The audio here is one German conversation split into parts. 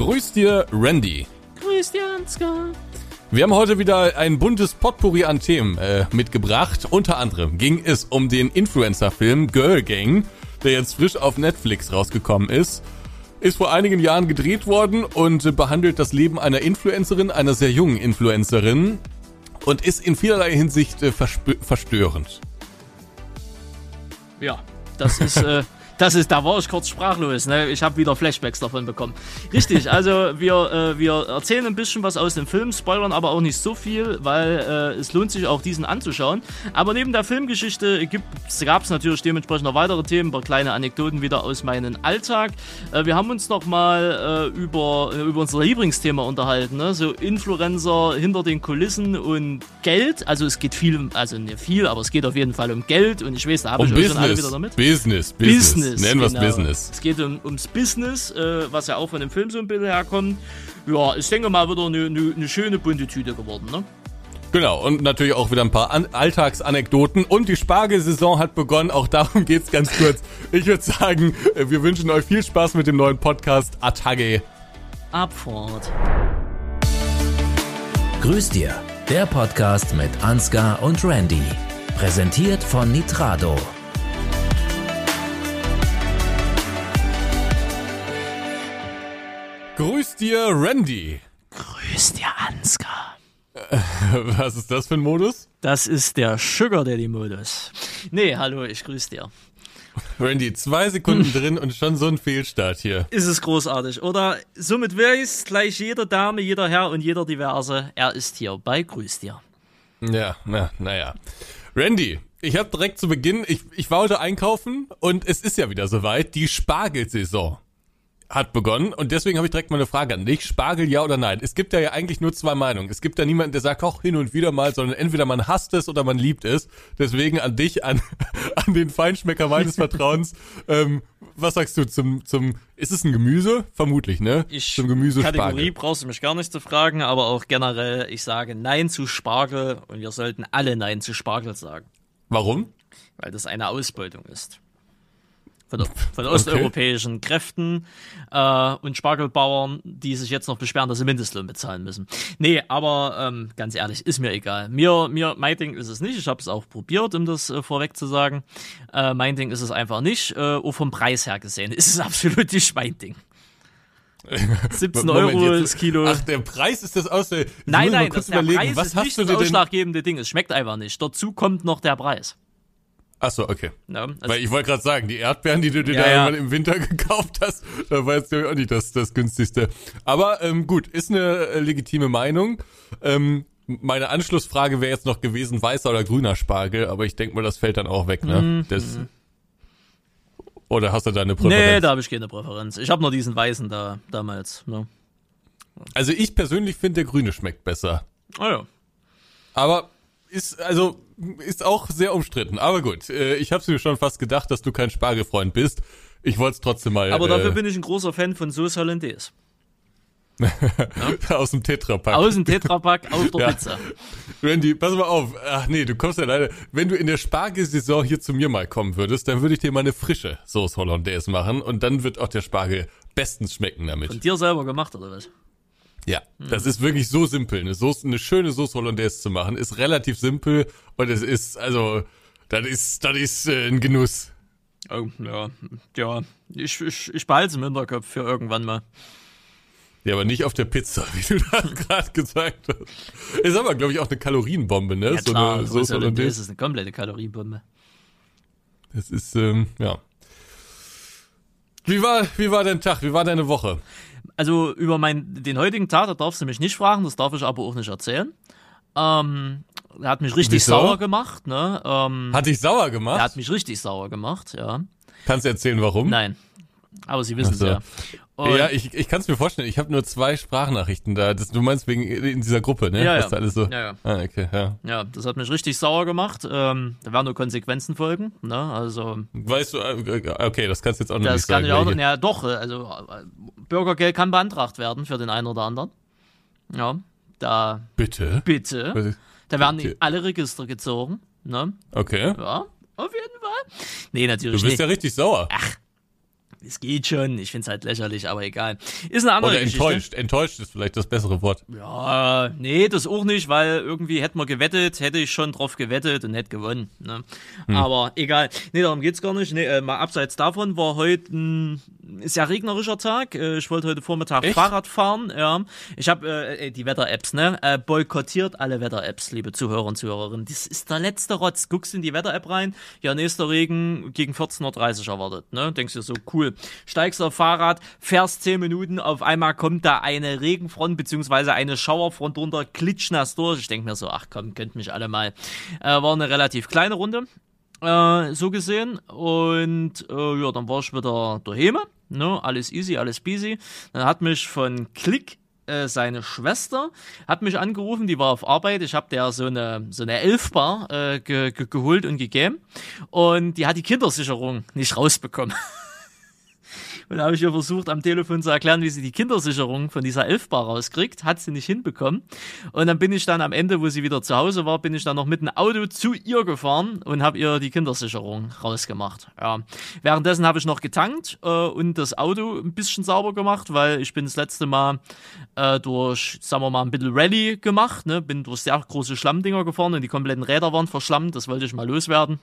Grüß dir, Randy. Grüß dir, Ansgar. Wir haben heute wieder ein buntes Potpourri an Themen äh, mitgebracht. Unter anderem ging es um den Influencer-Film Girl Gang, der jetzt frisch auf Netflix rausgekommen ist. Ist vor einigen Jahren gedreht worden und behandelt das Leben einer Influencerin, einer sehr jungen Influencerin und ist in vielerlei Hinsicht äh, verstörend. Ja, das ist äh, Das ist, da war ich kurz sprachlos. Ne? Ich habe wieder Flashbacks davon bekommen. Richtig, also wir, äh, wir erzählen ein bisschen was aus dem Film, spoilern aber auch nicht so viel, weil äh, es lohnt sich auch diesen anzuschauen. Aber neben der Filmgeschichte gab es natürlich dementsprechend noch weitere Themen, ein paar kleine Anekdoten wieder aus meinem Alltag. Äh, wir haben uns nochmal äh, über, äh, über unser Lieblingsthema unterhalten, ne? so Influencer hinter den Kulissen und Geld. Also es geht viel, also nicht viel, aber es geht auf jeden Fall um Geld und ich weiß, da habe um ich Business, schon alle wieder damit. Business, Business. Business. Business. Nennen wir genau. es Business. Es geht um, ums Business, äh, was ja auch von dem Film so ein bisschen herkommt. Ja, ich denke mal, wieder eine, eine, eine schöne bunte Tüte geworden, ne? Genau, und natürlich auch wieder ein paar An Alltagsanekdoten. Und die Spargelsaison hat begonnen, auch darum geht's ganz kurz. Ich würde sagen, äh, wir wünschen euch viel Spaß mit dem neuen Podcast Atage. Abfahrt. Grüß dir, der Podcast mit Ansgar und Randy. Präsentiert von Nitrado. Grüß dir, Randy. Grüß dir, Ansgar. Was ist das für ein Modus? Das ist der Sugar Daddy Modus. Nee, hallo, ich grüß dir. Randy, zwei Sekunden drin und schon so ein Fehlstart hier. Ist es großartig, oder? Somit weiß gleich jeder Dame, jeder Herr und jeder Diverse, er ist hier bei Grüß dir. Ja, na, naja. Randy, ich habe direkt zu Beginn, ich, ich war heute einkaufen und es ist ja wieder soweit, die Spargelsaison hat begonnen und deswegen habe ich direkt mal eine Frage an dich. Spargel ja oder nein? Es gibt ja, ja eigentlich nur zwei Meinungen. Es gibt ja niemanden, der sagt, auch hin und wieder mal, sondern entweder man hasst es oder man liebt es. Deswegen an dich, an, an den Feinschmecker meines Vertrauens. ähm, was sagst du zum, zum, ist es ein Gemüse? Vermutlich, ne? Ich, zum Gemüse Kategorie Spargel. brauchst du mich gar nicht zu fragen, aber auch generell, ich sage Nein zu Spargel und wir sollten alle Nein zu Spargel sagen. Warum? Weil das eine Ausbeutung ist von, von osteuropäischen okay. Kräften äh, und Spargelbauern, die sich jetzt noch beschweren, dass sie Mindestlohn bezahlen müssen. Nee, aber ähm, ganz ehrlich, ist mir egal. Mir, mir, mein Ding ist es nicht. Ich habe es auch probiert, um das äh, vorweg zu sagen. Äh, mein Ding ist es einfach nicht. Äh, auch vom Preis her gesehen ist es absolut nicht mein Ding. 17 Moment, Euro das Kilo. Ach, der Preis ist das aus. Nein, nein, das, der Preis was ist nicht das ausschlaggebende Ding. Es schmeckt einfach nicht. Dazu kommt noch der Preis. Ach so, okay. Ja, also Weil ich wollte gerade sagen, die Erdbeeren, die du dir ja, da ja. im Winter gekauft hast, da war jetzt auch nicht das, das günstigste. Aber ähm, gut, ist eine äh, legitime Meinung. Ähm, meine Anschlussfrage wäre jetzt noch gewesen, weißer oder grüner Spargel, aber ich denke mal, das fällt dann auch weg, ne? Mhm. Das, oder hast du da eine Präferenz? Nee, da habe ich keine Präferenz. Ich habe nur diesen weißen da damals. Ne? Also ich persönlich finde, der grüne schmeckt besser. Ah ja. Aber ist, also, ist auch sehr umstritten. Aber gut, äh, ich habe mir schon fast gedacht, dass du kein Spargelfreund bist. Ich wollte es trotzdem mal. Aber dafür äh, bin ich ein großer Fan von Sauce Hollandaise. ja? Aus dem Tetrapack. Aus dem Tetrapack auf der ja. Pizza. Randy, pass mal auf. Ach nee, du kommst ja leider. Wenn du in der Spargelsaison hier zu mir mal kommen würdest, dann würde ich dir mal eine frische Sauce Hollandaise machen und dann wird auch der Spargel bestens schmecken damit. Von dir selber gemacht oder was? Ja, das ist wirklich so simpel. Eine, Soße, eine schöne Soße Hollandaise zu machen, ist relativ simpel und es ist, also, das ist, das ist äh, ein Genuss. Oh, ja, ja, ich, ich, ich behalte es im Hinterkopf für irgendwann mal. Ja, aber nicht auf der Pizza, wie du da gerade gesagt hast. Ist aber, glaube ich, auch eine Kalorienbombe, ne? Ja, klar, so eine Soße Hollandaise. Das ist eine komplette Kalorienbombe. Das ist, ähm, ja. Wie war, wie war dein Tag? Wie war deine Woche? Also über mein, den heutigen Tag, da darfst du mich nicht fragen, das darf ich aber auch nicht erzählen. Ähm, er hat mich richtig Wieso? sauer gemacht, ne? Ähm, hat dich sauer gemacht? Er hat mich richtig sauer gemacht, ja. Kannst du erzählen, warum? Nein. Aber Sie wissen es so. ja. Und ja, ich, ich kann es mir vorstellen. Ich habe nur zwei Sprachnachrichten da. Das, du meinst wegen in dieser Gruppe, ne? Ja, ja. alles so. ja, ja. Ah, okay, ja. Ja, das hat mich richtig sauer gemacht. Ähm, da werden nur Konsequenzen folgen, ne? Also. Weißt du, äh, okay, das kannst du jetzt auch noch das nicht sagen. Das kann ich auch noch, ja doch, also äh, Bürgergeld kann beantragt werden für den einen oder anderen. Ja, da. Bitte? Bitte. Da werden okay. alle Register gezogen, ne? Okay. Ja, auf jeden Fall. Nee, natürlich Du bist nicht. ja richtig sauer. Ach, es geht schon. Ich find's halt lächerlich, aber egal. Ist eine andere Oder Geschichte. enttäuscht. Enttäuscht ist vielleicht das bessere Wort. Ja, nee, das auch nicht, weil irgendwie hätten wir gewettet, hätte ich schon drauf gewettet und hätte gewonnen. Ne? Aber egal. Nee, darum geht's gar nicht. Nee, äh, mal abseits davon war heute ein sehr regnerischer Tag. Äh, ich wollte heute Vormittag Echt? Fahrrad fahren. Ja, ich habe äh, die Wetter-Apps, ne, äh, boykottiert alle Wetter-Apps, liebe Zuhörer und Zuhörerinnen. Das ist der letzte Rotz. Guckst in die Wetter-App rein. Ja, nächster Regen gegen 14:30 Uhr erwartet. Ne, denkst dir so cool. Steigst auf Fahrrad, fährst 10 Minuten, auf einmal kommt da eine Regenfront beziehungsweise eine Schauerfront runter, klitschnass durch. Ich denk mir so, ach komm, könnt mich alle mal. Äh, war eine relativ kleine Runde äh, so gesehen. Und äh, ja, dann war ich wieder daheim. Ne? Alles easy, alles busy. Dann hat mich von Klick äh, seine Schwester hat mich angerufen, die war auf Arbeit. Ich habe der so eine so eine Elfbar äh, ge ge geholt und gegeben und die hat die Kindersicherung nicht rausbekommen. Und da habe ich ihr versucht, am Telefon zu erklären, wie sie die Kindersicherung von dieser Elfbar rauskriegt. Hat sie nicht hinbekommen. Und dann bin ich dann am Ende, wo sie wieder zu Hause war, bin ich dann noch mit dem Auto zu ihr gefahren und habe ihr die Kindersicherung rausgemacht. Ja. Währenddessen habe ich noch getankt äh, und das Auto ein bisschen sauber gemacht, weil ich bin das letzte Mal äh, durch, sagen wir mal, ein bisschen Rallye gemacht. Ne? Bin durch sehr große Schlammdinger gefahren und die kompletten Räder waren verschlammt. Das wollte ich mal loswerden.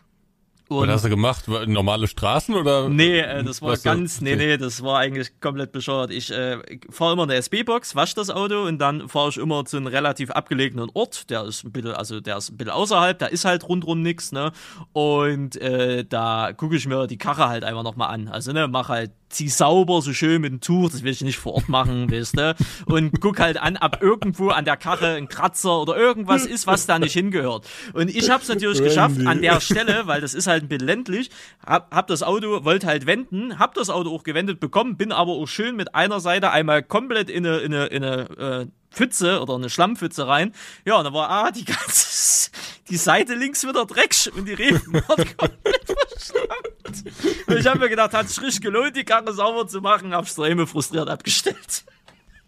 Was hast du gemacht? Normale Straßen oder? Nee, äh, das war ganz, nee, nee, das war eigentlich komplett bescheuert. Ich äh, fahre immer eine SB-Box, wasche das Auto und dann fahre ich immer zu einem relativ abgelegenen Ort. Der ist ein bisschen, also der ist ein bisschen außerhalb, da ist halt rundrum nix, ne? Und äh, da gucke ich mir die Karre halt einfach nochmal an. Also, ne, mach halt, zieh sauber, so schön mit dem Tuch, das will ich nicht vor Ort machen, weißt du? Und guck halt an, ob irgendwo an der Karre ein Kratzer oder irgendwas ist, was da nicht hingehört. Und ich hab's natürlich geschafft, an der Stelle, weil das ist halt ein bisschen ländlich, hab, hab das Auto, wollte halt wenden, hab das Auto auch gewendet bekommen, bin aber auch schön mit einer Seite einmal komplett in eine, in eine, in eine äh, Pfütze oder eine Schlammpfütze rein. Ja, und da war ah, die ganze die Seite links wieder dreckig und die Reifen waren komplett verschlammt. Und ich habe mir gedacht, hat sich richtig gelohnt, die Karre sauber zu machen, hab's extrem frustriert abgestellt.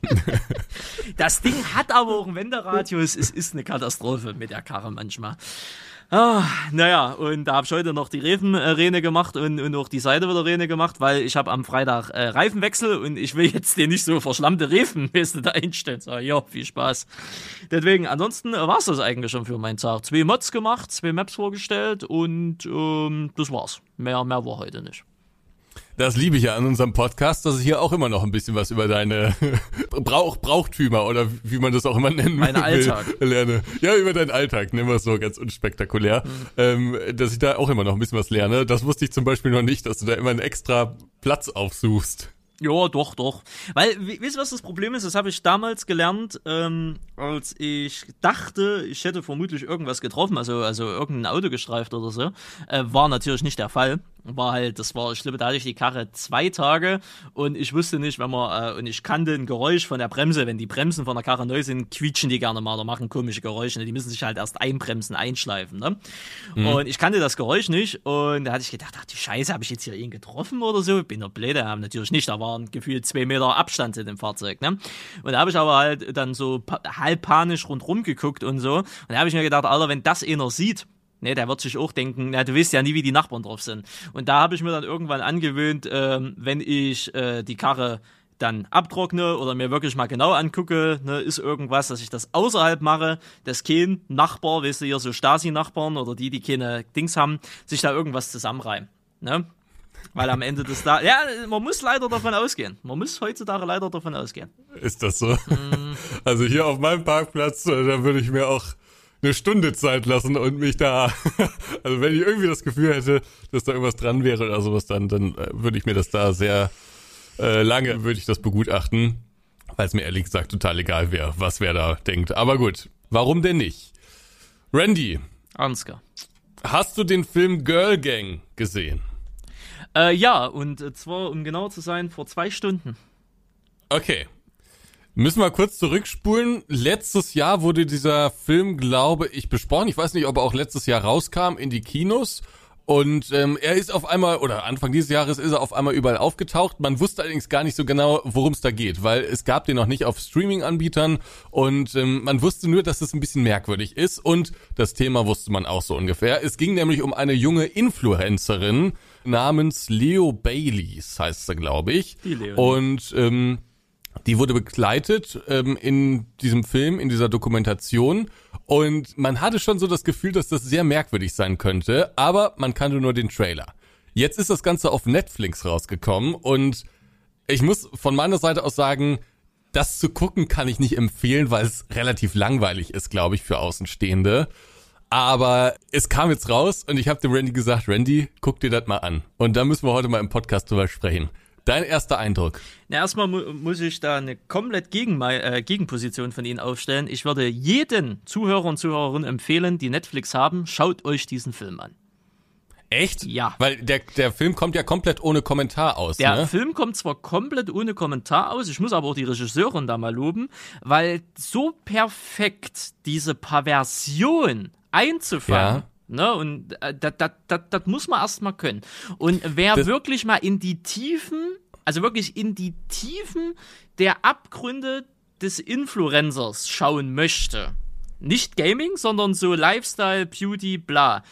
Das Ding hat aber auch einen Wenderadius. Es ist eine Katastrophe mit der Karre manchmal. Ah, naja, und da habe ich heute noch die Reifenrene gemacht und, und auch die Seite wieder Rene gemacht, weil ich habe am Freitag äh, Reifenwechsel und ich will jetzt den nicht so verschlammte Reifen, da einstellen. So, ja, viel Spaß. Deswegen, ansonsten äh, war's das eigentlich schon für meinen Tag. Zwei Mods gemacht, zwei Maps vorgestellt und ähm, das war's. Mehr, mehr war heute nicht. Das liebe ich ja an unserem Podcast, dass ich hier auch immer noch ein bisschen was über deine Brauch, Brauchtümer oder wie man das auch immer nennen Mein will, Alltag. lerne. Ja, über deinen Alltag, nennen wir es so ganz unspektakulär. Mhm. Ähm, dass ich da auch immer noch ein bisschen was lerne. Das wusste ich zum Beispiel noch nicht, dass du da immer einen extra Platz aufsuchst. Ja, doch, doch. Weil, we- wisst ihr, was das Problem ist? Das habe ich damals gelernt, ähm, als ich dachte, ich hätte vermutlich irgendwas getroffen, also, also irgendein Auto gestreift oder so. Äh, war natürlich nicht der Fall. War halt, das war, ich glaube, da hatte ich die Karre zwei Tage und ich wusste nicht, wenn man, äh, und ich kannte ein Geräusch von der Bremse, wenn die Bremsen von der Karre neu sind, quietschen die gerne mal oder machen komische Geräusche. Ne? Die müssen sich halt erst einbremsen, einschleifen, ne? Und ich kannte das Geräusch nicht und da hatte ich gedacht, ach die Scheiße, habe ich jetzt hier ihn getroffen oder so? Bin doch blöd, haben natürlich nicht, da waren gefühlt zwei Meter Abstand zu dem Fahrzeug, ne? Und da habe ich aber halt dann so halb panisch rundrum geguckt und so. Und da habe ich mir gedacht, Alter, wenn das einer sieht, Ne, der wird sich auch denken, na, du weißt ja nie, wie die Nachbarn drauf sind. Und da habe ich mir dann irgendwann angewöhnt, ähm, wenn ich äh, die Karre dann abtrockne oder mir wirklich mal genau angucke, ne, ist irgendwas, dass ich das außerhalb mache, dass kein Nachbar, weißt du, hier so Stasi-Nachbarn oder die, die keine Dings haben, sich da irgendwas zusammenreimen. Ne? Weil am Ende des da, ja, man muss leider davon ausgehen. Man muss heutzutage leider davon ausgehen. Ist das so? Also hier auf meinem Parkplatz, äh, da würde ich mir auch eine Stunde Zeit lassen und mich da, also wenn ich irgendwie das Gefühl hätte, dass da irgendwas dran wäre oder sowas, dann, dann äh, würde ich mir das da sehr äh, lange, würde ich das begutachten, weil es mir ehrlich gesagt total egal wäre, was wer da denkt. Aber gut, warum denn nicht? Randy, Ansgar. hast du den Film Girl Gang gesehen? Äh, ja, und zwar, um genau zu sein, vor zwei Stunden. Okay. Müssen wir kurz zurückspulen. Letztes Jahr wurde dieser Film, glaube ich, besprochen. Ich weiß nicht, ob er auch letztes Jahr rauskam in die Kinos. Und ähm, er ist auf einmal, oder Anfang dieses Jahres ist er auf einmal überall aufgetaucht. Man wusste allerdings gar nicht so genau, worum es da geht, weil es gab den noch nicht auf Streaming-Anbietern und ähm, man wusste nur, dass es ein bisschen merkwürdig ist und das Thema wusste man auch so ungefähr. Es ging nämlich um eine junge Influencerin namens Leo Baileys, heißt sie, glaube ich. Die Leonie. Und ähm, die wurde begleitet ähm, in diesem Film, in dieser Dokumentation. Und man hatte schon so das Gefühl, dass das sehr merkwürdig sein könnte, aber man kannte nur den Trailer. Jetzt ist das Ganze auf Netflix rausgekommen und ich muss von meiner Seite aus sagen, das zu gucken kann ich nicht empfehlen, weil es relativ langweilig ist, glaube ich, für Außenstehende. Aber es kam jetzt raus und ich habe dem Randy gesagt, Randy, guck dir das mal an. Und da müssen wir heute mal im Podcast drüber sprechen. Dein erster Eindruck? Na, erstmal mu muss ich da eine komplett Gegen äh, Gegenposition von Ihnen aufstellen. Ich würde jeden Zuhörer und Zuhörerin empfehlen, die Netflix haben, schaut euch diesen Film an. Echt? Ja. Weil der, der Film kommt ja komplett ohne Kommentar aus. Der ne? Film kommt zwar komplett ohne Kommentar aus, ich muss aber auch die Regisseurin da mal loben, weil so perfekt diese Perversion einzufangen. Ne, und äh, das, muss man erstmal können. Und wer Das- wirklich mal in die Tiefen, also wirklich in die Tiefen der Abgründe des Influencers schauen möchte, nicht Gaming, sondern so Lifestyle, Beauty, bla,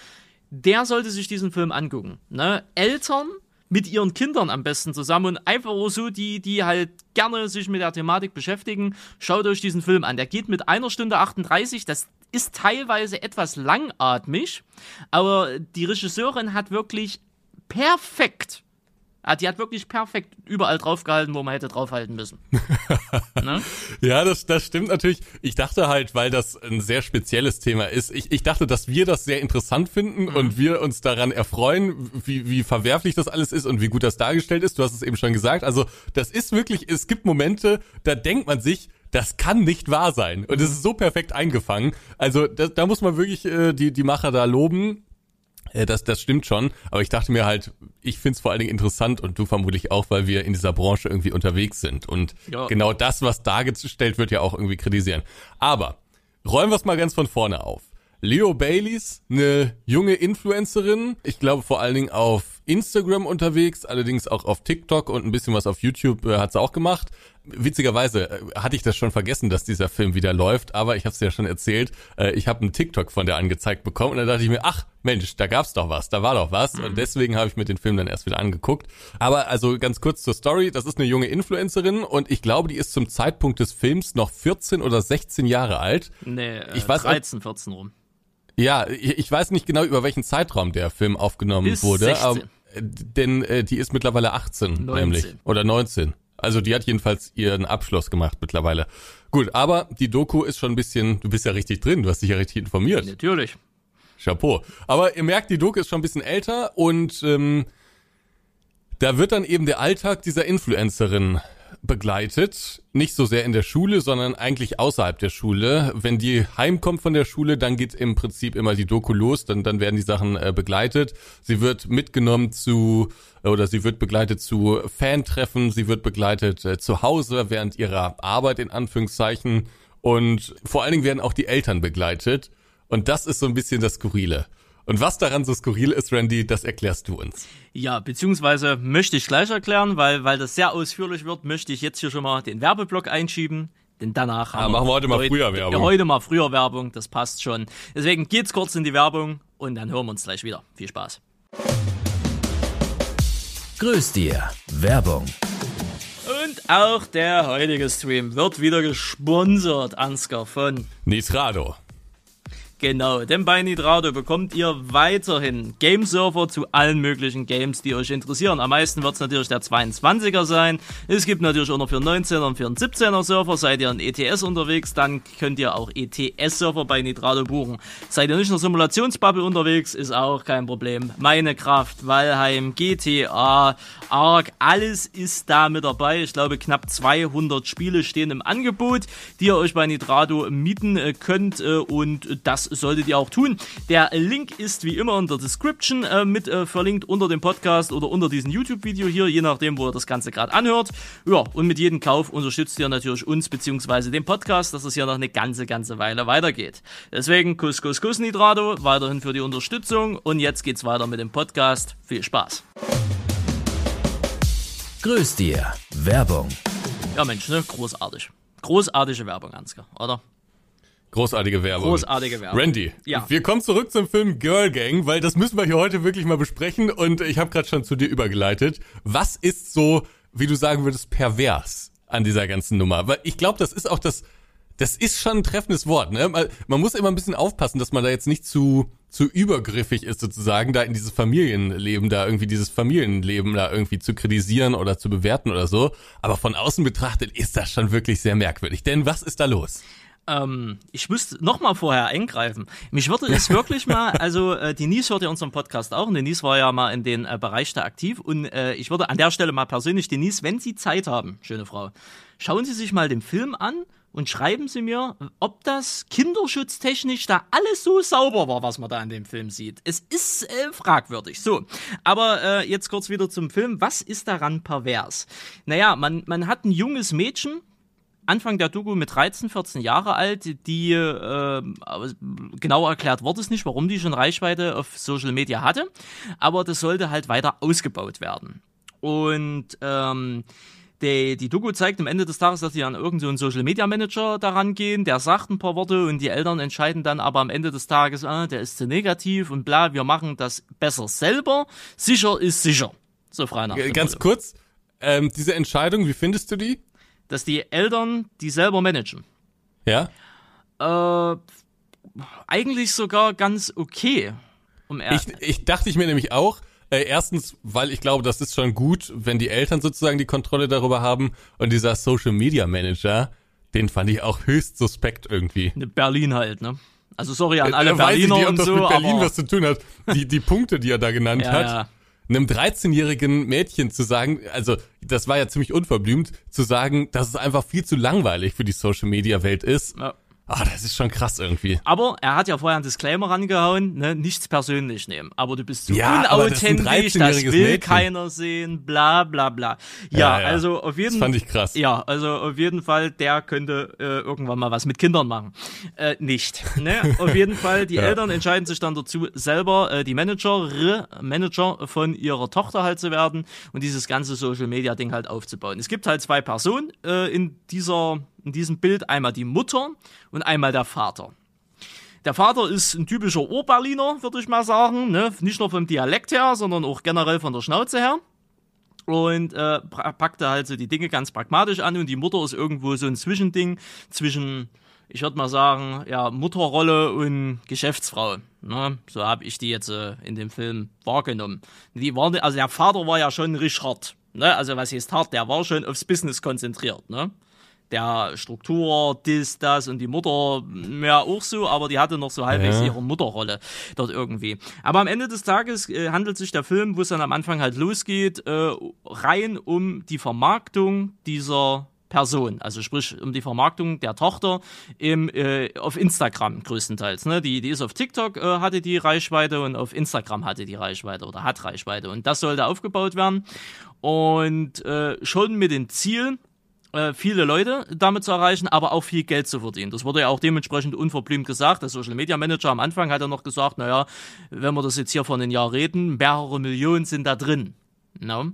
der sollte sich diesen Film angucken. Ne? Eltern mit ihren Kindern am besten zusammen und einfach so die, die halt gerne sich mit der Thematik beschäftigen, schaut euch diesen Film an. Der geht mit einer Stunde 38, das ist teilweise etwas langatmig, aber die Regisseurin hat wirklich perfekt, ah, die hat wirklich perfekt überall draufgehalten, wo man hätte draufhalten müssen. ne? Ja, das, das stimmt natürlich. Ich dachte halt, weil das ein sehr spezielles Thema ist, ich, ich dachte, dass wir das sehr interessant finden Mhm. und wir uns daran erfreuen, wie, wie verwerflich das alles ist und wie gut das dargestellt ist. Du hast es eben schon gesagt. Also das ist wirklich, es gibt Momente, da denkt man sich, das kann nicht wahr sein. Und es ist so perfekt eingefangen. Also da, da muss man wirklich äh, die, die Macher da loben. Äh, Das, das stimmt schon, aber ich dachte mir halt, ich find's vor allen Dingen interessant und du vermutlich auch, weil wir in dieser Branche irgendwie unterwegs sind und Ja. genau das, was dargestellt wird, ja auch irgendwie kritisieren. Aber räumen wir's mal ganz von vorne auf. Leo Baileys, eine junge Influencerin, ich glaube vor allen Dingen auf Instagram unterwegs, allerdings auch auf TikTok und ein bisschen was auf YouTube äh, hat sie auch gemacht. Witzigerweise äh, hatte ich das schon vergessen, dass dieser Film wieder läuft, aber ich habe es ja schon erzählt, äh, ich habe einen TikTok von der angezeigt bekommen und da dachte ich mir, ach Mensch, da gab's doch was, da war doch was und deswegen habe ich mir den Film dann erst wieder angeguckt. Aber also ganz kurz zur Story, das ist eine junge Influencerin und ich glaube, die ist zum Zeitpunkt des Films noch 14 oder 16 Jahre alt. Nee, äh, Ich weiß auch- 13, 14 rum. Ja, ich ich weiß nicht genau, über welchen Zeitraum der Film aufgenommen Bis wurde, 16. denn äh, die ist mittlerweile 18, 19. nämlich oder 19. Also die hat jedenfalls ihren Abschluss gemacht mittlerweile. Gut, aber die Doku ist schon ein bisschen, du bist ja richtig drin, du hast dich ja richtig informiert. Natürlich. Chapeau. Aber ihr merkt, die Doku ist schon ein bisschen älter und ähm, da wird dann eben der Alltag dieser Influencerin begleitet. Nicht so sehr in der Schule, sondern eigentlich außerhalb der Schule. Wenn die heimkommt von der Schule, dann geht im Prinzip immer die Doku los, dann, dann werden die Sachen äh, begleitet. Sie wird mitgenommen zu, oder sie wird begleitet zu Fantreffen, sie wird begleitet äh, zu Hause während ihrer Arbeit in Anführungszeichen. Und vor allen Dingen werden auch die Eltern begleitet. Und das ist so ein bisschen das Skurrile. Und was daran so skurril ist, Randy, das erklärst du uns. Ja, beziehungsweise möchte ich gleich erklären, weil, weil das sehr ausführlich wird, möchte ich jetzt hier schon mal den Werbeblock einschieben. Denn danach haben machen wir heute mal früher Werbung. Ja, heute mal früher Werbung, das passt schon. Deswegen geht's kurz in die Werbung und dann hören wir uns gleich wieder. Viel Spaß. Grüß dir. Werbung. Und auch der heutige Stream wird wieder gesponsert, Ansgar von Nitrado. Genau, denn bei Nitrado bekommt ihr weiterhin Gameserver zu allen möglichen Games, die euch interessieren. Am meisten wird es natürlich der 22er sein. Es gibt natürlich auch noch für 19er und für 17er Server. Seid ihr in ETS unterwegs, dann könnt ihr auch ETS-Server bei Nitrado buchen. Seid ihr nicht in der Simulationsbubble unterwegs, ist auch kein Problem. Meine Kraft, Valheim, GTA, Ark, alles ist da mit dabei. Ich glaube, knapp 200 Spiele stehen im Angebot, die ihr euch bei Nitrado mieten äh, könnt äh, und das solltet ihr auch tun. Der Link ist wie immer in der Description äh, mit äh, verlinkt unter dem Podcast oder unter diesem YouTube-Video hier, je nachdem, wo ihr das Ganze gerade anhört. Ja, und mit jedem Kauf unterstützt ihr natürlich uns bzw. den Podcast, dass es hier noch eine ganze, ganze Weile weitergeht. Deswegen Kuss, Kuss, Kuss, Nitrado, weiterhin für die Unterstützung und jetzt geht's weiter mit dem Podcast. Viel Spaß. Grüß dir. Werbung. Ja, Mensch, ne? Großartig. Großartige Werbung, Ansgar, oder? Großartige Werbung. Großartige Werbung. Randy, Ja. wir kommen zurück zum Film Girl Gang, weil das müssen wir hier heute wirklich mal besprechen und ich habe gerade schon zu dir übergeleitet. Was ist so, wie du sagen würdest, pervers an dieser ganzen Nummer? Weil ich glaube, das ist auch das, das ist schon ein treffendes Wort. Ne? Man, man muss immer ein bisschen aufpassen, dass man da jetzt nicht zu zu übergriffig ist sozusagen, da in dieses Familienleben, da irgendwie dieses Familienleben da irgendwie zu kritisieren oder zu bewerten oder so. Aber von außen betrachtet ist das schon wirklich sehr merkwürdig. Denn was ist da los? Ähm, ich müsste noch mal vorher eingreifen. Mich würde es wirklich mal, also äh, Denise hört ja unseren Podcast auch und Denise war ja mal in den äh, Bereich da aktiv und äh, ich würde an der Stelle mal persönlich, Denise, wenn Sie Zeit haben, schöne Frau, schauen Sie sich mal den Film an und schreiben Sie mir, ob das kinderschutztechnisch da alles so sauber war, was man da in dem Film sieht. Es ist äh, fragwürdig. So, aber äh, jetzt kurz wieder zum Film. Was ist daran pervers? Naja, man, man hat ein junges Mädchen, Anfang der Doku mit 13, 14 Jahre alt, die äh, genau erklärt wurde es nicht, warum die schon Reichweite auf Social Media hatte, aber das sollte halt weiter ausgebaut werden. Und ähm, die, die Doku zeigt am Ende des Tages, dass die an irgendeinen so Social Media Manager daran gehen, der sagt ein paar Worte und die Eltern entscheiden dann aber am Ende des Tages, ah, der ist zu negativ und bla, wir machen das besser selber. Sicher ist sicher. So frei nach Ganz Motto. kurz, ähm, diese Entscheidung, wie findest du die? Dass die Eltern die selber managen. Ja? Äh, eigentlich sogar ganz okay. Um Ich, ich dachte ich mir nämlich auch, äh, erstens, weil ich glaube, das ist schon gut, wenn die Eltern sozusagen die Kontrolle darüber haben und dieser Social Media Manager, den fand ich auch höchst suspekt irgendwie. ne Berlin halt, ne? Also sorry an alle Äh, weiß ich Berliner nicht, ob das so, mit Berlin was zu tun hat. Die, die Punkte, die er da genannt Ja, hat, ja. Einem 13-jährigen Mädchen zu sagen, also das war ja ziemlich unverblümt, zu sagen, dass es einfach viel zu langweilig für die Social Media Welt ist. Ja. Ah, das ist schon krass irgendwie. Aber er hat ja vorher einen Disclaimer rangehauen, ne, nichts persönlich nehmen. Aber du bist so Ja, das unauthentisch, das, 13-jähriges will Mädchen. keiner sehen, bla bla bla. Ja, Ja, ja. also auf jeden Das fand ich krass. Ja, also auf jeden Fall, der könnte äh, irgendwann mal was mit Kindern machen. Äh, nicht. Ne? Auf jeden Fall, die. Eltern entscheiden sich dann dazu, selber äh, die Manager, Manager von ihrer Tochter halt zu werden und dieses ganze Social Media Ding halt aufzubauen. Es gibt halt zwei Personen äh, in dieser in diesem Bild, einmal die Mutter und einmal der Vater. Der Vater ist ein typischer Urberliner, würde ich mal sagen. Ne? Nicht nur vom Dialekt her, sondern auch generell von der Schnauze her. Und äh, packte halt so die Dinge ganz pragmatisch an und die Mutter ist irgendwo so ein Zwischending zwischen, ich würde mal sagen, ja, Mutterrolle und Geschäftsfrau. Ne? So habe ich die jetzt äh, in dem Film wahrgenommen. Die waren, also der Vater war ja schon richtig hart. Ne? Also was heißt hart? Der war schon aufs Business konzentriert. Ne? Der Struktur, dies, das und die Mutter ja auch so, aber die hatte noch so halbwegs Ja. ihre Mutterrolle dort irgendwie. Aber am Ende des Tages äh, handelt sich der Film, wo es dann am Anfang halt losgeht, äh, rein um die Vermarktung dieser Person, also sprich um die Vermarktung der Tochter im, äh, auf Instagram größtenteils. Ne? Die, die ist auf TikTok, äh, hatte die Reichweite und auf Instagram hatte die Reichweite oder hat Reichweite. Und das sollte aufgebaut werden. Und äh, schon mit dem Ziel, äh, viele Leute damit zu erreichen, aber auch viel Geld zu verdienen. Das wurde ja auch dementsprechend unverblümt gesagt. Der Social Media Manager am Anfang hat ja noch gesagt, naja, wenn wir das jetzt hier von einem Jahr reden, mehrere Millionen sind da drin. No?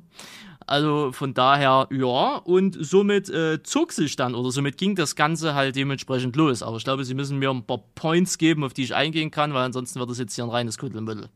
Also von daher, ja, und somit äh, zog sich dann oder somit ging das Ganze halt dementsprechend los. Aber ich glaube, Sie müssen mir ein paar Points geben, auf die ich eingehen kann, weil ansonsten wird das jetzt hier ein reines Kuddelmuddel.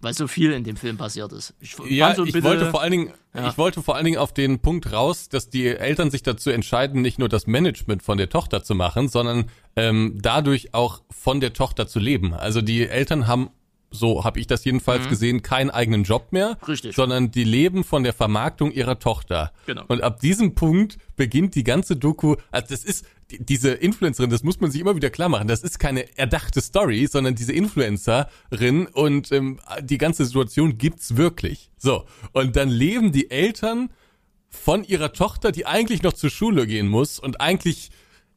Weil so viel in dem Film passiert ist. Ich Ja, so ich bitte- wollte vor allen Dingen, Ja. ich wollte vor allen Dingen auf den Punkt raus, dass die Eltern sich dazu entscheiden, nicht nur das Management von der Tochter zu machen, sondern ähm, dadurch auch von der Tochter zu leben. Also die Eltern haben, so habe ich das jedenfalls gesehen, keinen eigenen Job mehr, Mhm. Richtig. sondern die leben von der Vermarktung ihrer Tochter. Genau. Und ab diesem Punkt beginnt die ganze Doku, also das ist diese Influencerin, das muss man sich immer wieder klar machen, das ist keine erdachte Story, sondern diese Influencerin und ähm, die ganze Situation gibt's wirklich. So, und dann leben die Eltern von ihrer Tochter, die eigentlich noch zur Schule gehen muss und eigentlich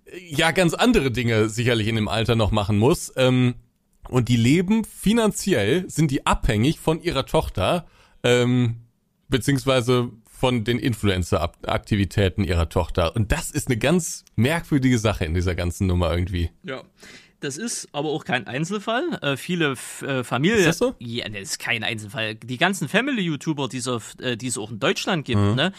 äh, ja ganz andere Dinge sicherlich in dem Alter noch machen muss. Ähm, und die leben finanziell, sind die abhängig von ihrer Tochter, ähm, beziehungsweise von den Influencer-Aktivitäten ihrer Tochter. Und das ist eine ganz merkwürdige Sache in dieser ganzen Nummer irgendwie. Ja. Das ist aber auch kein Einzelfall. Äh, viele F äh, Familien. Ist das so? Ja, das ist kein Einzelfall. Die ganzen Family-YouTuber, die es äh, auch in Deutschland gibt, Mhm. ne?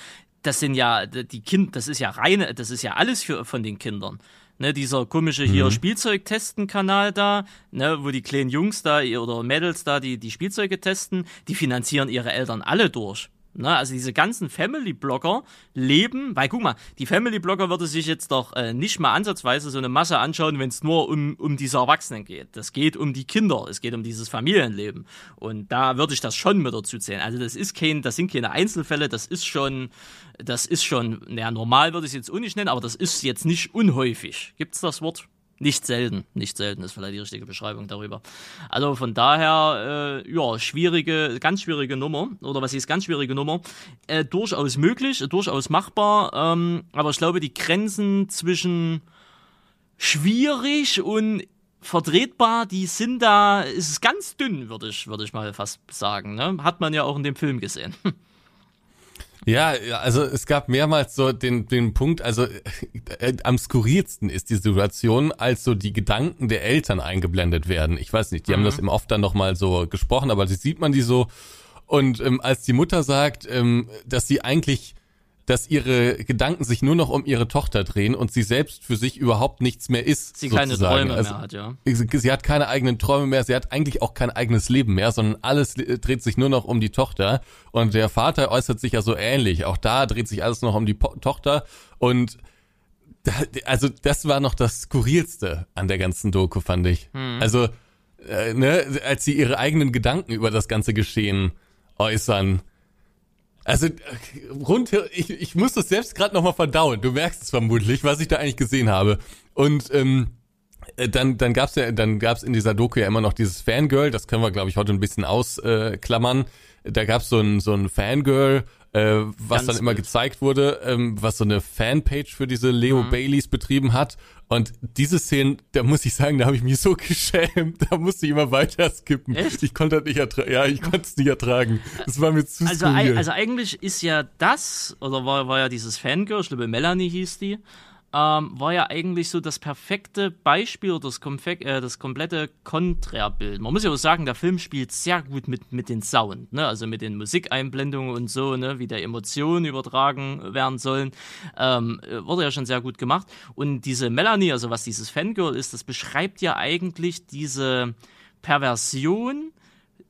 Das sind ja die Kind, das ist ja reine, das ist ja alles für von den Kindern. ne, dieser komische hier mhm. Spielzeugtesten-Kanal da, ne, wo die kleinen Jungs da oder Mädels da die, die Spielzeuge testen, die finanzieren ihre Eltern alle durch. Ne, also diese ganzen Family-Blogger leben, weil guck mal, die Family-Blogger würde sich jetzt doch äh, nicht mal ansatzweise so eine Masse anschauen, wenn es nur um, um diese Erwachsenen geht. Das geht um die Kinder, es geht um dieses Familienleben. Und da würde ich das schon mit dazu zählen. Also das ist kein, das sind keine Einzelfälle, das ist schon, das ist schon, naja, normal würde ich es jetzt auch nicht nennen, aber das ist jetzt nicht unhäufig. Gibt's das Wort? Nicht selten, nicht selten ist vielleicht die richtige Beschreibung darüber. Also von daher, äh, ja, schwierige, ganz schwierige Nummer, oder was ist ganz schwierige Nummer, äh, durchaus möglich, durchaus machbar, ähm, aber ich glaube, die Grenzen zwischen schwierig und vertretbar, die sind da, ist ganz dünn, würde ich, würde ich mal fast sagen. Ne? Hat man ja auch in dem Film gesehen. Ja, also es gab mehrmals so den, den Punkt, also äh, am skurrilsten ist die Situation, als so die Gedanken der Eltern eingeblendet werden. Ich weiß nicht, die mhm. haben das im oft dann nochmal so gesprochen, aber sieht man die so. Und ähm, als die Mutter sagt, ähm, dass sie eigentlich dass ihre Gedanken sich nur noch um ihre Tochter drehen und sie selbst für sich überhaupt nichts mehr ist. Sie sozusagen. keine Träume also, mehr hat, ja. Sie, sie, hat keine eigenen Träume mehr, sie hat eigentlich auch kein eigenes Leben mehr, sondern alles dreht sich nur noch um die Tochter. Und der Vater äußert sich ja so ähnlich. Auch da dreht sich alles noch um die po Tochter. Und da, also das war noch das Skurrilste an der ganzen Doku, fand ich. Hm. Also, äh, ne, als sie ihre eigenen Gedanken über das ganze Geschehen äußern also rund, ich, ich muss das selbst gerade nochmal verdauen. Du merkst es vermutlich, was ich da eigentlich gesehen habe. Und ähm, äh, dann, dann gab's ja, dann gab's in dieser Doku ja immer noch dieses Fangirl. Das können wir, glaube ich, heute ein bisschen ausklammern. Äh, da gab's so ein so ein Fangirl, äh, was Ganz dann immer gezeigt wurde, ähm, was so eine Fanpage für diese Leo mhm. Baileys betrieben hat. Und diese Szenen, da muss ich sagen, da habe ich mich so geschämt. Da musste ich immer weiter skippen. Echt? Ich konnte das nicht ertragen. Ja, ich konnte es nicht ertragen. Das war mir zu also, also eigentlich ist ja das, oder war, war ja dieses Fangirl, ich glaube Melanie hieß die, ähm, war ja eigentlich so das perfekte Beispiel oder das, äh, das komplette Kontrabild. Man muss ja auch sagen, der Film spielt sehr gut mit, mit den Sound, ne? also mit den Musikeinblendungen und so, ne? wie der Emotionen übertragen werden sollen. Ähm, wurde ja schon sehr gut gemacht. Und diese Melanie, also was dieses Fangirl ist, das beschreibt ja eigentlich diese Perversion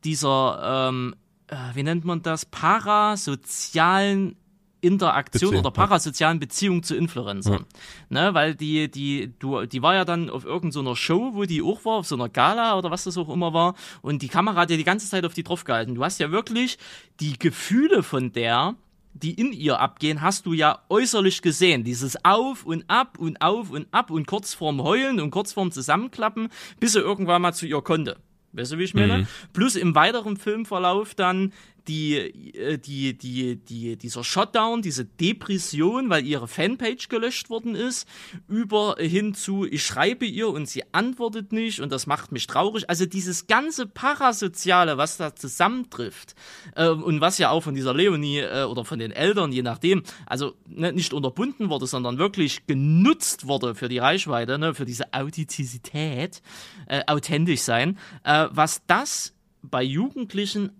dieser, ähm, äh, wie nennt man das, parasozialen Interaktion Beziehung, oder parasozialen Beziehung zu Influencern. Ja. Ne, weil die, die, du, die war ja dann auf irgendeiner so Show, wo die auch war, auf so einer Gala oder was das auch immer war. Und die Kamera hat ja die ganze Zeit auf die drauf gehalten. Du hast ja wirklich die Gefühle von der, die in ihr abgehen, hast du ja äußerlich gesehen. Dieses Auf und Ab und Auf und Ab und kurz vorm Heulen und kurz vorm Zusammenklappen, bis er irgendwann mal zu ihr konnte. Weißt du, wie ich meine? Mhm. Plus im weiteren Filmverlauf dann die, äh, die, die, die, dieser Shutdown, diese Depression, weil ihre Fanpage gelöscht worden ist, über hin zu, ich schreibe ihr und sie antwortet nicht und das macht mich traurig. Also dieses ganze Parasoziale, was da zusammentrifft äh, und was ja auch von dieser Leonie äh, oder von den Eltern, je nachdem, also ne, nicht unterbunden wurde, sondern wirklich genutzt wurde für die Reichweite, ne, für diese Authentizität, äh, authentisch sein, äh, was das bei Jugendlichen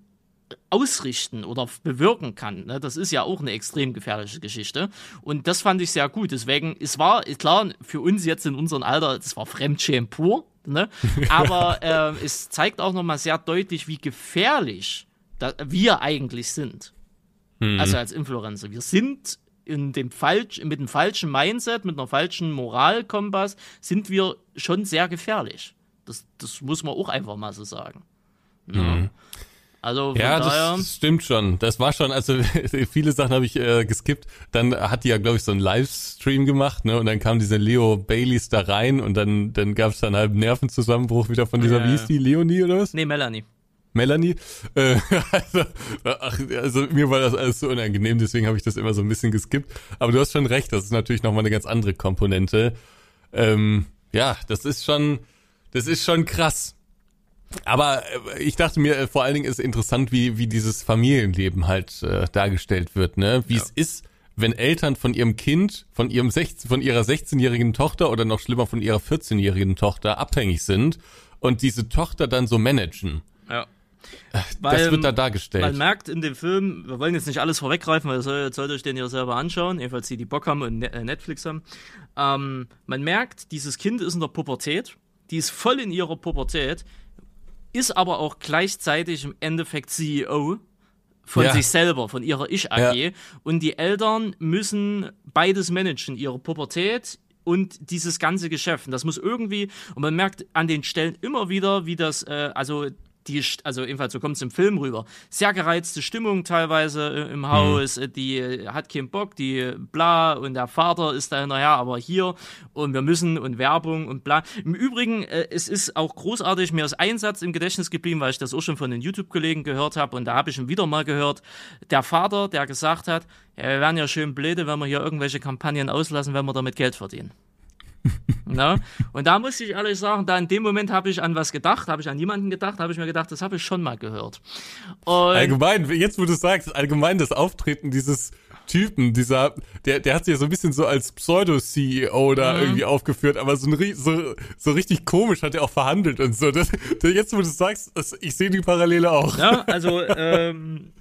ausrichten oder bewirken kann. Ne? Das ist ja auch eine extrem gefährliche Geschichte. Und das fand ich sehr gut. Deswegen, es war, klar, für uns jetzt in unserem Alter, das war Fremdschämen pur. Ne? Aber äh, es zeigt auch nochmal sehr deutlich, wie gefährlich wir eigentlich sind. Mhm. Also als Influencer. Wir sind in dem falsch, mit einem falschen Mindset, mit einer falschen Moralkompass, sind wir schon sehr gefährlich. Das, das muss man auch einfach mal so sagen. Ja. Also ja, daher, das stimmt schon. Das war schon, also viele Sachen habe ich äh, geskippt. Dann hat die ja, glaube ich, so einen Livestream gemacht, ne? Und dann kam diese Leo Baileys da rein und dann, dann gab es dann halt einen Nervenzusammenbruch wieder von dieser, äh, wie hieß die, Leonie oder was? Nee, Melanie. Melanie. Äh, also, ach, also mir war das alles so unangenehm, deswegen habe ich das immer so ein bisschen geskippt. Aber du hast schon recht, das ist natürlich nochmal eine ganz andere Komponente. Ähm, ja, das ist schon, das ist schon krass. Aber äh, ich dachte mir, äh, vor allen Dingen ist interessant, wie, wie dieses Familienleben halt äh, dargestellt wird, ne? Wie ja. es ist, wenn Eltern von ihrem Kind, von ihrem 16, von ihrer 16-jährigen Tochter oder noch schlimmer von ihrer 14-jährigen Tochter abhängig sind und diese Tochter dann so managen. Ja. Weil, das wird da dargestellt. Man merkt in dem Film, wir wollen jetzt nicht alles vorweggreifen, weil ihr sollt euch den ja selber anschauen, jedenfalls die, die Bock haben und äh, Netflix haben. Ähm, man merkt, dieses Kind ist in der Pubertät, die ist voll in ihrer Pubertät, ist aber auch gleichzeitig im Endeffekt CEO von ja. sich selber, von ihrer Ich-AG. Ja. Und die Eltern müssen beides managen, ihre Pubertät und dieses ganze Geschäft. Und das muss irgendwie, und man merkt an den Stellen immer wieder, wie das, äh, also die, also ebenfalls so kommt es im Film rüber, sehr gereizte Stimmung teilweise äh, im Haus, mhm. die äh, hat keinen Bock, die bla und der Vater ist da hinterher, aber hier und wir müssen und Werbung und bla. Im Übrigen, äh, es ist auch großartig, mir ist ein Satz im Gedächtnis geblieben, weil ich das auch schon von den YouTube-Kollegen gehört habe und da habe ich ihn wieder mal gehört, der Vater, der gesagt hat, ja, wir wären ja schön blöde, wenn wir hier irgendwelche Kampagnen auslassen, wenn wir damit Geld verdienen. Na? Und da muss ich ehrlich sagen, da in dem Moment habe ich an was gedacht, habe ich an jemanden gedacht, habe ich mir gedacht, das habe ich schon mal gehört. Und allgemein, jetzt wo du sagst, allgemein das Auftreten dieses Typen, dieser, der, der hat sich ja so ein bisschen so als Pseudo-CEO da mhm. irgendwie aufgeführt, aber so, ein, so, so richtig komisch hat er auch verhandelt und so. Das, jetzt, wo du sagst, das, ich sehe die Parallele auch. Ja, also ähm,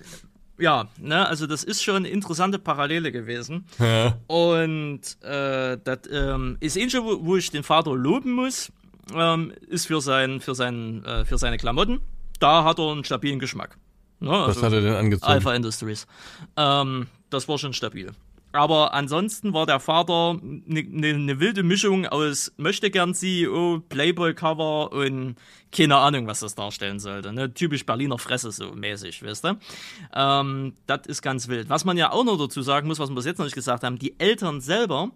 ja, ne, also das ist schon eine interessante Parallele gewesen. Ja. Und äh, das ähm, ist eh schon, wo, wo, ich den Vater loben muss, ähm, ist für, sein, für, sein, äh, für seine Klamotten. Da hat er einen stabilen Geschmack. Ne, also Was hat er denn angezogen? Alpha Industries. Ähm, das war schon stabil. Aber ansonsten war der Vater eine ne, ne wilde Mischung aus möchtegern CEO, Playboy-Cover und keine Ahnung, was das darstellen sollte. Ne? Typisch Berliner Fresse so mäßig, weißt du? Ähm, das ist ganz wild. Was man ja auch noch dazu sagen muss, was wir bis jetzt noch nicht gesagt haben, die Eltern selber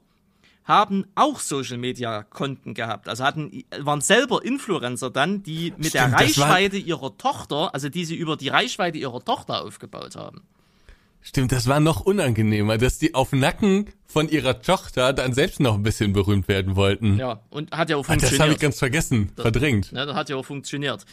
haben auch Social Media Konten gehabt. Also hatten, waren selber Influencer dann, die mit Stimmt, der Reichweite ihrer Tochter, also die sie über die Reichweite ihrer Tochter aufgebaut haben. Stimmt, das war noch unangenehmer, dass die auf Nacken von ihrer Tochter dann selbst noch ein bisschen berühmt werden wollten. Ja, und hat ja auch funktioniert. das habe ich ganz vergessen, das, verdrängt. Ne, das hat ja auch funktioniert.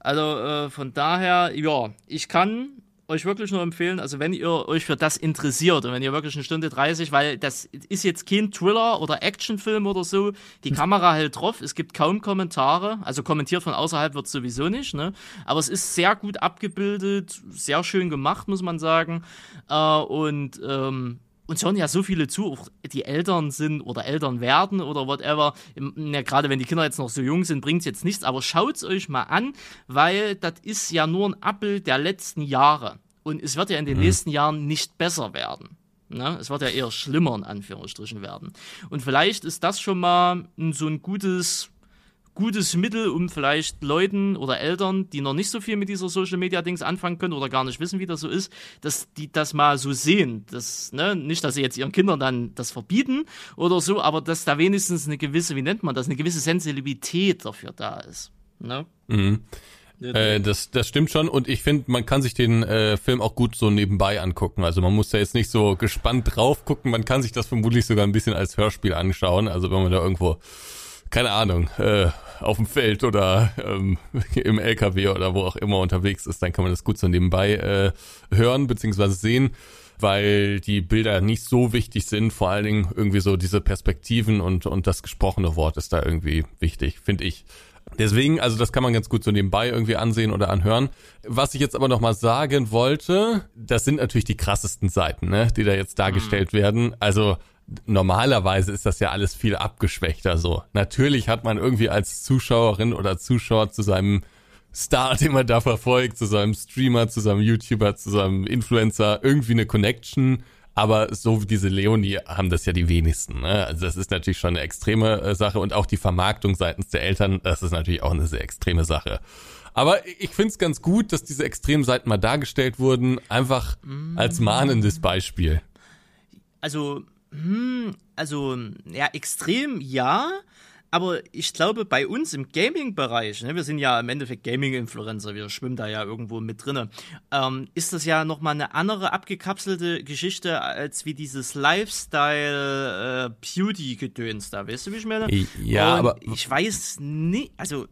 Also äh, von daher, ja, ich kann euch wirklich nur empfehlen, also wenn ihr euch für das interessiert und wenn ihr wirklich eine Stunde 30, weil das ist jetzt kein Thriller oder Actionfilm oder so, die Kamera hält drauf, es gibt kaum Kommentare, also kommentiert von außerhalb wird sowieso nicht, ne? Aber es ist sehr gut abgebildet, sehr schön gemacht, muss man sagen. Äh, und ähm, uns hören ja so viele zu, auch die Eltern sind oder Eltern werden oder whatever. Ja, Gerade wenn die Kinder jetzt noch so jung sind, bringt es jetzt nichts, aber schaut es euch mal an, weil das ist ja nur ein Abbild der letzten Jahre. Und es wird ja in den mhm. nächsten Jahren nicht besser werden. Ne? Es wird ja eher schlimmer in Anführungsstrichen werden. Und vielleicht ist das schon mal so ein gutes gutes Mittel, um vielleicht Leuten oder Eltern, die noch nicht so viel mit dieser Social Media Dings anfangen können oder gar nicht wissen, wie das so ist, dass die das mal so sehen. Das, ne, nicht, dass sie jetzt ihren Kindern dann das verbieten oder so, aber dass da wenigstens eine gewisse, wie nennt man das, eine gewisse Sensibilität dafür da ist. Ne? Mhm. Äh, das, das stimmt schon und ich finde, man kann sich den äh, Film auch gut so nebenbei angucken. Also man muss da jetzt nicht so gespannt drauf gucken, man kann sich das vermutlich sogar ein bisschen als Hörspiel anschauen. Also wenn man da irgendwo keine Ahnung, äh, auf dem Feld oder ähm, im LKW oder wo auch immer unterwegs ist, dann kann man das gut so nebenbei äh, hören bzw. sehen, weil die Bilder nicht so wichtig sind. Vor allen Dingen irgendwie so diese Perspektiven und, und das gesprochene Wort ist da irgendwie wichtig, finde ich. Deswegen, also das kann man ganz gut so nebenbei irgendwie ansehen oder anhören. Was ich jetzt aber nochmal sagen wollte, das sind natürlich die krassesten Seiten, ne, die da jetzt dargestellt mhm. werden. Also normalerweise ist das ja alles viel abgeschwächter so. Natürlich hat man irgendwie als Zuschauerin oder Zuschauer zu seinem Star, den man da verfolgt, zu seinem Streamer, zu seinem YouTuber, zu seinem Influencer irgendwie eine Connection. Aber so wie diese Leonie haben das ja die wenigsten. Ne? Also das ist natürlich schon eine extreme äh, Sache und auch die Vermarktung seitens der Eltern, das ist natürlich auch eine sehr extreme Sache. Aber ich finde es ganz gut, dass diese extremen Seiten mal dargestellt wurden, einfach als mahnendes Beispiel. Also hm, also, ja, extrem ja. Aber ich glaube, bei uns im Gaming-Bereich, ne, wir sind ja im Endeffekt Gaming-Influencer, wir schwimmen da ja irgendwo mit drinne, ähm, ist das ja nochmal eine andere abgekapselte Geschichte als wie dieses Lifestyle äh, da, weißt du, wie ich meine? Ja, Und aber ich weiß nicht, also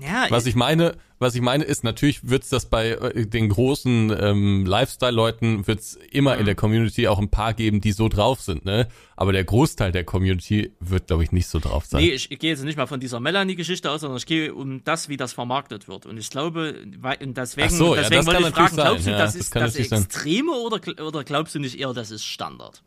Ja, was ich meine, was ich meine ist, natürlich wird's das bei äh, den großen ähm, Lifestyle-Leuten wird's immer mhm. in der Community auch ein paar geben, die so drauf sind, ne? Aber der Großteil der Community wird, glaube ich, nicht so drauf sein. Nee, ich, ich gehe jetzt nicht mal von dieser Melanie-Geschichte aus, sondern ich gehe um das, wie das vermarktet wird. Und ich glaube, und deswegen, so, deswegen ja, wollte ich fragen, glaubst du, ja, das, das ist das Extreme oder, oder glaubst du nicht eher, das ist Standard?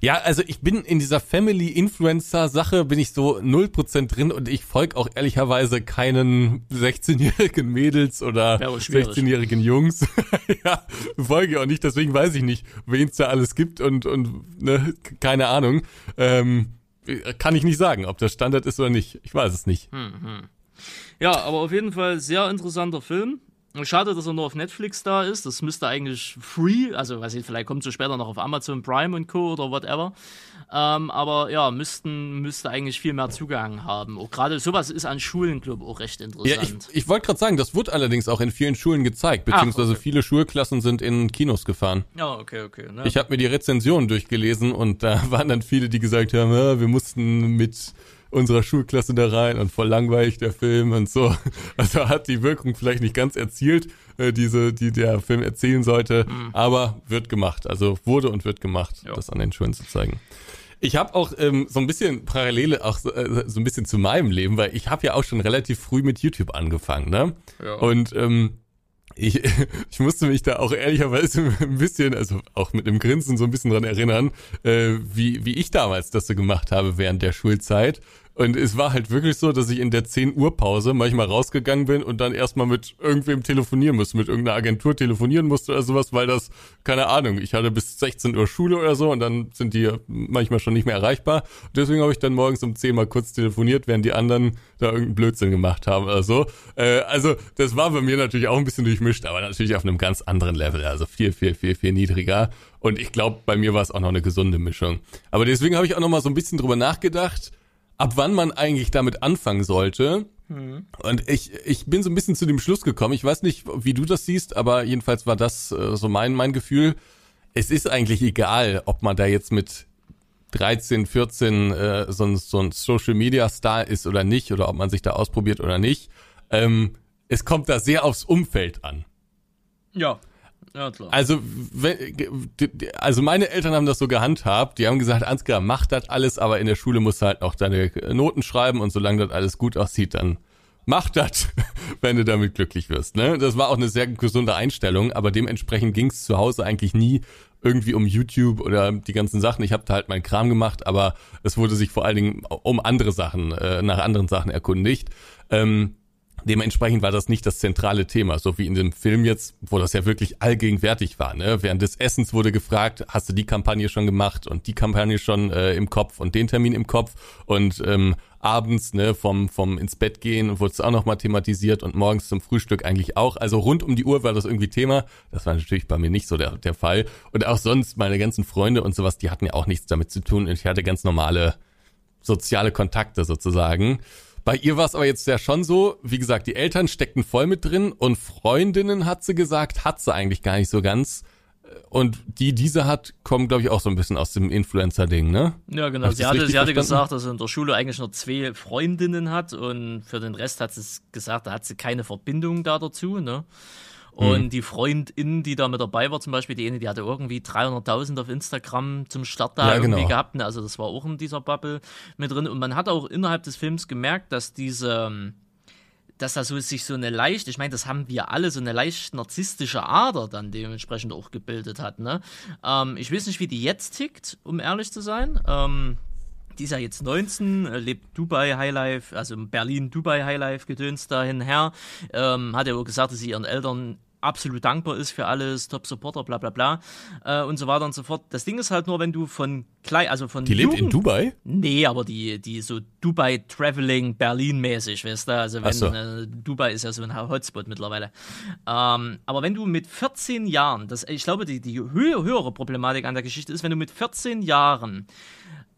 Ja, also ich bin in dieser Family-Influencer-Sache bin ich so 0% drin und ich folge auch ehrlicherweise keinen 16-jährigen Mädels oder 16-jährigen Jungs. ja, folge auch nicht, deswegen weiß ich nicht, wen es da alles gibt und, und ne, keine Ahnung. Ähm, kann ich nicht sagen, ob das Standard ist oder nicht. Ich weiß es nicht. Hm, hm. Ja, aber auf jeden Fall sehr interessanter Film. Schade, dass er nur auf Netflix da ist. Das müsste eigentlich free, also weiß ich, vielleicht kommt es später noch auf Amazon Prime und Co. oder whatever. Ähm, aber ja, müssten, müsste eigentlich viel mehr Zugang haben. Auch gerade sowas ist an Schulen, glaube ich, auch recht interessant. Ja, ich, ich wollte gerade sagen, das wird allerdings auch in vielen Schulen gezeigt, beziehungsweise Ach, okay. viele Schulklassen sind in Kinos gefahren. Ja, okay, okay. Ne? Ich habe mir die Rezensionen durchgelesen und da waren dann viele, die gesagt haben, ja, wir mussten mit unserer Schulklasse da rein und voll langweilig der Film und so. Also hat die Wirkung vielleicht nicht ganz erzielt, äh, diese, die der Film erzählen sollte, mhm. aber wird gemacht. Also wurde und wird gemacht, jo. das an den Schulen zu zeigen. Ich habe auch ähm, so ein bisschen Parallele auch so, äh, so ein bisschen zu meinem Leben, weil ich habe ja auch schon relativ früh mit YouTube angefangen, ne? Ja. Und ähm, ich, ich musste mich da auch ehrlicherweise ein bisschen, also auch mit einem Grinsen so ein bisschen dran erinnern, äh, wie, wie ich damals das so gemacht habe während der Schulzeit. Und es war halt wirklich so, dass ich in der 10 Uhr Pause manchmal rausgegangen bin und dann erstmal mit irgendwem telefonieren musste, mit irgendeiner Agentur telefonieren musste oder sowas, weil das, keine Ahnung, ich hatte bis 16 Uhr Schule oder so und dann sind die manchmal schon nicht mehr erreichbar. Und deswegen habe ich dann morgens um 10 mal kurz telefoniert, während die anderen da irgendeinen Blödsinn gemacht haben oder so. Äh, also das war bei mir natürlich auch ein bisschen durchmischt, aber natürlich auf einem ganz anderen Level, also viel, viel, viel, viel niedriger. Und ich glaube, bei mir war es auch noch eine gesunde Mischung. Aber deswegen habe ich auch noch mal so ein bisschen drüber nachgedacht, ab wann man eigentlich damit anfangen sollte. Mhm. Und ich, ich bin so ein bisschen zu dem Schluss gekommen. Ich weiß nicht, wie du das siehst, aber jedenfalls war das äh, so mein, mein Gefühl. Es ist eigentlich egal, ob man da jetzt mit 13, 14 äh, so, ein, so ein Social Media Star ist oder nicht, oder ob man sich da ausprobiert oder nicht. Ähm, es kommt da sehr aufs Umfeld an. Ja. Ja, klar. Also, also meine Eltern haben das so gehandhabt. Die haben gesagt, Ansgar, mach das alles, aber in der Schule musst du halt auch deine Noten schreiben und solange das alles gut aussieht, dann mach das, wenn du damit glücklich wirst. Ne? Das war auch eine sehr gesunde Einstellung, aber dementsprechend ging es zu Hause eigentlich nie irgendwie um YouTube oder die ganzen Sachen. Ich habe da halt meinen Kram gemacht, aber es wurde sich vor allen Dingen um andere Sachen, äh, nach anderen Sachen erkundigt. Ähm, Dementsprechend war das nicht das zentrale Thema, so wie in dem Film jetzt, wo das ja wirklich allgegenwärtig war. Ne? Während des Essens wurde gefragt, hast du die Kampagne schon gemacht und die Kampagne schon äh, im Kopf und den Termin im Kopf und ähm, abends ne, vom, vom ins Bett gehen wurde es auch nochmal thematisiert und morgens zum Frühstück eigentlich auch. Also rund um die Uhr war das irgendwie Thema. Das war natürlich bei mir nicht so der, der Fall. Und auch sonst, meine ganzen Freunde und sowas, die hatten ja auch nichts damit zu tun. Ich hatte ganz normale soziale Kontakte sozusagen. Bei ihr war es aber jetzt ja schon so, wie gesagt, die Eltern steckten voll mit drin und Freundinnen hat sie gesagt, hat sie eigentlich gar nicht so ganz. Und die diese hat, kommen, glaube ich, auch so ein bisschen aus dem Influencer-Ding, ne? Ja, genau. Sie hatte, sie hatte gesagt, dass sie in der Schule eigentlich nur zwei Freundinnen hat und für den Rest hat sie gesagt, da hat sie keine Verbindung da dazu, ne? Und mhm. die Freundin, die da mit dabei war, zum Beispiel, die eine, die hatte irgendwie 300.000 auf Instagram zum Start da ja, irgendwie genau. gehabt. Ne? Also das war auch in dieser Bubble mit drin. Und man hat auch innerhalb des Films gemerkt, dass diese dass da so sich so eine leicht, ich meine, das haben wir alle, so eine leicht narzisstische Ader dann dementsprechend auch gebildet hat. Ne? Ähm, ich weiß nicht, wie die jetzt tickt, um ehrlich zu sein. Ähm, die ist ja jetzt 19, äh, lebt Dubai Highlife, also Berlin Dubai Highlife gedöns dahin her. Ähm, hat ja auch gesagt, dass sie ihren Eltern absolut dankbar ist für alles, Top-Supporter, bla bla bla äh, und so weiter und so fort. Das Ding ist halt nur, wenn du von klein, also von Die Jugend, lebt in Dubai? Nee, aber die, die so Dubai Traveling Berlin mäßig, weißt du? Also wenn so. äh, Dubai ist ja so ein Hotspot mittlerweile. Ähm, aber wenn du mit 14 Jahren, das, ich glaube, die, die höhere Problematik an der Geschichte ist, wenn du mit 14 Jahren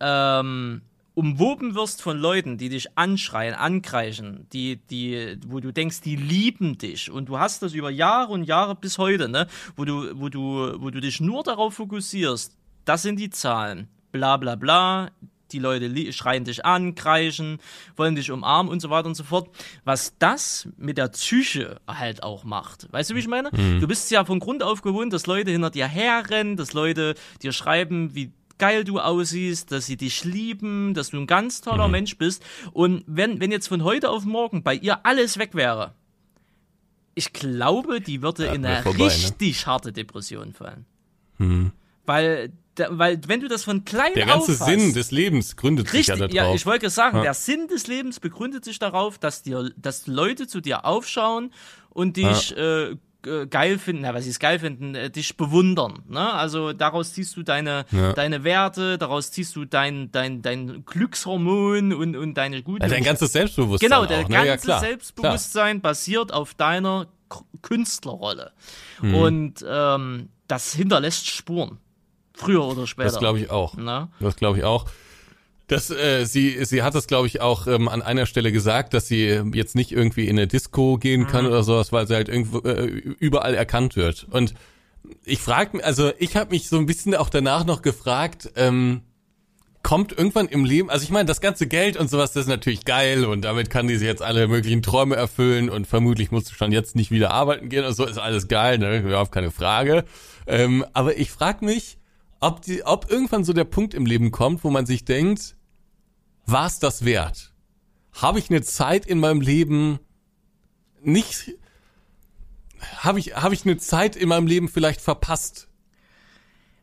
ähm, umwoben wirst von Leuten, die dich anschreien, ankreischen, die, die, wo du denkst, die lieben dich und du hast das über Jahre und Jahre bis heute, ne, wo du, wo du, wo du dich nur darauf fokussierst, das sind die Zahlen, bla bla bla, die Leute schreien dich an, kreischen, wollen dich umarmen und so weiter und so fort. Was das mit der Psyche halt auch macht. Weißt du, wie ich meine? Mhm. Du bist ja von Grund auf gewohnt, dass Leute hinter dir herrennen, dass Leute dir schreiben, wie geil du aussiehst, dass sie dich lieben, dass du ein ganz toller mhm. Mensch bist. Und wenn, wenn jetzt von heute auf morgen bei ihr alles weg wäre, ich glaube, die würde ja, in eine vorbei, ne? richtig ne? harte Depression fallen. Mhm. Weil weil wenn du das von klein Der ganze auf Sinn des Lebens gründet richtig, sich ja darauf. Ja, ich wollte sagen, ja. der Sinn des Lebens begründet sich darauf, dass dir, dass Leute zu dir aufschauen und dich ja. äh, geil finden, na, was sie es geil finden, äh, dich bewundern. Ne? Also daraus ziehst du deine, ja. deine Werte, daraus ziehst du dein, dein, dein Glückshormon und, und deine gute. Ja, dein ganzes Selbstbewusstsein. Genau, dein ne? ganze ja, Selbstbewusstsein klar. basiert auf deiner Künstlerrolle. Mhm. Und ähm, das hinterlässt Spuren. Früher oder später. Das glaube ich auch. Na? Das glaube ich auch. Das, äh, sie, sie hat das, glaube ich, auch ähm, an einer Stelle gesagt, dass sie jetzt nicht irgendwie in eine Disco gehen kann mhm. oder sowas, weil sie halt irgendwo äh, überall erkannt wird. Und ich frage mich, also ich habe mich so ein bisschen auch danach noch gefragt, ähm, kommt irgendwann im Leben, also ich meine, das ganze Geld und sowas, das ist natürlich geil und damit kann die sich jetzt alle möglichen Träume erfüllen und vermutlich musst du schon jetzt nicht wieder arbeiten gehen und so, ist alles geil, ne? Überhaupt keine Frage. Ähm, aber ich frage mich, ob, die, ob irgendwann so der Punkt im Leben kommt, wo man sich denkt, war es das wert? Habe ich eine Zeit in meinem Leben nicht, habe ich, habe ich eine Zeit in meinem Leben vielleicht verpasst?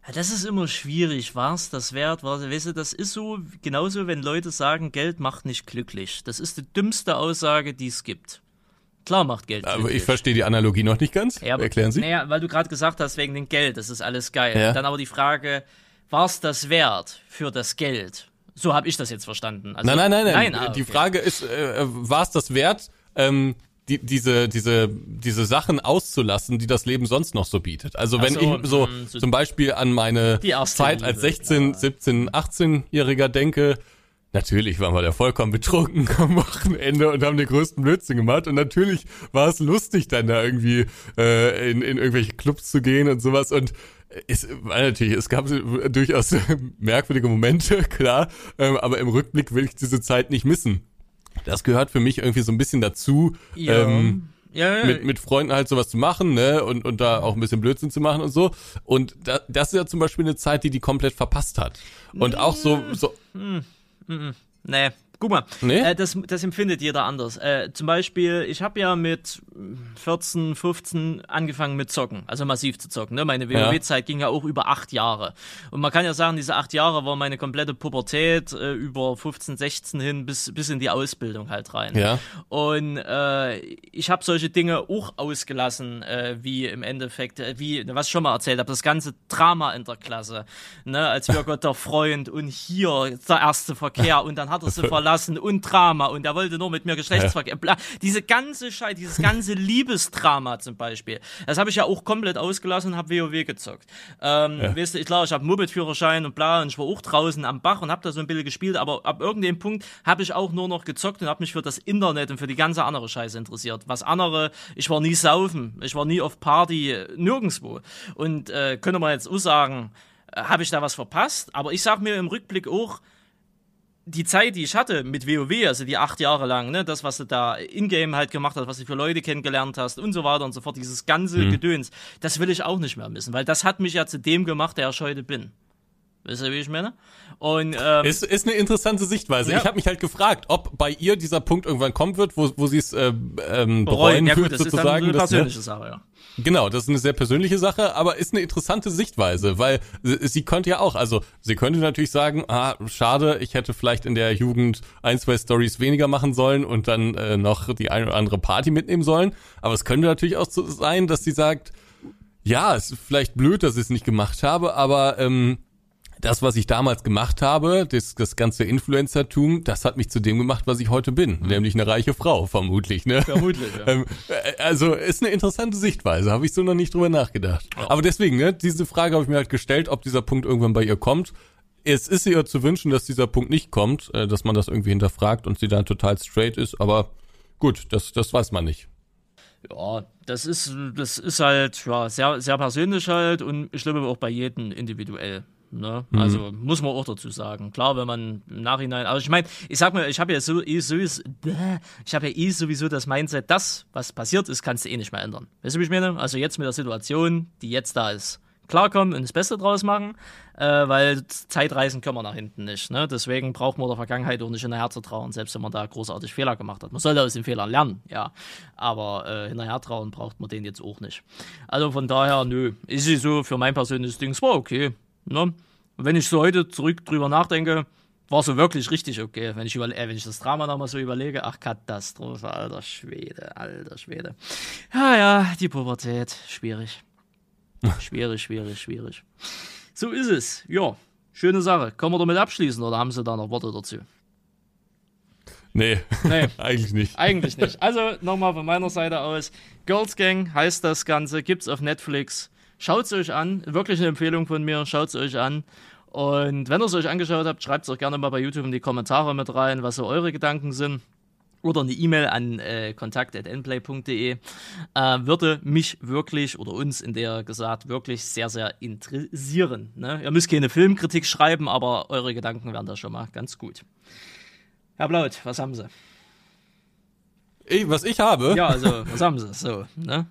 Ja, das ist immer schwierig. War es das wert? War, weißt du, das ist so, genauso, wenn Leute sagen, Geld macht nicht glücklich. Das ist die dümmste Aussage, die es gibt. Klar macht Geld. Aber glücklich. ich verstehe die Analogie noch nicht ganz. Ja, Erklären Sie. Naja, weil du gerade gesagt hast, wegen dem Geld, das ist alles geil. Ja. Dann aber die Frage, war es das wert für das Geld? So habe ich das jetzt verstanden. Also, nein, nein, nein, nein. nein ah, die Frage ist, äh, war es das wert, ähm, die, diese, diese, diese Sachen auszulassen, die das Leben sonst noch so bietet. Also wenn so, ich so, mh, so, zum Beispiel an meine Zeit als 16, klar. 17, 18-Jähriger denke, Natürlich waren wir da vollkommen betrunken am Wochenende und haben den größten Blödsinn gemacht. Und natürlich war es lustig, dann da irgendwie äh, in, in irgendwelche Clubs zu gehen und sowas. Und es war natürlich, es gab durchaus merkwürdige Momente, klar. Ähm, aber im Rückblick will ich diese Zeit nicht missen. Das gehört für mich irgendwie so ein bisschen dazu. Ja. Ähm, ja, ja. Mit, mit Freunden halt sowas zu machen, ne, und, und da auch ein bisschen Blödsinn zu machen und so. Und da, das ist ja zum Beispiel eine Zeit, die die komplett verpasst hat. Und auch so, so, hm. Mm-mm. Nee, Guck mal, nee? äh, das, das empfindet jeder anders. Äh, zum Beispiel, ich habe ja mit 14, 15 angefangen mit Zocken, also massiv zu zocken. Ne? Meine WoW-Zeit ja. ging ja auch über acht Jahre. Und man kann ja sagen, diese acht Jahre war meine komplette Pubertät äh, über 15, 16 hin bis, bis in die Ausbildung halt rein. Ja. Und äh, ich habe solche Dinge auch ausgelassen, äh, wie im Endeffekt, äh, wie, was ich schon mal erzählt habe, das ganze Drama in der Klasse. Ne? Als wir Gott der Freund und hier der erste Verkehr und dann hat er sie verlassen verlassen und Drama und er wollte nur mit mir Geschlechtsverkehr. Ja. Diese ganze Scheiße, dieses ganze Liebesdrama zum Beispiel. Das habe ich ja auch komplett ausgelassen und habe WoW gezockt. Ähm, ja. Weißt du, klar, ich habe Moped-Führerschein und bla und ich war auch draußen am Bach und habe da so ein bisschen gespielt, aber ab irgendeinem Punkt habe ich auch nur noch gezockt und habe mich für das Internet und für die ganze andere Scheiße interessiert. Was andere, ich war nie saufen, ich war nie auf Party, nirgendwo. Und äh, könnte man jetzt auch sagen, äh, habe ich da was verpasst? Aber ich sag mir im Rückblick auch, die Zeit, die ich hatte mit WoW, also die acht Jahre lang, ne, das, was du da in-game halt gemacht hast, was du für Leute kennengelernt hast und so weiter und so fort, dieses ganze mhm. Gedöns, das will ich auch nicht mehr missen, weil das hat mich ja zu dem gemacht, der ich heute bin. Weißt du, wie ich meine? Und, ähm, ist, ist eine interessante Sichtweise. Ja. Ich habe mich halt gefragt, ob bei ihr dieser Punkt irgendwann kommen wird, wo, wo sie es äh, ähm, bereuen, bereuen ja, gut, wird, das sozusagen. Ist dann eine persönliche das, Sache, ja. Genau, das ist eine sehr persönliche Sache, aber ist eine interessante Sichtweise, weil sie, sie könnte ja auch, also sie könnte natürlich sagen, ah, schade, ich hätte vielleicht in der Jugend ein, zwei Stories weniger machen sollen und dann äh, noch die eine oder andere Party mitnehmen sollen. Aber es könnte natürlich auch so sein, dass sie sagt, ja, es ist vielleicht blöd, dass ich es nicht gemacht habe, aber ähm, das, was ich damals gemacht habe, das, das ganze Influencertum, das hat mich zu dem gemacht, was ich heute bin, mhm. nämlich eine reiche Frau, vermutlich. Ne? Vermutlich, ja. Ähm, äh, also ist eine interessante Sichtweise, habe ich so noch nicht drüber nachgedacht. Oh. Aber deswegen, ne, diese Frage habe ich mir halt gestellt, ob dieser Punkt irgendwann bei ihr kommt. Es ist ihr zu wünschen, dass dieser Punkt nicht kommt, äh, dass man das irgendwie hinterfragt und sie dann total straight ist, aber gut, das, das weiß man nicht. Ja, das ist, das ist halt ja, sehr, sehr persönlich halt und ich glaube auch bei jedem individuell. Ne? Mhm. Also muss man auch dazu sagen. Klar, wenn man im Nachhinein, also ich meine, ich sag mal, ich habe ja so, eh so ich habe ja eh sowieso das Mindset, das, was passiert ist, kannst du eh nicht mehr ändern. Weißt du, wie ich meine? Also jetzt mit der Situation, die jetzt da ist, klarkommen und das Beste draus machen, äh, weil Zeitreisen können wir nach hinten nicht. Ne? Deswegen braucht man der Vergangenheit auch nicht hinterher zu trauen, selbst wenn man da großartig Fehler gemacht hat. Man sollte aus den Fehlern lernen, ja. Aber äh, hinterher trauen braucht man den jetzt auch nicht. Also von daher, nö, ist sie so für mein persönliches Ding, es war okay. Ne? wenn ich so heute zurück drüber nachdenke, war so wirklich richtig okay. Wenn ich, äh, wenn ich das Drama nochmal so überlege, ach, Katastrophe, alter Schwede, alter Schwede. Ja, ja, die Pubertät, schwierig. Schwierig, schwierig, schwierig. So ist es. Ja, schöne Sache. Können wir damit abschließen oder haben Sie da noch Worte dazu? Nee, nee. eigentlich nicht. Eigentlich nicht. Also nochmal von meiner Seite aus. Girls Gang heißt das Ganze, gibt's auf Netflix. Schaut es euch an. Wirklich eine Empfehlung von mir. Schaut es euch an. Und wenn ihr es euch angeschaut habt, schreibt es auch gerne mal bei YouTube in die Kommentare mit rein, was so eure Gedanken sind. Oder eine E-Mail an äh, kontakt.nplay.de. Äh, würde mich wirklich oder uns in der gesagt wirklich sehr, sehr interessieren. Ne? Ihr müsst keine Filmkritik schreiben, aber eure Gedanken wären da schon mal ganz gut. Herr Blaut, was haben Sie? Ich, was ich habe? Ja, also, was haben Sie? So, ne?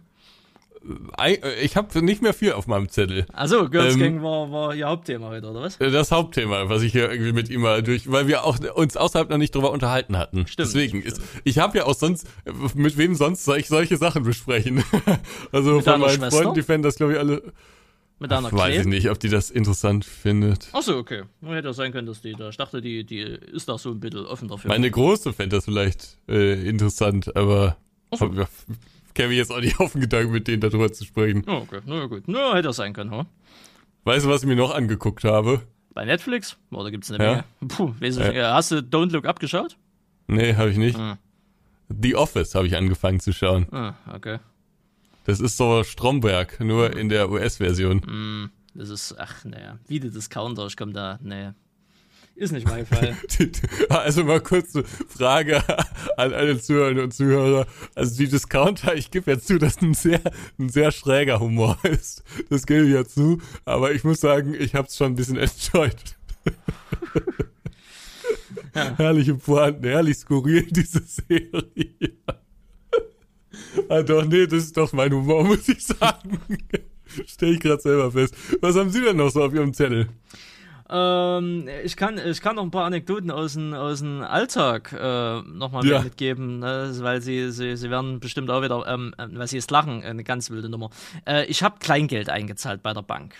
Ich habe nicht mehr viel auf meinem Zettel. Also Girls ähm, Gang war, war Ihr Hauptthema heute, oder was? Das Hauptthema, was ich hier irgendwie mit ihm mal durch, weil wir auch uns außerhalb noch nicht drüber unterhalten hatten. Stimmt. Deswegen stimmt. ist, ich habe ja auch sonst, mit wem sonst soll ich solche Sachen besprechen? also mit von meinen Schwester? Freunden, die fänden das glaube ich alle. Mit deiner Ach, Weiß ich nicht, ob die das interessant findet. Ach so, okay. Hätte auch sein können, dass die da. Ich dachte, die, die ist da so ein bisschen offen dafür. Meine Große fände das vielleicht äh, interessant, aber so. Käme ich jetzt auch nicht auf den Gedanken, mit denen darüber zu sprechen. Oh, okay, na ja, gut. Na, hätte das sein können, hm? Weißt du, was ich mir noch angeguckt habe? Bei Netflix? Oder gibt es eine Menge? Puh, du, ja. Hast du Don't Look abgeschaut? Nee, habe ich nicht. Hm. The Office habe ich angefangen zu schauen. Ah, okay. Das ist so Stromberg, nur in der US-Version. Hm, das ist, ach, naja, wie die Discounter, ich komme da, naja. Ist nicht mein Fall. Also mal kurz eine Frage an alle Zuhörerinnen und Zuhörer. Also die Discounter, ich gebe ja zu, dass ein sehr, ein sehr schräger Humor ist. Das gebe ich ja zu. Aber ich muss sagen, ich habe es schon ein bisschen enjoyed. Ja. Herrliche Pointen, herrlich skurril, diese Serie. ah doch, nee, das ist doch mein Humor, muss ich sagen. Stell ich gerade selber fest. Was haben Sie denn noch so auf Ihrem Zettel? Ähm, ich, kann, ich kann noch ein paar Anekdoten aus dem aus dem Alltag äh, nochmal ja. mitgeben, ne? weil sie, sie, sie werden bestimmt auch wieder, ähm, äh, weil sie jetzt lachen, eine ganz wilde Nummer. Äh, ich habe Kleingeld eingezahlt bei der Bank.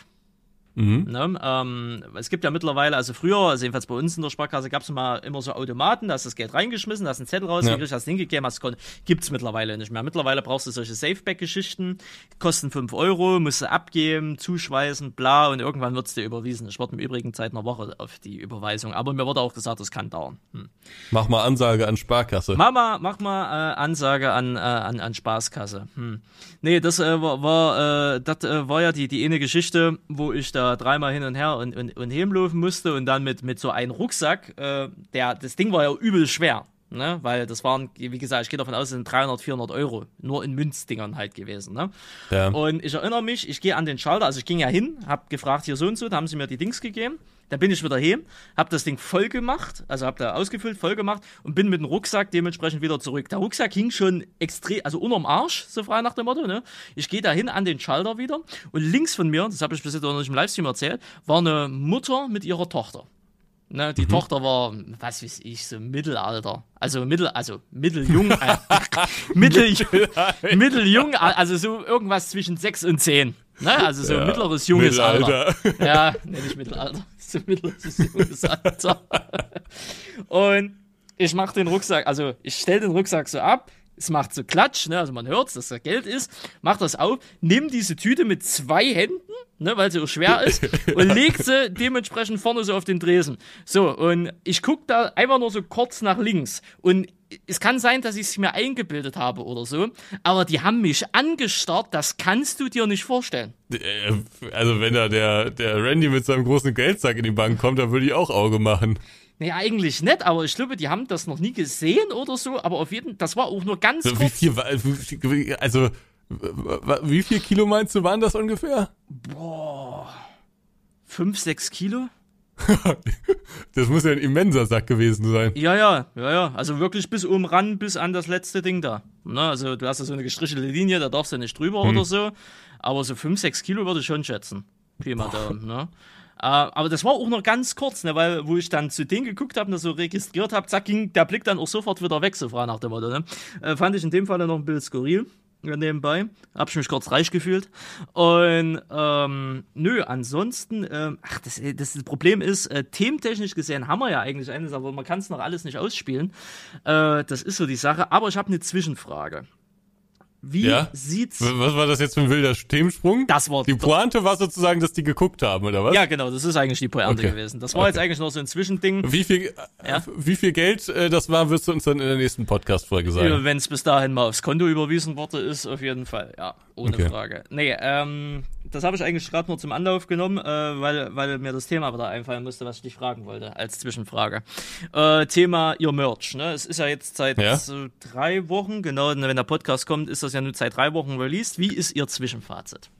Mhm. Ne? Ähm, es gibt ja mittlerweile, also früher, also jedenfalls bei uns in der Sparkasse, gab es mal immer so Automaten, da hast du das Geld reingeschmissen, da hast einen Zettel rausgekriegt, ja. hast hingegeben, hast Gibt es mittlerweile nicht mehr. Mittlerweile brauchst du solche Safeback-Geschichten, kosten 5 Euro, musst du abgeben, zuschweißen, bla, und irgendwann wird es dir überwiesen. Ich warte im Übrigen Zeit einer Woche auf die Überweisung, aber mir wurde auch gesagt, das kann dauern. Hm. Mach mal Ansage an Sparkasse. Mama, mach mal äh, Ansage an, äh, an, an Spaßkasse. Hm. Nee, das äh, war, war, äh, das, äh, war ja die, die eine Geschichte, wo ich da dreimal hin und her und, und, und hinlaufen musste und dann mit, mit so einem Rucksack, äh, der, das Ding war ja übel schwer. Ne? Weil das waren, wie gesagt, ich gehe davon aus, es sind 300, 400 Euro nur in Münzdingern halt gewesen. Ne? Ja. Und ich erinnere mich, ich gehe an den Schalter, also ich ging ja hin, habe gefragt, hier so und so, da haben sie mir die Dings gegeben. Da bin ich wieder heim, habe das Ding voll gemacht, also habe da ausgefüllt, voll gemacht und bin mit dem Rucksack dementsprechend wieder zurück. Der Rucksack hing schon extrem, also unterm Arsch, so frei nach dem Motto. Ne? Ich gehe da hin an den Schalter wieder und links von mir, das habe ich bis jetzt noch nicht im Livestream erzählt, war eine Mutter mit ihrer Tochter. Ne, die mhm. Tochter war, was weiß ich, so Mittelalter. Also mittel, also mitteljung, äh, mittel, mitteljung, also so irgendwas zwischen sechs und zehn. Ne? Also so ja, mittleres junges Alter. Ja, nenne ich Mittelalter. So mittleres junges Alter. und ich mache den Rucksack, also ich stelle den Rucksack so ab, es macht so Klatsch, ne? also man hört, dass da Geld ist, mach das auf, nimm diese Tüte mit zwei Händen, ne? weil sie so schwer ist, und legt sie dementsprechend vorne so auf den Dresen. So, und ich gucke da einfach nur so kurz nach links und es kann sein, dass ich es mir eingebildet habe oder so, aber die haben mich angestarrt, das kannst du dir nicht vorstellen. Äh, also wenn da der, der Randy mit seinem großen Geldsack in die Bank kommt, dann würde ich auch Auge machen. Nee, eigentlich nicht, aber ich glaube, die haben das noch nie gesehen oder so, aber auf jeden Fall, das war auch nur ganz so, kurz. Wie viel, also, wie viel Kilo meinst du, waren das ungefähr? Boah. 5, 6 Kilo? das muss ja ein immenser Sack gewesen sein. Ja, ja, ja, ja. Also wirklich bis oben ran, bis an das letzte Ding da. Na, also du hast ja so eine gestrichelte Linie, da darfst du nicht drüber hm. oder so. Aber so 5, 6 Kilo würde ich schon schätzen. Mal Daumen, ne? Äh, aber das war auch noch ganz kurz, ne, weil wo ich dann zu denen geguckt habe und das so registriert habe, zack, ging der Blick dann auch sofort wieder weg, so frei nach dem Motto. Ne? Äh, fand ich in dem Fall noch ein bisschen skurril nebenbei. Hab ich mich kurz reich gefühlt. Und ähm, nö, ansonsten, ähm, ach, das, das, Problem ist, äh, thementechnisch gesehen haben wir ja eigentlich eines, aber man kann es noch alles nicht ausspielen. Äh, das ist so die Sache. Aber ich habe eine Zwischenfrage. Wie ja? sieht's. Was war das jetzt für ein wilder Themensprung? Das war Die Pointe war sozusagen, dass die geguckt haben, oder was? Ja, genau, das ist eigentlich die Pointe okay. gewesen. Das war okay. jetzt eigentlich noch so ein Zwischending. Wie viel, ja? wie viel Geld äh, das war, wirst du uns dann in der nächsten Podcast-Folge sagen. Ja, Wenn es bis dahin mal aufs Konto überwiesen worden ist, auf jeden Fall. Ja, ohne okay. Frage. Nee, ähm, das habe ich eigentlich gerade nur zum Anlauf genommen, äh, weil, weil mir das Thema wieder einfallen musste, was ich dich fragen wollte, als Zwischenfrage. Äh, Thema ihr Merch. Ne? Es ist ja jetzt seit ja? So drei Wochen, genau, wenn der Podcast kommt, ist das ja nur seit drei Wochen released. Wie ist ihr Zwischenfazit?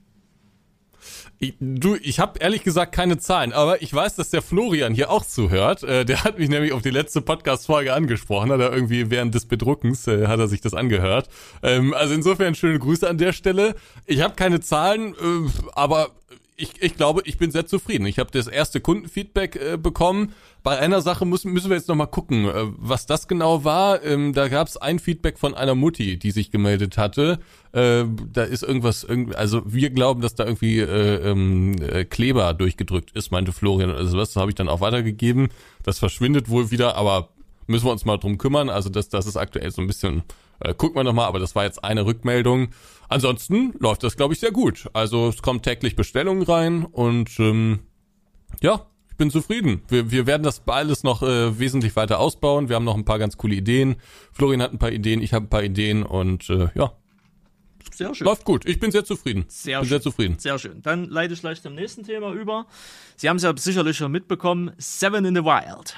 Ich, du, ich habe ehrlich gesagt keine Zahlen, aber ich weiß, dass der Florian hier auch zuhört. Äh, der hat mich nämlich auf die letzte Podcast-Folge angesprochen, hat er irgendwie während des Bedruckens äh, hat er sich das angehört. Ähm, also insofern schöne Grüße an der Stelle. Ich habe keine Zahlen, äh, aber ich, ich glaube, ich bin sehr zufrieden. Ich habe das erste Kundenfeedback äh, bekommen. Bei einer Sache müssen, müssen wir jetzt nochmal gucken, äh, was das genau war. Ähm, da gab es ein Feedback von einer Mutti, die sich gemeldet hatte. Äh, da ist irgendwas, also wir glauben, dass da irgendwie äh, ähm, äh, Kleber durchgedrückt ist, meinte Florian. Also was habe ich dann auch weitergegeben. Das verschwindet wohl wieder, aber müssen wir uns mal drum kümmern. Also das, das ist aktuell so ein bisschen, äh, gucken wir nochmal, aber das war jetzt eine Rückmeldung. Ansonsten läuft das, glaube ich, sehr gut. Also es kommt täglich Bestellungen rein und ähm, ja, ich bin zufrieden. Wir, wir werden das alles noch äh, wesentlich weiter ausbauen. Wir haben noch ein paar ganz coole Ideen. Florian hat ein paar Ideen, ich habe ein paar Ideen und äh, ja. Sehr schön. Läuft gut. Ich bin sehr zufrieden. Sehr bin schön. sehr zufrieden. Sehr schön. Dann leite ich gleich zum nächsten Thema über. Sie haben es ja sicherlich schon mitbekommen. Seven in the Wild.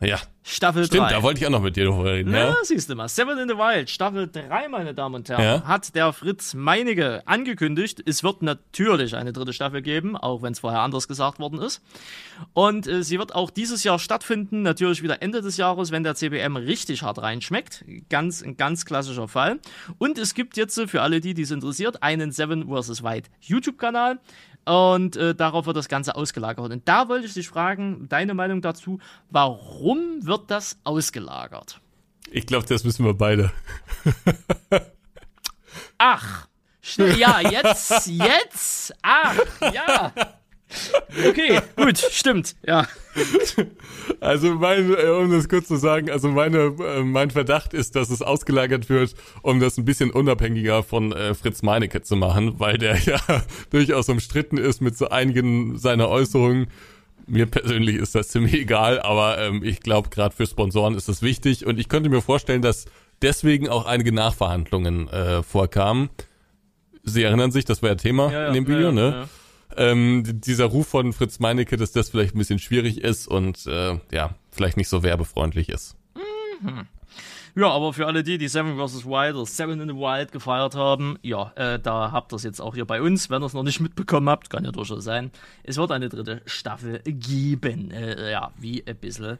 Ja. Staffel Stimmt, 3. da wollte ich auch noch mit dir drüber reden. Ja, ja, siehst du mal. Seven in the Wild, Staffel 3, meine Damen und Herren, ja. hat der Fritz Meinige angekündigt. Es wird natürlich eine dritte Staffel geben, auch wenn es vorher anders gesagt worden ist. Und äh, sie wird auch dieses Jahr stattfinden, natürlich wieder Ende des Jahres, wenn der CBM richtig hart reinschmeckt. Ganz, ein ganz klassischer Fall. Und es gibt jetzt für alle, die dies interessiert, einen Seven vs. Wild YouTube-Kanal. Und äh, darauf wird das Ganze ausgelagert. Und da wollte ich dich fragen, deine Meinung dazu, warum wird das ausgelagert? Ich glaube, das wissen wir beide. Ach, ja, jetzt, jetzt, ach, ja. Okay, gut, stimmt, ja. Also mein, äh, um das kurz zu sagen, also meine, äh, mein Verdacht ist, dass es ausgelagert wird, um das ein bisschen unabhängiger von äh, Fritz Meinecke zu machen, weil der ja durchaus umstritten ist mit so einigen seiner Äußerungen. Mir persönlich ist das ziemlich egal, aber ähm, ich glaube, gerade für Sponsoren ist das wichtig und ich könnte mir vorstellen, dass deswegen auch einige Nachverhandlungen äh, vorkamen. Sie erinnern sich, das war ja Thema ja, ja, in dem Video, ja, ne? Ähm, dieser Ruf von Fritz Meinecke, dass das vielleicht ein bisschen schwierig ist und äh, ja, vielleicht nicht so werbefreundlich ist. Mhm. Ja, aber für alle die, die Seven vs. Wild oder Seven in the Wild gefeiert haben, ja, äh, da habt ihr es jetzt auch hier bei uns. Wenn ihr es noch nicht mitbekommen habt, kann ja durchaus sein. Es wird eine dritte Staffel geben. Äh, ja, wie ein bisschen,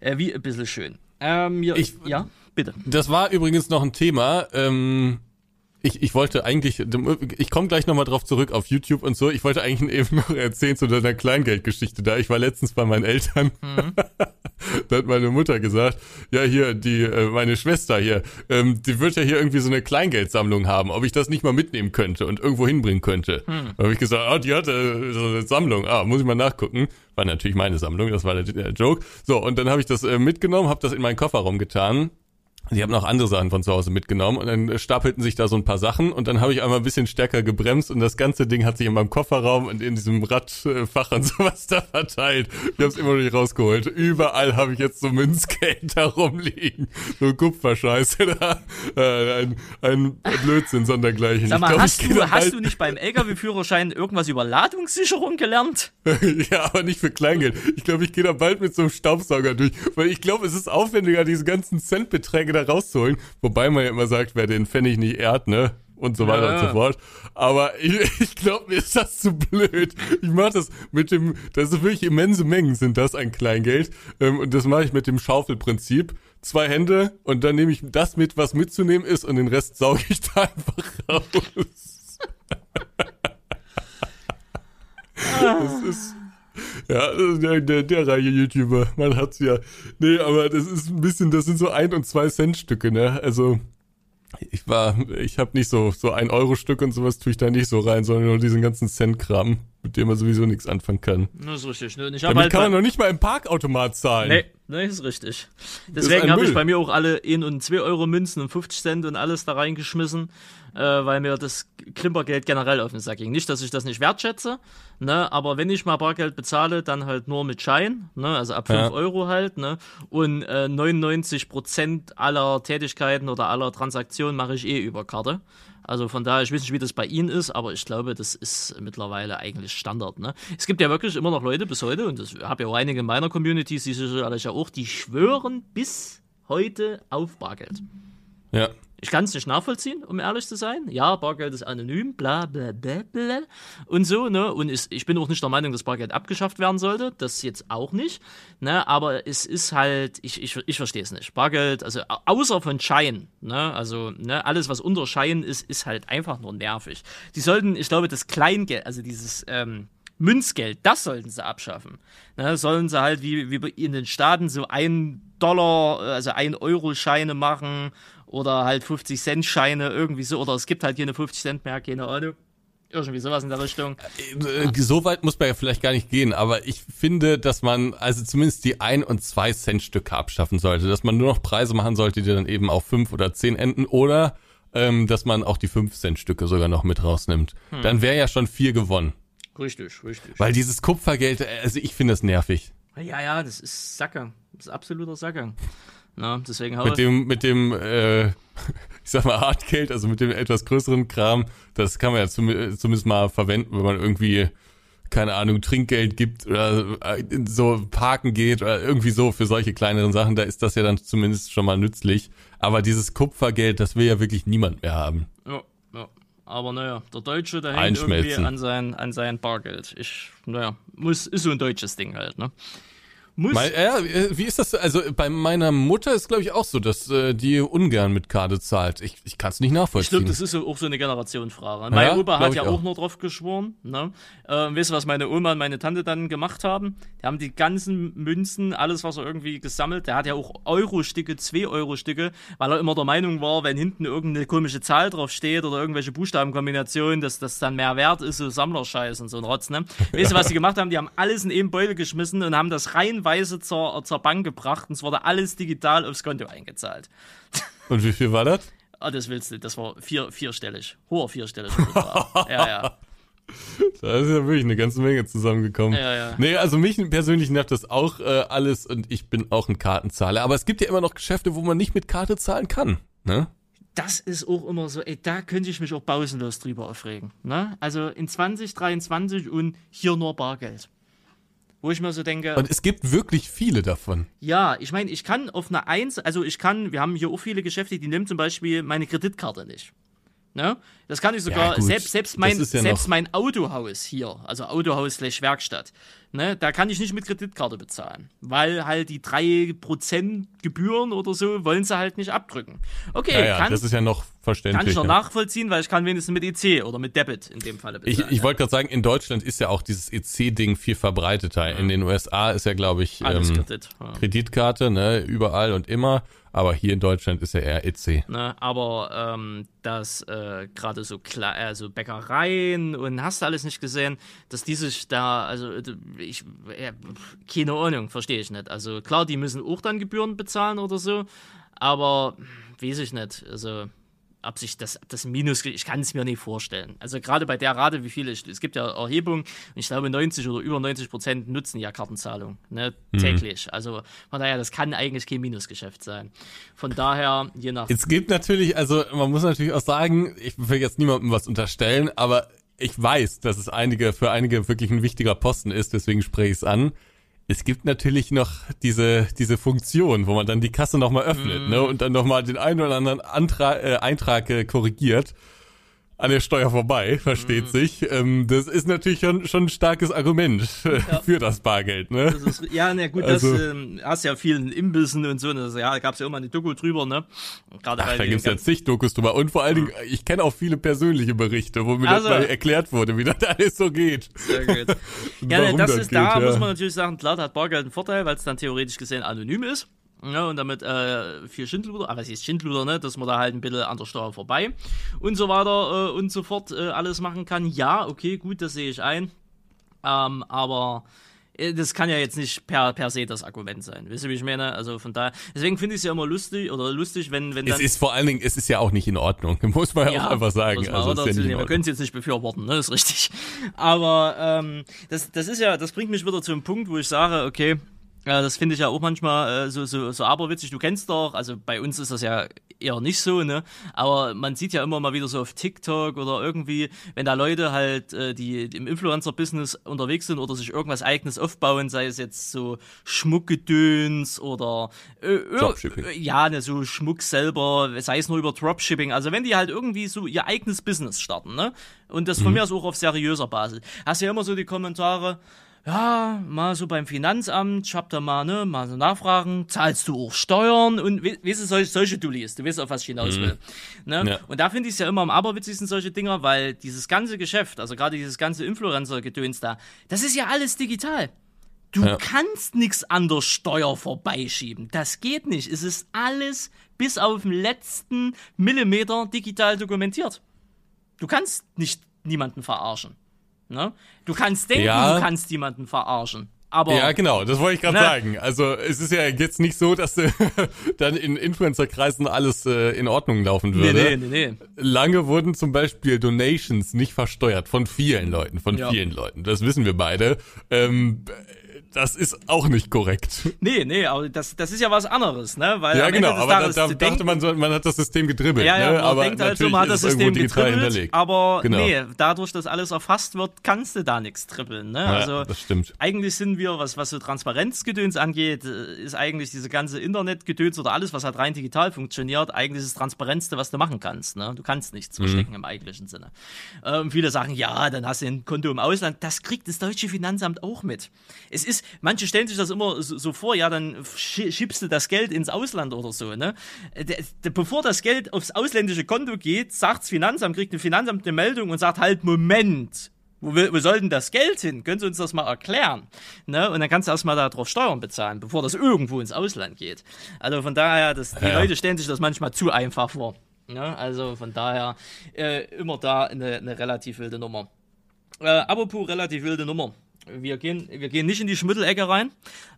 äh, wie ein bisschen schön. Ähm, ja, ich, ja, bitte. Das war übrigens noch ein Thema. Ähm, ich, ich wollte eigentlich, ich komme gleich nochmal drauf zurück auf YouTube und so. Ich wollte eigentlich eben noch erzählen zu deiner Kleingeldgeschichte da. Ich war letztens bei meinen Eltern. Mhm. da hat meine Mutter gesagt, ja hier, die, äh, meine Schwester hier, ähm, die wird ja hier irgendwie so eine Kleingeldsammlung haben, ob ich das nicht mal mitnehmen könnte und irgendwo hinbringen könnte. Mhm. Da habe ich gesagt, ah, die hatte äh, so eine Sammlung. Ah, muss ich mal nachgucken. War natürlich meine Sammlung, das war der, der Joke. So, und dann habe ich das äh, mitgenommen, habe das in meinen Kofferraum getan die haben noch andere Sachen von zu Hause mitgenommen und dann stapelten sich da so ein paar Sachen und dann habe ich einmal ein bisschen stärker gebremst und das ganze Ding hat sich in meinem Kofferraum und in diesem Radfach und sowas da verteilt. Ich habe es immer noch nicht rausgeholt. Überall habe ich jetzt so Münzgeld da rumliegen. So Kupferscheiße da. Äh, ein, ein Blödsinn sondergleichen. Sag mal, glaub, hast, du, hast du nicht beim LKW-Führerschein irgendwas über Ladungssicherung gelernt? ja, aber nicht für Kleingeld. Ich glaube, ich gehe da bald mit so einem Staubsauger durch, weil ich glaube, es ist aufwendiger, diese ganzen Centbeträge da rauszuholen. Wobei man ja immer sagt, wer den Pfennig nicht ehrt, ne? und so weiter Ja. und so fort. Aber ich, ich glaube, mir ist das zu blöd. Ich mache das mit dem, das ist wirklich immense Mengen sind das an Kleingeld. Ähm, und das mache ich mit dem Schaufelprinzip. Zwei Hände und dann nehme ich das mit, was mitzunehmen ist und den Rest sauge ich da einfach raus. Das ist, ja, das ist der, der, der reiche YouTuber. Man hat's ja. Nee, aber das ist ein bisschen, das sind so ein und zwei Cent Stücke, ne? Also, ich war, ich habe nicht so, so ein Euro Stück und sowas tue ich da nicht so rein, sondern nur diesen ganzen Cent-Kram, mit dem man sowieso nichts anfangen kann. Das ist richtig. Ne? Ich Damit halt kann man noch nicht mal im Parkautomat zahlen. Nee, nee, ist richtig. Deswegen habe ich bei mir auch alle 1 und 2 Euro Münzen und 50 Cent und alles da reingeschmissen, äh, weil mir das Klimpergeld generell auf den Sack ging. Nicht, dass ich das nicht wertschätze, ne, aber wenn ich mal Bargeld bezahle, dann halt nur mit Schein, ne, also ab 5 Ja. Euro halt, ne, und äh, 99% aller Tätigkeiten oder aller Transaktionen mache ich eh über Karte. Also von daher, ich weiß nicht, wie das bei Ihnen ist, aber ich glaube, das ist mittlerweile eigentlich Standard. Ne? Es gibt ja wirklich immer noch Leute bis heute, und das habe ja auch einige in meiner Community, Sie sicherlich ja auch, die schwören bis heute auf Bargeld. Ja. Ich kann es nicht nachvollziehen, um ehrlich zu sein. Ja, Bargeld ist anonym, bla bla bla bla und so, ne? Und ist, ich bin auch nicht der Meinung, dass Bargeld abgeschafft werden sollte. Das jetzt auch nicht. Ne? Aber es ist halt, ich, ich, ich verstehe es nicht. Bargeld, also au- außer von Schein, ne? Also, ne, alles, was unter Schein ist, ist halt einfach nur nervig. Die sollten, ich glaube, das Kleingeld, also dieses, ähm, Münzgeld, das sollten sie abschaffen. Ne, sollen sie halt wie, wie in den Staaten so ein Dollar, also ein Euro Scheine machen oder halt 50 Cent Scheine irgendwie so. Oder es gibt halt hier eine 50 Cent mehr, keine Ahnung. Irgendwie sowas in der Richtung. Äh, So weit muss man ja vielleicht gar nicht gehen, aber ich finde, dass man also zumindest die ein und zwei Cent Stücke abschaffen sollte, dass man nur noch Preise machen sollte, die dann eben auf fünf oder zehn enden oder ähm, dass man auch die fünf Cent Stücke sogar noch mit rausnimmt. Dann wäre ja schon viel gewonnen, Richtig, richtig. weil dieses Kupfergeld, äh, also ich finde das nervig. Ja, ja, das ist Sackgang. Das ist absoluter Sackgang. Na, deswegen Mit dem, mit dem, äh, ich sag mal Hartgeld, also mit dem etwas größeren Kram, das kann man ja zum, zumindest mal verwenden, wenn man irgendwie, keine Ahnung, Trinkgeld gibt oder äh, so parken geht oder irgendwie so für solche kleineren Sachen, da ist das ja dann zumindest schon mal nützlich. Aber dieses Kupfergeld, das will ja wirklich niemand mehr haben. Ja, ja. Aber naja, der Deutsche, der hängt irgendwie an sein, an sein Bargeld. Ich, naja, muss, ist so ein deutsches Ding halt, ne? Muss. Mein, ja, äh, wie ist das? Also bei meiner Mutter ist glaube ich auch so, dass äh, die ungern mit Karte zahlt. Ich, ich kann es nicht Ich nachvollziehen. glaube, das ist auch so eine Generationenfrage. Mein Opa glaub hat ja auch. auch nur drauf geschworen. Ne? Äh, weißt du, was meine Oma und meine Tante dann gemacht haben? Die haben die ganzen Münzen, alles, was er irgendwie gesammelt, der hat ja auch Euro-Stücke, 2-Euro-Stücke, weil er immer der Meinung war, wenn hinten irgendeine komische Zahl drauf steht oder irgendwelche Buchstabenkombinationen, dass das dann mehr wert ist, so Sammlerscheiß und so ein Rotz. Ne? Weißt du, was sie gemacht haben? Die haben alles in einen Beutel geschmissen und haben das reihenweise zur, zur Bank gebracht und es wurde alles digital aufs Konto eingezahlt. Und wie viel war das? Ah, das willst du, das war vier, vierstellig. Hoher vierstellig. Ja, ja. Da ist ja wirklich eine ganze Menge zusammengekommen. Ja, ja. Nee, also mich persönlich nervt das auch äh, alles und ich bin auch ein Kartenzahler. Aber es gibt ja immer noch Geschäfte, wo man nicht mit Karte zahlen kann. Ne? Das ist auch immer so, ey, da könnte ich mich auch pausenlos drüber aufregen. Ne? Also in 2023 und hier nur Bargeld. Wo ich mir so denke, Und es gibt wirklich viele davon. ja, ich meine, ich kann auf eine Eins, also ich kann, wir haben hier auch viele Geschäfte, die nehmen zum Beispiel meine Kreditkarte nicht. Ne? Das kann ich sogar, gut, selbst, selbst, mein, ja selbst mein Autohaus hier, also Autohaus slash Werkstatt, ne, da kann ich nicht mit Kreditkarte bezahlen, weil halt die 3% Gebühren oder so wollen sie halt nicht abdrücken. Okay, Ja, ja, kann, das ist ja noch kann verständlich. ich noch ja. nachvollziehen, weil ich kann wenigstens mit EC oder mit Debit in dem Falle Ich, bezahlen. ich wollte gerade sagen, in Deutschland ist ja auch dieses EC-Ding viel verbreiteter. In den USA ist ja, glaube ich, ähm, Kredit. Ja. Kreditkarte, ne, überall und immer. Aber hier in Deutschland ist ja eher E EC. Ne, aber ähm, dass äh, gerade so klar, also Bäckereien und hast du alles nicht gesehen, dass die sich da, also ich, ja, keine Ahnung, verstehe ich nicht. Also klar, die müssen auch dann Gebühren bezahlen oder so, aber weiß ich nicht. Also ob sich das, ob das Minus, ich kann es mir nicht vorstellen. Also gerade bei der Rate, wie viele, es gibt ja Erhebungen, und ich glaube 90 oder über 90 Prozent nutzen ja Kartenzahlung, ne, täglich. Also von daher, das kann eigentlich kein Minusgeschäft sein. Von daher, je nach Es gibt natürlich, also man muss natürlich auch sagen, ich will jetzt niemandem was unterstellen, aber ich weiß, dass es einige, für einige wirklich ein wichtiger Posten ist, deswegen spreche ich es an. Es gibt natürlich noch diese, diese Funktion, wo man dann die Kasse nochmal öffnet, ne, und dann nochmal den einen oder anderen Antrag, äh, Eintrag äh, korrigiert. An der Steuer vorbei, versteht Mhm. sich. Ähm, das ist natürlich schon, schon ein starkes Argument äh, für das Bargeld, ne? Das ist, ja, na gut, Also- das ähm, hast ja vielen Imbissen und so. Das, ja, da gab's ja immer eine Doku drüber, ne? Gerade Ach, da die gibt's ja zig Dokus drüber. Und vor allen Dingen, ich kenne auch viele persönliche Berichte, wo mir Also- das mal erklärt wurde, wie das alles so geht. Sehr gut. Ja, ne, das das ist geht, da, ja. muss man natürlich sagen, klar, da hat Bargeld einen Vorteil, weil es dann theoretisch gesehen anonym ist. Ja, und damit äh, viel Schindluder, aber es ist Schindluder, ne, dass man da halt ein bisschen an der Steuer vorbei und so weiter äh, und so fort äh, alles machen kann. Ja, okay, gut, das sehe ich ein. Ähm, aber äh, das kann ja jetzt nicht per, per se das Argument sein. Wisst ihr, wie ich meine? Also von daher, deswegen finde ich es ja immer lustig oder lustig, wenn, wenn Es dann. ist vor allen Dingen, es ist ja auch nicht in Ordnung, muss man ja, auch einfach sagen. man Also, es ist ja wir können es jetzt nicht befürworten, ne? ist richtig. Aber ähm, das, das ist ja, das bringt mich wieder zu einem Punkt, wo ich sage, okay, äh, das finde ich ja auch manchmal äh, so, so, so aberwitzig. Du kennst doch, also bei uns ist das ja eher nicht so, ne? Aber man sieht ja immer mal wieder so auf TikTok oder irgendwie, wenn da Leute halt, äh, die, im Influencer-Business unterwegs sind oder sich irgendwas eigenes aufbauen, sei es jetzt so Schmuckgedöns oder äh, ir- Dropshipping. äh, ja, ne, so Schmuck selber, sei es nur über Dropshipping. Also wenn die halt irgendwie so ihr eigenes Business starten, ne? Und das von mir aus auch auf seriöser Basis. Hast ja immer so die Kommentare, ja, mal so beim Finanzamt, ich hab da mal, ne, mal so Nachfragen, zahlst du auch Steuern und we- weißt du, solche, solche Dullis, du weißt, auf was ich hinaus will. Ne? Ja. Und da finde ich es ja immer am aberwitzigsten solche Dinger, weil dieses ganze Geschäft, also gerade dieses ganze Influencer-Gedöns da, das ist ja alles digital. Du Ja. kannst nichts an der Steuer vorbeischieben. Das geht nicht. Es ist alles bis auf den letzten Millimeter digital dokumentiert. Du kannst nicht niemanden verarschen. Ne? Du kannst denken, Ja. du kannst jemanden verarschen. Aber Ja, genau, das wollte ich gerade Na. sagen. Also es ist ja jetzt nicht so, dass äh, dann in Influencer-Kreisen alles äh, in Ordnung laufen nee, würde. nee, nee, nee. Lange wurden zum Beispiel Donations nicht versteuert von vielen Leuten, von Ja. vielen Leuten. Das wissen wir beide. Ähm, das ist auch nicht korrekt. Nee, nee, aber das, das ist ja was anderes, ne? Weil Ja, genau, aber da, Tages da dachte man, so, man hat das System gedribbelt. Ja, ja, ne? man aber denkt halt so, man hat das System hinterlegt. aber Genau. nee, dadurch, dass alles erfasst wird, kannst du da nichts trippeln, ne? Ja, also, das stimmt. eigentlich sind wir, was, was so Transparenzgedöns angeht, äh, ist eigentlich diese ganze Internetgedöns oder alles, was halt rein digital funktioniert, eigentlich das Transparenzste, was du machen kannst, ne? Du kannst nichts Mhm. verstecken im eigentlichen Sinne. Ähm, viele sagen, ja, dann hast du ein Konto im Ausland. Das kriegt das deutsche Finanzamt auch mit. Es ist, manche stellen sich das immer so, vor, ja, dann schi- schiebst du das Geld ins Ausland oder so, ne? Der, bevor das Geld aufs ausländische Konto geht, sagt's Finanzamt, kriegt ein Finanzamt eine Meldung und sagt halt, Moment, wo, wo soll denn das Geld hin? Können Sie uns das mal erklären? Ne? Und dann kannst du erstmal darauf Steuern bezahlen, bevor das irgendwo ins Ausland geht. Also von daher, das, die Ja. Leute stellen sich das manchmal zu einfach vor. Ne? Also von daher äh, immer da eine, eine relativ wilde Nummer. Äh, apropos relativ wilde Nummer. Wir gehen, wir gehen nicht in die Schmuddelecke rein.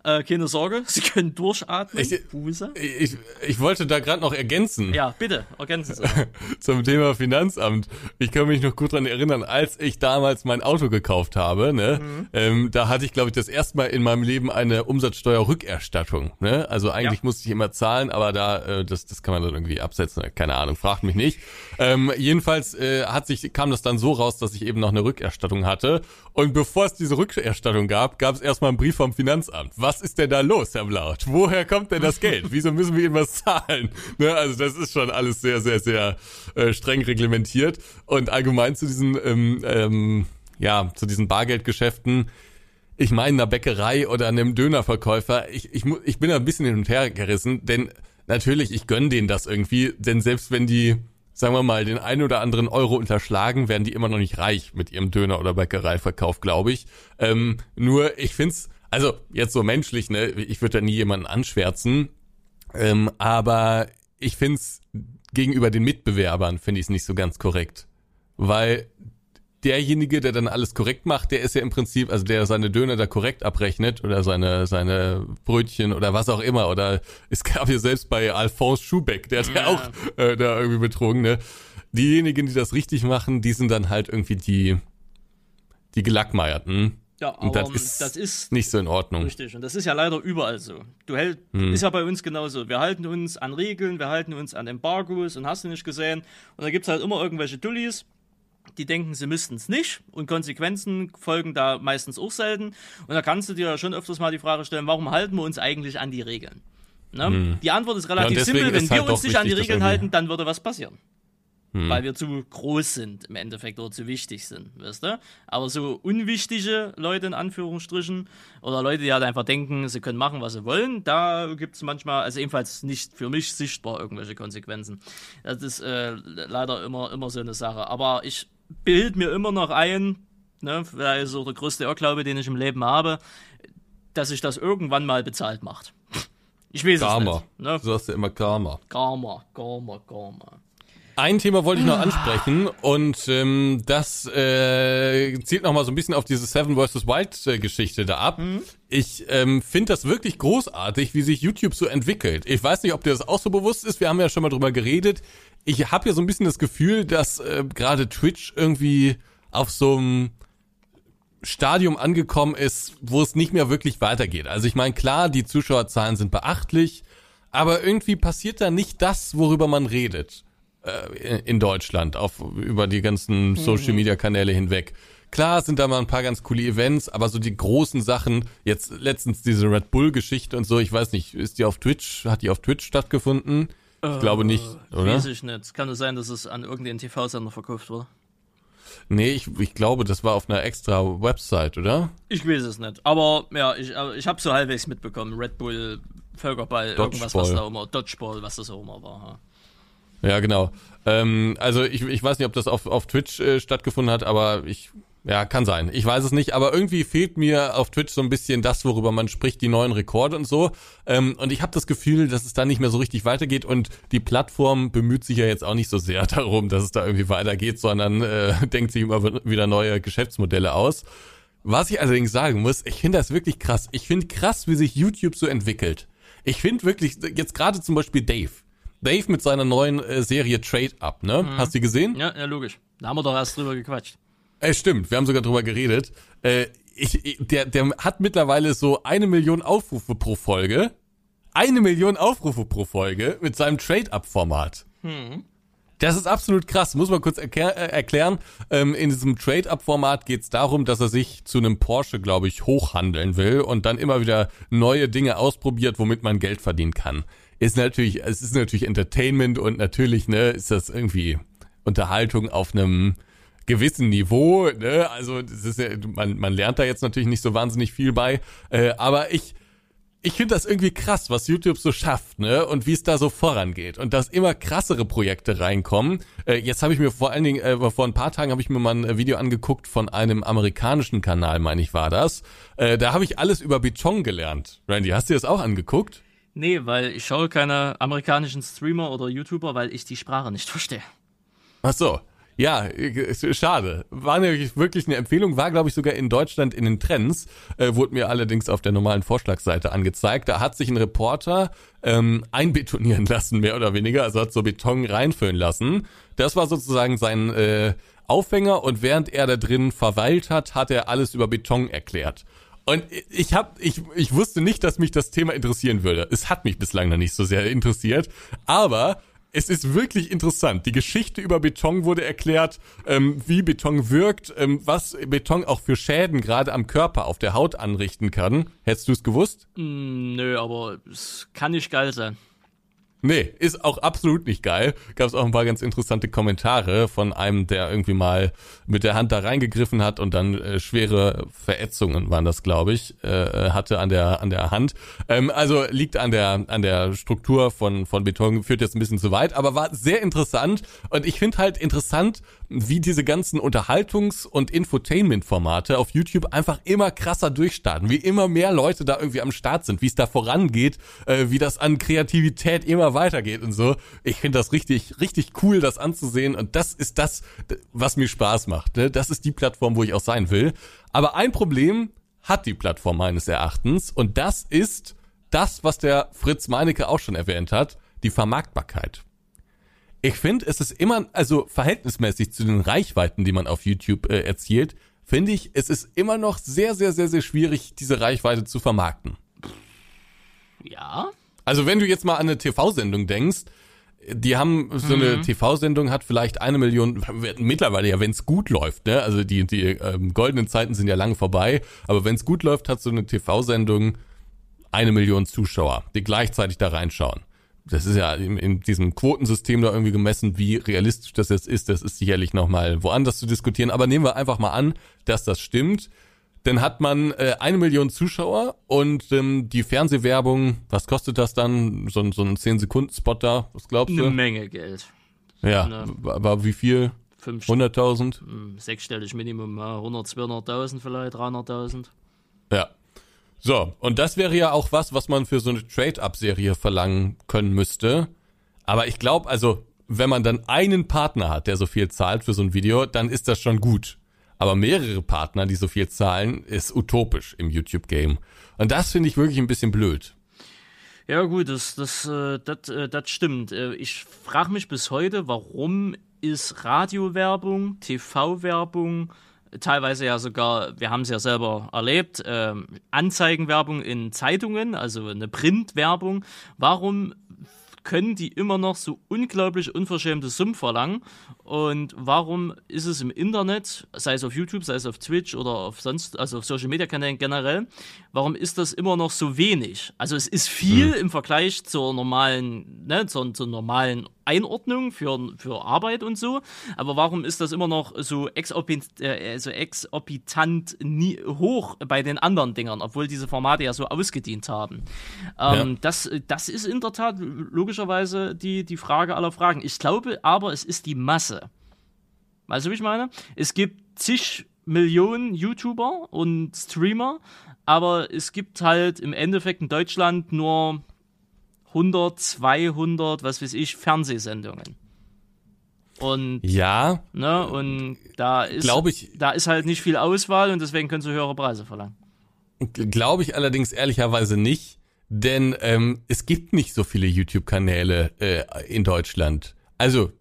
Äh, keine Sorge, Sie können durchatmen. Ich- Buße. Ich, ich wollte da gerade noch ergänzen. Ja, bitte, ergänzen Sie. zum Thema Finanzamt. Ich kann mich noch gut dran erinnern, als ich damals mein Auto gekauft habe, ne, Mhm. ähm, da hatte ich, glaube ich, das erste Mal in meinem Leben eine Umsatzsteuerrückerstattung. Ne? Also eigentlich Ja. musste ich immer zahlen, aber da, äh, das, das kann man dann irgendwie absetzen. Keine Ahnung, fragt mich nicht. Ähm, jedenfalls äh, hat sich, kam das dann so raus, dass ich eben noch eine Rückerstattung hatte. Und bevor es diese Rückerstattung gab, gab es erstmal einen Brief vom Finanzamt. Was ist denn da los, Herr Blaut? Woher kommt denn das Geld? Wieso müssen wir Ihnen was zahlen? Ne? Also das ist schon alles sehr, sehr, sehr äh, streng reglementiert. Und allgemein zu diesen, ähm, ähm, ja, zu diesen Bargeldgeschäften, ich meine, einer Bäckerei oder einem Dönerverkäufer, ich, ich, ich bin da ein bisschen hin und her gerissen, denn natürlich, ich gönn denen das irgendwie, denn selbst wenn die, sagen wir mal, den einen oder anderen Euro unterschlagen, werden die immer noch nicht reich mit ihrem Döner- oder Bäckereiverkauf, glaube ich. Ähm, nur, ich find's, also jetzt so menschlich, ne, ich würde da nie jemanden anschwärzen, ähm, aber ich find's gegenüber den Mitbewerbern, finde ich es nicht so ganz korrekt. Weil derjenige, der dann alles korrekt macht, der ist ja im Prinzip, also der seine Döner da korrekt abrechnet oder seine, seine Brötchen oder was auch immer. Oder es gab ja selbst bei Alphonse Schubeck, der hat ja, auch äh, da irgendwie betrogen, ne? Diejenigen, die das richtig machen, die sind dann halt irgendwie die, die Gelackmeierten. Ja, Und aber das ist, das ist nicht so in Ordnung. Richtig, und das ist ja leider überall so. Du hält, Hm. ist ja bei uns genauso. Wir halten uns an Regeln, wir halten uns an Embargos und hast du nicht gesehen. Und da gibt's halt immer irgendwelche Dullis, die denken, sie müssten es nicht und Konsequenzen folgen da meistens auch selten. Und da kannst du dir ja schon öfters mal die Frage stellen, warum halten wir uns eigentlich an die Regeln? Ne? Die Antwort ist relativ Hm. deswegen simpel, wenn ist wir halt uns nicht an die Regeln halten, dann würde was passieren. hm. weil wir zu groß sind im Endeffekt oder zu wichtig sind, weißt du? Aber so unwichtige Leute in Anführungsstrichen oder Leute, die halt einfach denken, sie können machen, was sie wollen, da gibt es manchmal, also ebenfalls nicht für mich sichtbar irgendwelche Konsequenzen. Das ist äh, leider immer, immer so eine Sache. Aber ich bild mir immer noch ein, ne, vielleicht so der größte Irrglaube, den ich im Leben habe, dass sich das irgendwann mal bezahlt macht. Ich weiß Karma. es nicht. Ne? Du sagst ja immer Karma. Karma, Karma, Karma. Ein Thema wollte ich noch ansprechen und ähm, das äh, zielt noch mal so ein bisschen auf diese Seven vs. Wild äh, Geschichte da ab. Mhm. Ich ähm, finde das wirklich großartig, wie sich YouTube so entwickelt. Ich weiß nicht, ob dir das auch so bewusst ist. Wir haben ja schon mal drüber geredet. Ich habe ja so ein bisschen das Gefühl, dass äh, gerade Twitch irgendwie auf so einem Stadium angekommen ist, wo es nicht mehr wirklich weitergeht. Also ich meine, klar, die Zuschauerzahlen sind beachtlich, aber irgendwie passiert da nicht das, worüber man redet äh, in Deutschland, auf, über die ganzen mhm. Social Media Kanäle hinweg. Klar sind da mal ein paar ganz coole Events, aber so die großen Sachen, jetzt letztens diese Red Bull Geschichte und so, ich weiß nicht, ist die auf Twitch, hat die auf Twitch stattgefunden? Ich äh, glaube nicht, oder? Weiß ich nicht. Kann es sein, dass es an irgendeinen TV-Sender verkauft wurde? Nee, ich, ich glaube, das war auf einer extra Website, oder? Ich weiß es nicht. Aber ja, ich, ich habe so halbwegs mitbekommen. Red Bull, Völkerball, Dodgeball. irgendwas, was da immer, Dodgeball, was das auch immer war. Ja. Ja, genau. Ähm, also ich, ich weiß nicht, ob das auf, auf Twitch äh, stattgefunden hat, aber ich, ja, kann sein. Ich weiß es nicht, aber irgendwie fehlt mir auf Twitch so ein bisschen das, worüber man spricht, die neuen Rekorde und so. Ähm, und ich habe das Gefühl, dass es da nicht mehr so richtig weitergeht und die Plattform bemüht sich ja jetzt auch nicht so sehr darum, dass es da irgendwie weitergeht, sondern äh, denkt sich immer wieder neue Geschäftsmodelle aus. Was ich allerdings sagen muss, ich finde das wirklich krass. Ich finde krass, wie sich YouTube so entwickelt. Ich finde wirklich, jetzt gerade zum Beispiel Dave. Dave mit seiner neuen äh, Serie Trade Up, ne? Mhm. Hast du die gesehen? Ja, ja, logisch. Da haben wir doch erst drüber gequatscht. Äh, stimmt, wir haben sogar drüber geredet. Äh, ich, der, der hat mittlerweile so eine Million Aufrufe pro Folge. Eine Million Aufrufe pro Folge mit seinem Trade-Up-Format. Mhm. Das ist absolut krass. Muss man kurz erklär, äh, erklären. Ähm, in diesem Trade-Up-Format geht es darum, dass er sich zu einem Porsche, glaube ich, hochhandeln will und dann immer wieder neue Dinge ausprobiert, womit man Geld verdienen kann ist natürlich, es ist natürlich Entertainment und natürlich, ne, ist das irgendwie Unterhaltung auf einem gewissen Niveau, ne? Also das ist ja, man, man lernt da jetzt natürlich nicht so wahnsinnig viel bei, äh, aber ich ich finde das irgendwie krass, was YouTube so schafft, ne? Und wie es da so vorangeht und dass immer krassere Projekte reinkommen. Äh, jetzt habe ich mir vor allen Dingen äh, vor ein paar Tagen habe ich mir mal ein Video angeguckt von einem amerikanischen Kanal, meine ich war das. Äh, da habe ich alles über Beton gelernt. Randy, hast du das auch angeguckt? Nee, weil ich schaue keine amerikanischen Streamer oder YouTuber, weil ich die Sprache nicht verstehe. Ach so. Ja, schade. War nämlich wirklich eine Empfehlung, war glaube ich sogar in Deutschland in den Trends, äh, wurde mir allerdings auf der normalen Vorschlagsseite angezeigt. Da hat sich ein Reporter ähm, einbetonieren lassen, mehr oder weniger, also hat so Beton reinfüllen lassen. Das war sozusagen sein äh, Aufhänger und während er da drin verweilt hat, hat er alles über Beton erklärt. Und ich hab, ich, ich wusste nicht, dass mich das Thema interessieren würde. Es hat mich bislang noch nicht so sehr interessiert, aber es ist wirklich interessant. Die Geschichte über Beton wurde erklärt, ähm, wie Beton wirkt, ähm, was Beton auch für Schäden gerade am Körper, auf der Haut anrichten kann. Hättest du es gewusst? Mm, nö, aber es kann nicht geil sein. Nee, ist auch absolut nicht geil. Gab es auch ein paar ganz interessante Kommentare von einem, der irgendwie mal mit der Hand da reingegriffen hat und dann äh, schwere Verätzungen waren das, glaube ich, äh, hatte an der an der Hand. Ähm, also liegt an der an der Struktur von von Beton, führt jetzt ein bisschen zu weit, aber war sehr interessant und ich finde halt interessant, wie diese ganzen Unterhaltungs- und Infotainment-Formate auf YouTube einfach immer krasser durchstarten, wie immer mehr Leute da irgendwie am Start sind, wie es da vorangeht, äh, wie das an Kreativität immer weitergeht und so. Ich finde das richtig, richtig cool, das anzusehen und das ist das, was mir Spaß macht. Ne? Das ist die Plattform, wo ich auch sein will. Aber ein Problem hat die Plattform meines Erachtens und das ist das, was der Fritz Meinecke auch schon erwähnt hat, die Vermarktbarkeit. Ich finde, es ist immer, also verhältnismäßig zu den Reichweiten, die man auf YouTube äh, erzielt, finde ich, es ist immer noch sehr, sehr, sehr, sehr schwierig, diese Reichweite zu vermarkten. Ja. Also wenn du jetzt mal an eine TV-Sendung denkst, die haben so eine mhm. TV-Sendung hat vielleicht eine Million mittlerweile ja, wenn es gut läuft, ne? Also die die ähm, goldenen Zeiten sind ja lange vorbei, aber wenn es gut läuft, hat so eine TV-Sendung eine Million Zuschauer, die gleichzeitig da reinschauen. Das ist ja in, in diesem Quotensystem da irgendwie gemessen, wie realistisch das jetzt ist. Das ist sicherlich nochmal woanders zu diskutieren. Aber nehmen wir einfach mal an, dass das stimmt. Dann hat man äh, eine Million Zuschauer und ähm, die Fernsehwerbung, was kostet das dann? So, so ein 10-Sekunden-Spot da, was glaubst du? Eine Menge Geld. Ja, aber wie viel? Fünf 100.000? Hm, sechsstellig Minimum, ja, 100, 200.000 vielleicht, 300.000. Ja. So, und das wäre ja auch was, was man für so eine Trade-Up-Serie verlangen können müsste. Aber ich glaube, also, wenn man dann einen Partner hat, der so viel zahlt für so ein Video, dann ist das schon gut. Aber mehrere Partner, die so viel zahlen, ist utopisch im YouTube-Game. Und das finde ich wirklich ein bisschen blöd. Ja gut, das, das, äh, das, äh, das stimmt. Äh, Ich frage mich bis heute, warum ist Radiowerbung, TV-Werbung, teilweise ja sogar, wir haben es ja selber erlebt, ähm, Anzeigenwerbung in Zeitungen, also eine Printwerbung, warum können die immer noch so unglaublich unverschämte Summen verlangen? Und warum ist es im Internet, sei es auf YouTube, sei es auf Twitch oder auf sonst, also auf Social Media Kanälen generell, warum ist das immer noch so wenig? Also es ist viel im Vergleich zur normalen, ne, zur, zur normalen Einordnung für, für Arbeit und so, aber warum ist das immer noch so, exorbitant, äh, so exorbitant nie, hoch bei den anderen Dingern, obwohl diese Formate ja so ausgedient haben? Ähm, Ja. das, das ist in der Tat logischerweise die, die Frage aller Fragen. Ich glaube aber, es ist die Masse. Weißt du, wie ich meine? Es gibt zig Millionen YouTuber und Streamer, aber es gibt halt im Endeffekt in Deutschland nur 100, 200, was weiß ich, Fernsehsendungen. Und, Ja, ne, und da ist, ich- da ist halt nicht viel Auswahl und deswegen können sie höhere Preise verlangen. Glaube ich allerdings ehrlicherweise nicht, denn ähm, es gibt nicht so viele YouTube-Kanäle äh, in Deutschland. Also,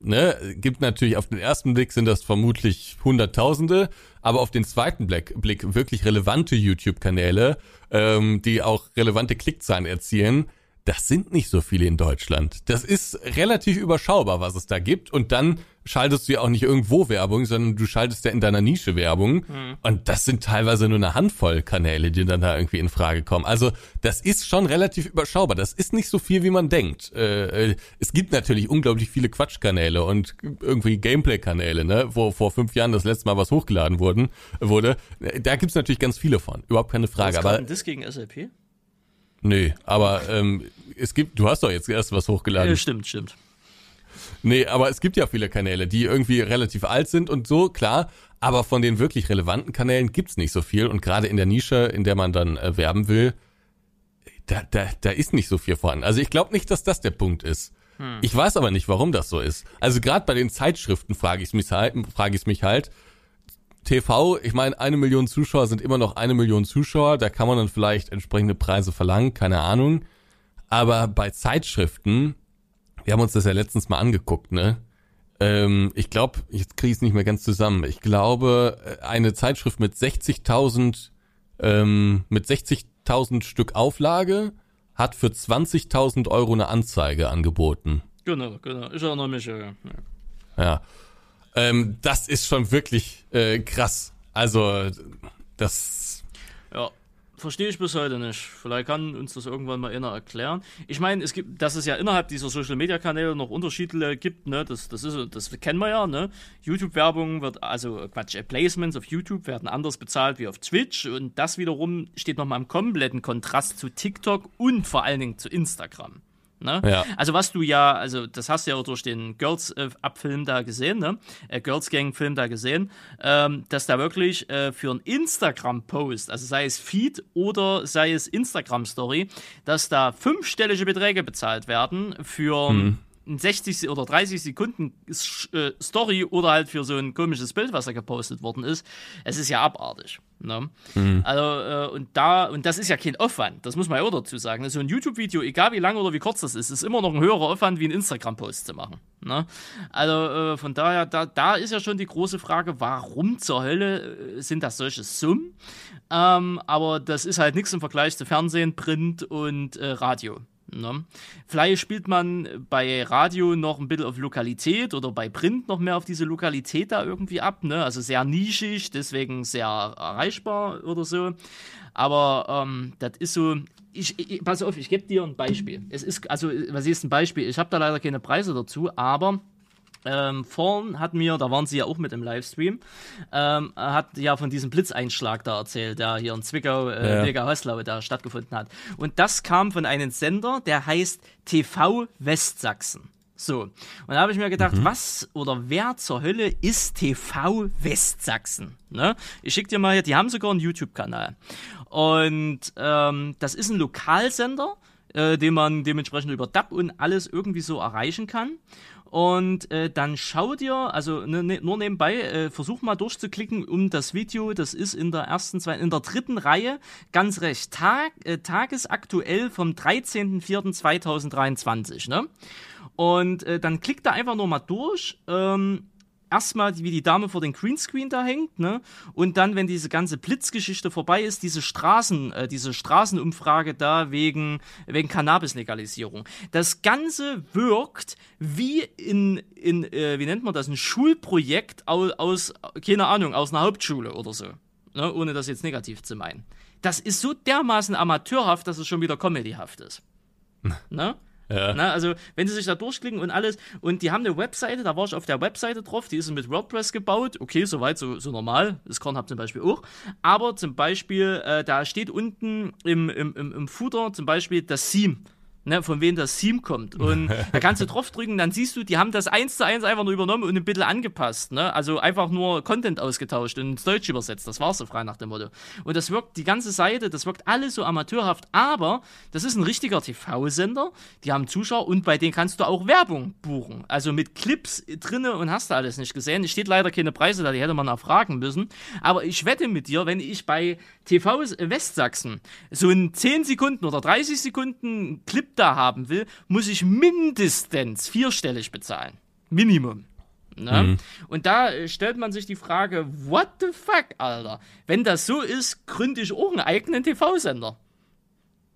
ne, gibt natürlich auf den ersten Blick sind das vermutlich Hunderttausende, aber auf den zweiten Blick, Blick wirklich relevante YouTube-Kanäle, ähm, die auch relevante Klickzahlen erzielen, das sind nicht so viele in Deutschland. Das ist relativ überschaubar, was es da gibt. Und dann schaltest du ja auch nicht irgendwo Werbung, sondern du schaltest ja in deiner Nische Werbung. Und das sind teilweise nur eine Handvoll Kanäle, die dann da irgendwie in Frage kommen. Also das ist schon relativ überschaubar. Das ist nicht so viel, wie man denkt. Äh, äh, es gibt natürlich unglaublich viele Quatschkanäle und irgendwie Gameplay-Kanäle, ne, wo vor fünf Jahren das letzte Mal was hochgeladen wurden, wurde. Da gibt's natürlich ganz viele von. Überhaupt keine Frage. Was Aber das gegen SLP? Nee, aber ähm, es gibt, du hast doch jetzt erst was hochgeladen. Ja, stimmt, stimmt. Nee, aber es gibt ja viele Kanäle, die irgendwie relativ alt sind und so, klar. Aber von den wirklich relevanten Kanälen gibt's nicht so viel. Und gerade in der Nische, in der man dann äh, werben will, da, da, da ist nicht so viel vorhanden. Also ich glaube nicht, dass das der Punkt ist. Ich weiß aber nicht, warum das so ist. Also gerade bei den Zeitschriften frage ich mich halt, frage ich mich halt, TV, ich meine, eine Million Zuschauer sind immer noch eine Million Zuschauer, da kann man dann vielleicht entsprechende Preise verlangen, keine Ahnung. Aber bei Zeitschriften, wir haben uns das ja letztens mal angeguckt, ne? Ähm, ich glaube, jetzt kriege ich es nicht mehr ganz zusammen. Ich glaube, äh, eine Zeitschrift mit 60.000 ähm, mit 60.000 Stück Auflage hat für 20.000 Euro eine Anzeige angeboten. Genau, genau. Ich erinnere mich. Ja. ja. Ja. Ähm, das ist schon wirklich äh, krass. Also, das. Verstehe ich bis heute nicht. Vielleicht kann uns das irgendwann mal einer erklären. Ich meine, es gibt, dass es ja innerhalb dieser Social Media Kanäle noch Unterschiede gibt, ne? Das, das ist, das kennen wir ja, ne? YouTube-Werbung wird, also Quatsch, Placements auf YouTube werden anders bezahlt wie auf Twitch und das wiederum steht nochmal im kompletten Kontrast zu TikTok und vor allen Dingen zu Instagram. Ne? Ja. Also was du ja, also das hast du ja auch durch den Girls-Up-Film da gesehen, ne? Äh, Girls Gang-Film da gesehen, ähm, dass da wirklich äh, für einen Instagram-Post, also sei es Feed oder sei es Instagram-Story, dass da fünfstellige Beträge bezahlt werden für Mhm. Ein 60 oder 30 Sekunden äh, Story oder halt für so ein komisches Bild, was da gepostet worden ist. Es ist ja abartig. Ne? Mhm. Also, äh, und da, und das ist ja kein Aufwand, das muss man ja auch dazu sagen. So ein YouTube-Video, egal wie lang oder wie kurz das ist, ist immer noch ein höherer Aufwand, wie ein Instagram-Post zu machen. Ne? Also, äh, von daher, da, da ist ja schon die große Frage, warum zur Hölle äh, sind das solche Summen? Ähm, aber das ist halt nichts im Vergleich zu Fernsehen, Print und äh, Radio. Ne? Vielleicht spielt man bei Radio noch ein bisschen auf Lokalität oder bei Print noch mehr auf diese Lokalität da irgendwie ab. Ne? Also sehr nischig, deswegen sehr erreichbar oder so. Aber ähm, das ist so. Ich, ich, pass auf, ich gebe dir ein Beispiel. Es ist, also, was ist ein Beispiel? Ich habe da leider keine Preise dazu, aber ähm, vorn hat mir, da waren sie ja auch mit im Livestream, ähm, hat ja von diesem Blitzeinschlag da erzählt, der hier in Zwickau, äh, ja. Hoslau da stattgefunden hat. Und das kam von einem Sender, der heißt TV Westsachsen. So, und da habe ich mir gedacht, mhm. was oder wer zur Hölle ist TV Westsachsen? Ne? Ich schicke dir mal hier, die haben sogar einen YouTube-Kanal. Und ähm, das ist ein Lokalsender, äh, den man dementsprechend über DAP und alles irgendwie so erreichen kann. Und äh, dann schau dir, also ne, ne, nur nebenbei, äh, versuch mal durchzuklicken um das Video. Das ist in der ersten, zweiten, in der dritten Reihe, ganz recht, Tag, äh, tagesaktuell vom 13.04.2023. Ne? Und äh, dann klickt da einfach nur mal durch. Ähm, erstmal, wie die Dame vor dem Greenscreen da hängt, ne? Und dann, wenn diese ganze Blitzgeschichte vorbei ist, diese Straßen, äh, diese Straßenumfrage da wegen, wegen Cannabis-Legalisierung. Das Ganze wirkt wie in, in äh, wie nennt man das, ein Schulprojekt aus, aus, keine Ahnung, aus einer Hauptschule oder so. Ne? Ohne das jetzt negativ zu meinen. Das ist so dermaßen amateurhaft, dass es schon wieder comedyhaft ist. ne? Ja. Na, also, wenn sie sich da durchklicken und alles, und die haben eine Webseite, da war ich auf der Webseite drauf, die ist mit WordPress gebaut, okay, soweit, so, so normal, das Korn zum Beispiel auch, aber zum Beispiel, äh, da steht unten im, im, im, im Footer zum Beispiel das Theme ne, von wem das Theme kommt. Und da kannst du draufdrücken, dann siehst du, die haben das eins zu eins einfach nur übernommen und ein bisschen angepasst. Ne? Also einfach nur Content ausgetauscht und ins Deutsch übersetzt. Das war's so frei nach dem Motto. Und das wirkt, die ganze Seite, das wirkt alles so amateurhaft, aber das ist ein richtiger TV-Sender. Die haben Zuschauer und bei denen kannst du auch Werbung buchen. Also mit Clips drinne und hast du alles nicht gesehen. Es steht leider keine Preise da, die hätte man auch fragen müssen. Aber ich wette mit dir, wenn ich bei TV Westsachsen so in 10 Sekunden oder 30 Sekunden Clip da haben will, muss ich mindestens vierstellig bezahlen. Minimum. Ne? Mhm. Und da äh, stellt man sich die Frage, what the fuck, Alter? Wenn das so ist, gründe ich auch einen eigenen TV-Sender.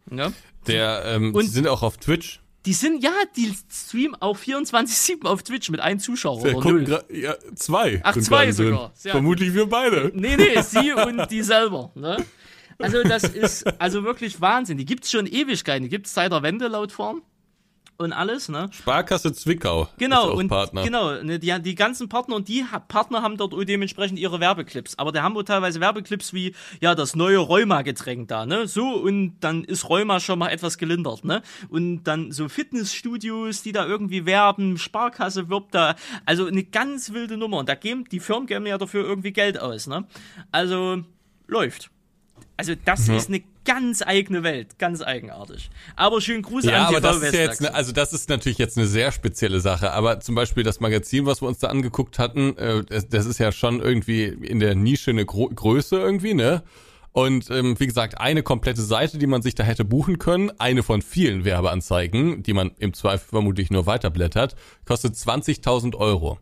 Ne? Der, ähm, und sind auch auf Twitch. Die sind, ja, die streamen auch 24-7 auf Twitch mit einem Zuschauer. Der oder null. Ja, zwei. Ach, zwei sogar. Vermutlich wir beide. Nee, nee, sie und die selber. Ne? Also das ist also wirklich Wahnsinn. Die gibt es schon Ewigkeiten. Die gibt es seit der Wende laut Form und alles, ne? Sparkasse Zwickau. Genau, und Partner. genau, ne, die, die ganzen Partner und die Partner haben dort dementsprechend ihre Werbeclips. Aber der haben wohl teilweise Werbeclips wie, ja, das neue Rheuma-Getränk da, ne? So, und dann ist Rheuma schon mal etwas gelindert, ne? Und dann so Fitnessstudios, die da irgendwie werben, Sparkasse wirbt da. Also eine ganz wilde Nummer. Und da geben, die Firmen geben ja dafür irgendwie Geld aus, ne? Also, läuft. Also das mhm. ist eine ganz eigene Welt, ganz eigenartig. Aber schönen Gruß ja, an aber das ist ja jetzt ne, also das ist natürlich jetzt eine sehr spezielle Sache. Aber zum Beispiel das Magazin, was wir uns da angeguckt hatten, äh, das, das ist ja schon irgendwie in der Nische eine Gro Größe irgendwie, ne? Und ähm, wie gesagt, eine komplette Seite, die man sich da hätte buchen können, eine von vielen Werbeanzeigen, die man im Zweifel vermutlich nur weiterblättert, kostet 20.000 Euro.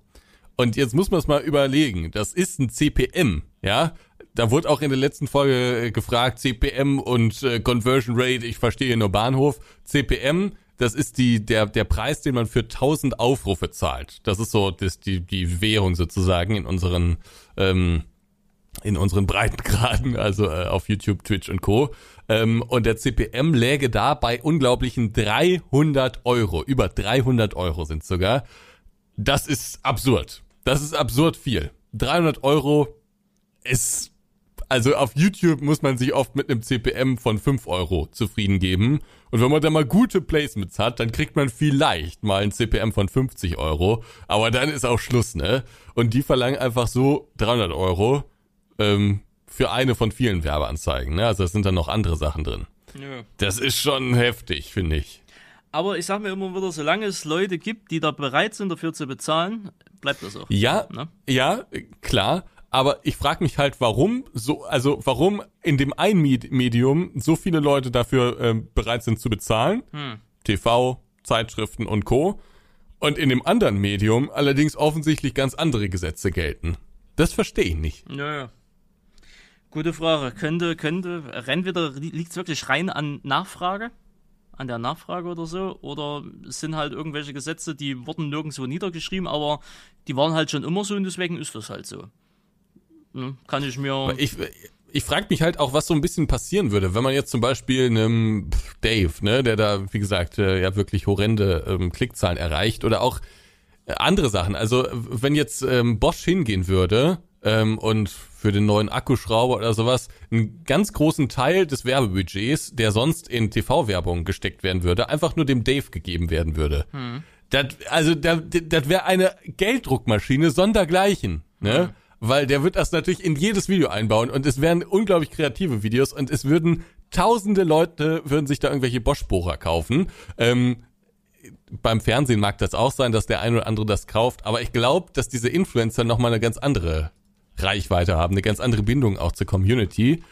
Und jetzt muss man es mal überlegen. Das ist ein CPM, ja da wurde auch in der letzten Folge äh, gefragt, CPM und äh, Conversion Rate, ich verstehe nur Bahnhof. CPM, das ist die, der, der Preis, den man für 1000 Aufrufe zahlt. Das ist so das, die, die Währung sozusagen in unseren, ähm, in unseren Breitengraden, also äh, auf YouTube, Twitch und Co. Ähm, und der CPM läge da bei unglaublichen 300 Euro. Über 300 Euro sind sogar. Das ist absurd. Das ist absurd viel. 300 Euro ist also auf YouTube muss man sich oft mit einem CPM von 5 Euro zufrieden geben. Und wenn man da mal gute Placements hat, dann kriegt man vielleicht mal ein CPM von 50 Euro. Aber dann ist auch Schluss, ne? Und die verlangen einfach so 300 Euro ähm, für eine von vielen Werbeanzeigen, ne? Also es sind dann noch andere Sachen drin. Ja. Das ist schon heftig, finde ich. Aber ich sag mir immer wieder, solange es Leute gibt, die da bereit sind, dafür zu bezahlen, bleibt das auch. Ja, ne? ja, klar. Aber ich frage mich halt, warum so, also warum in dem einen Medium so viele Leute dafür äh, bereit sind zu bezahlen. Hm. TV, Zeitschriften und Co. Und in dem anderen Medium allerdings offensichtlich ganz andere Gesetze gelten. Das verstehe ich nicht. Naja. Gute Frage. Könnte, könnte, entweder liegt es wirklich rein an Nachfrage? an der Nachfrage oder so. Oder es sind halt irgendwelche Gesetze, die wurden nirgendwo niedergeschrieben, aber die waren halt schon immer so und deswegen ist das halt so. Ne? Kann ich mir. Ich, ich frage mich halt auch, was so ein bisschen passieren würde, wenn man jetzt zum Beispiel einem Dave, ne, der da, wie gesagt, äh, ja wirklich horrende ähm, Klickzahlen erreicht oder auch äh, andere Sachen. Also wenn jetzt ähm, Bosch hingehen würde ähm, und für den neuen Akkuschrauber oder sowas einen ganz großen Teil des Werbebudgets, der sonst in TV-Werbung gesteckt werden würde, einfach nur dem Dave gegeben werden würde. Hm. Das, also das, das wäre eine Gelddruckmaschine sondergleichen. Ne? Hm weil der wird das natürlich in jedes Video einbauen und es wären unglaublich kreative Videos und es würden tausende Leute würden sich da irgendwelche Bosch-Bohrer kaufen. Ähm, beim Fernsehen mag das auch sein, dass der ein oder andere das kauft, aber ich glaube, dass diese Influencer nochmal eine ganz andere Reichweite haben, eine ganz andere Bindung auch zur Community.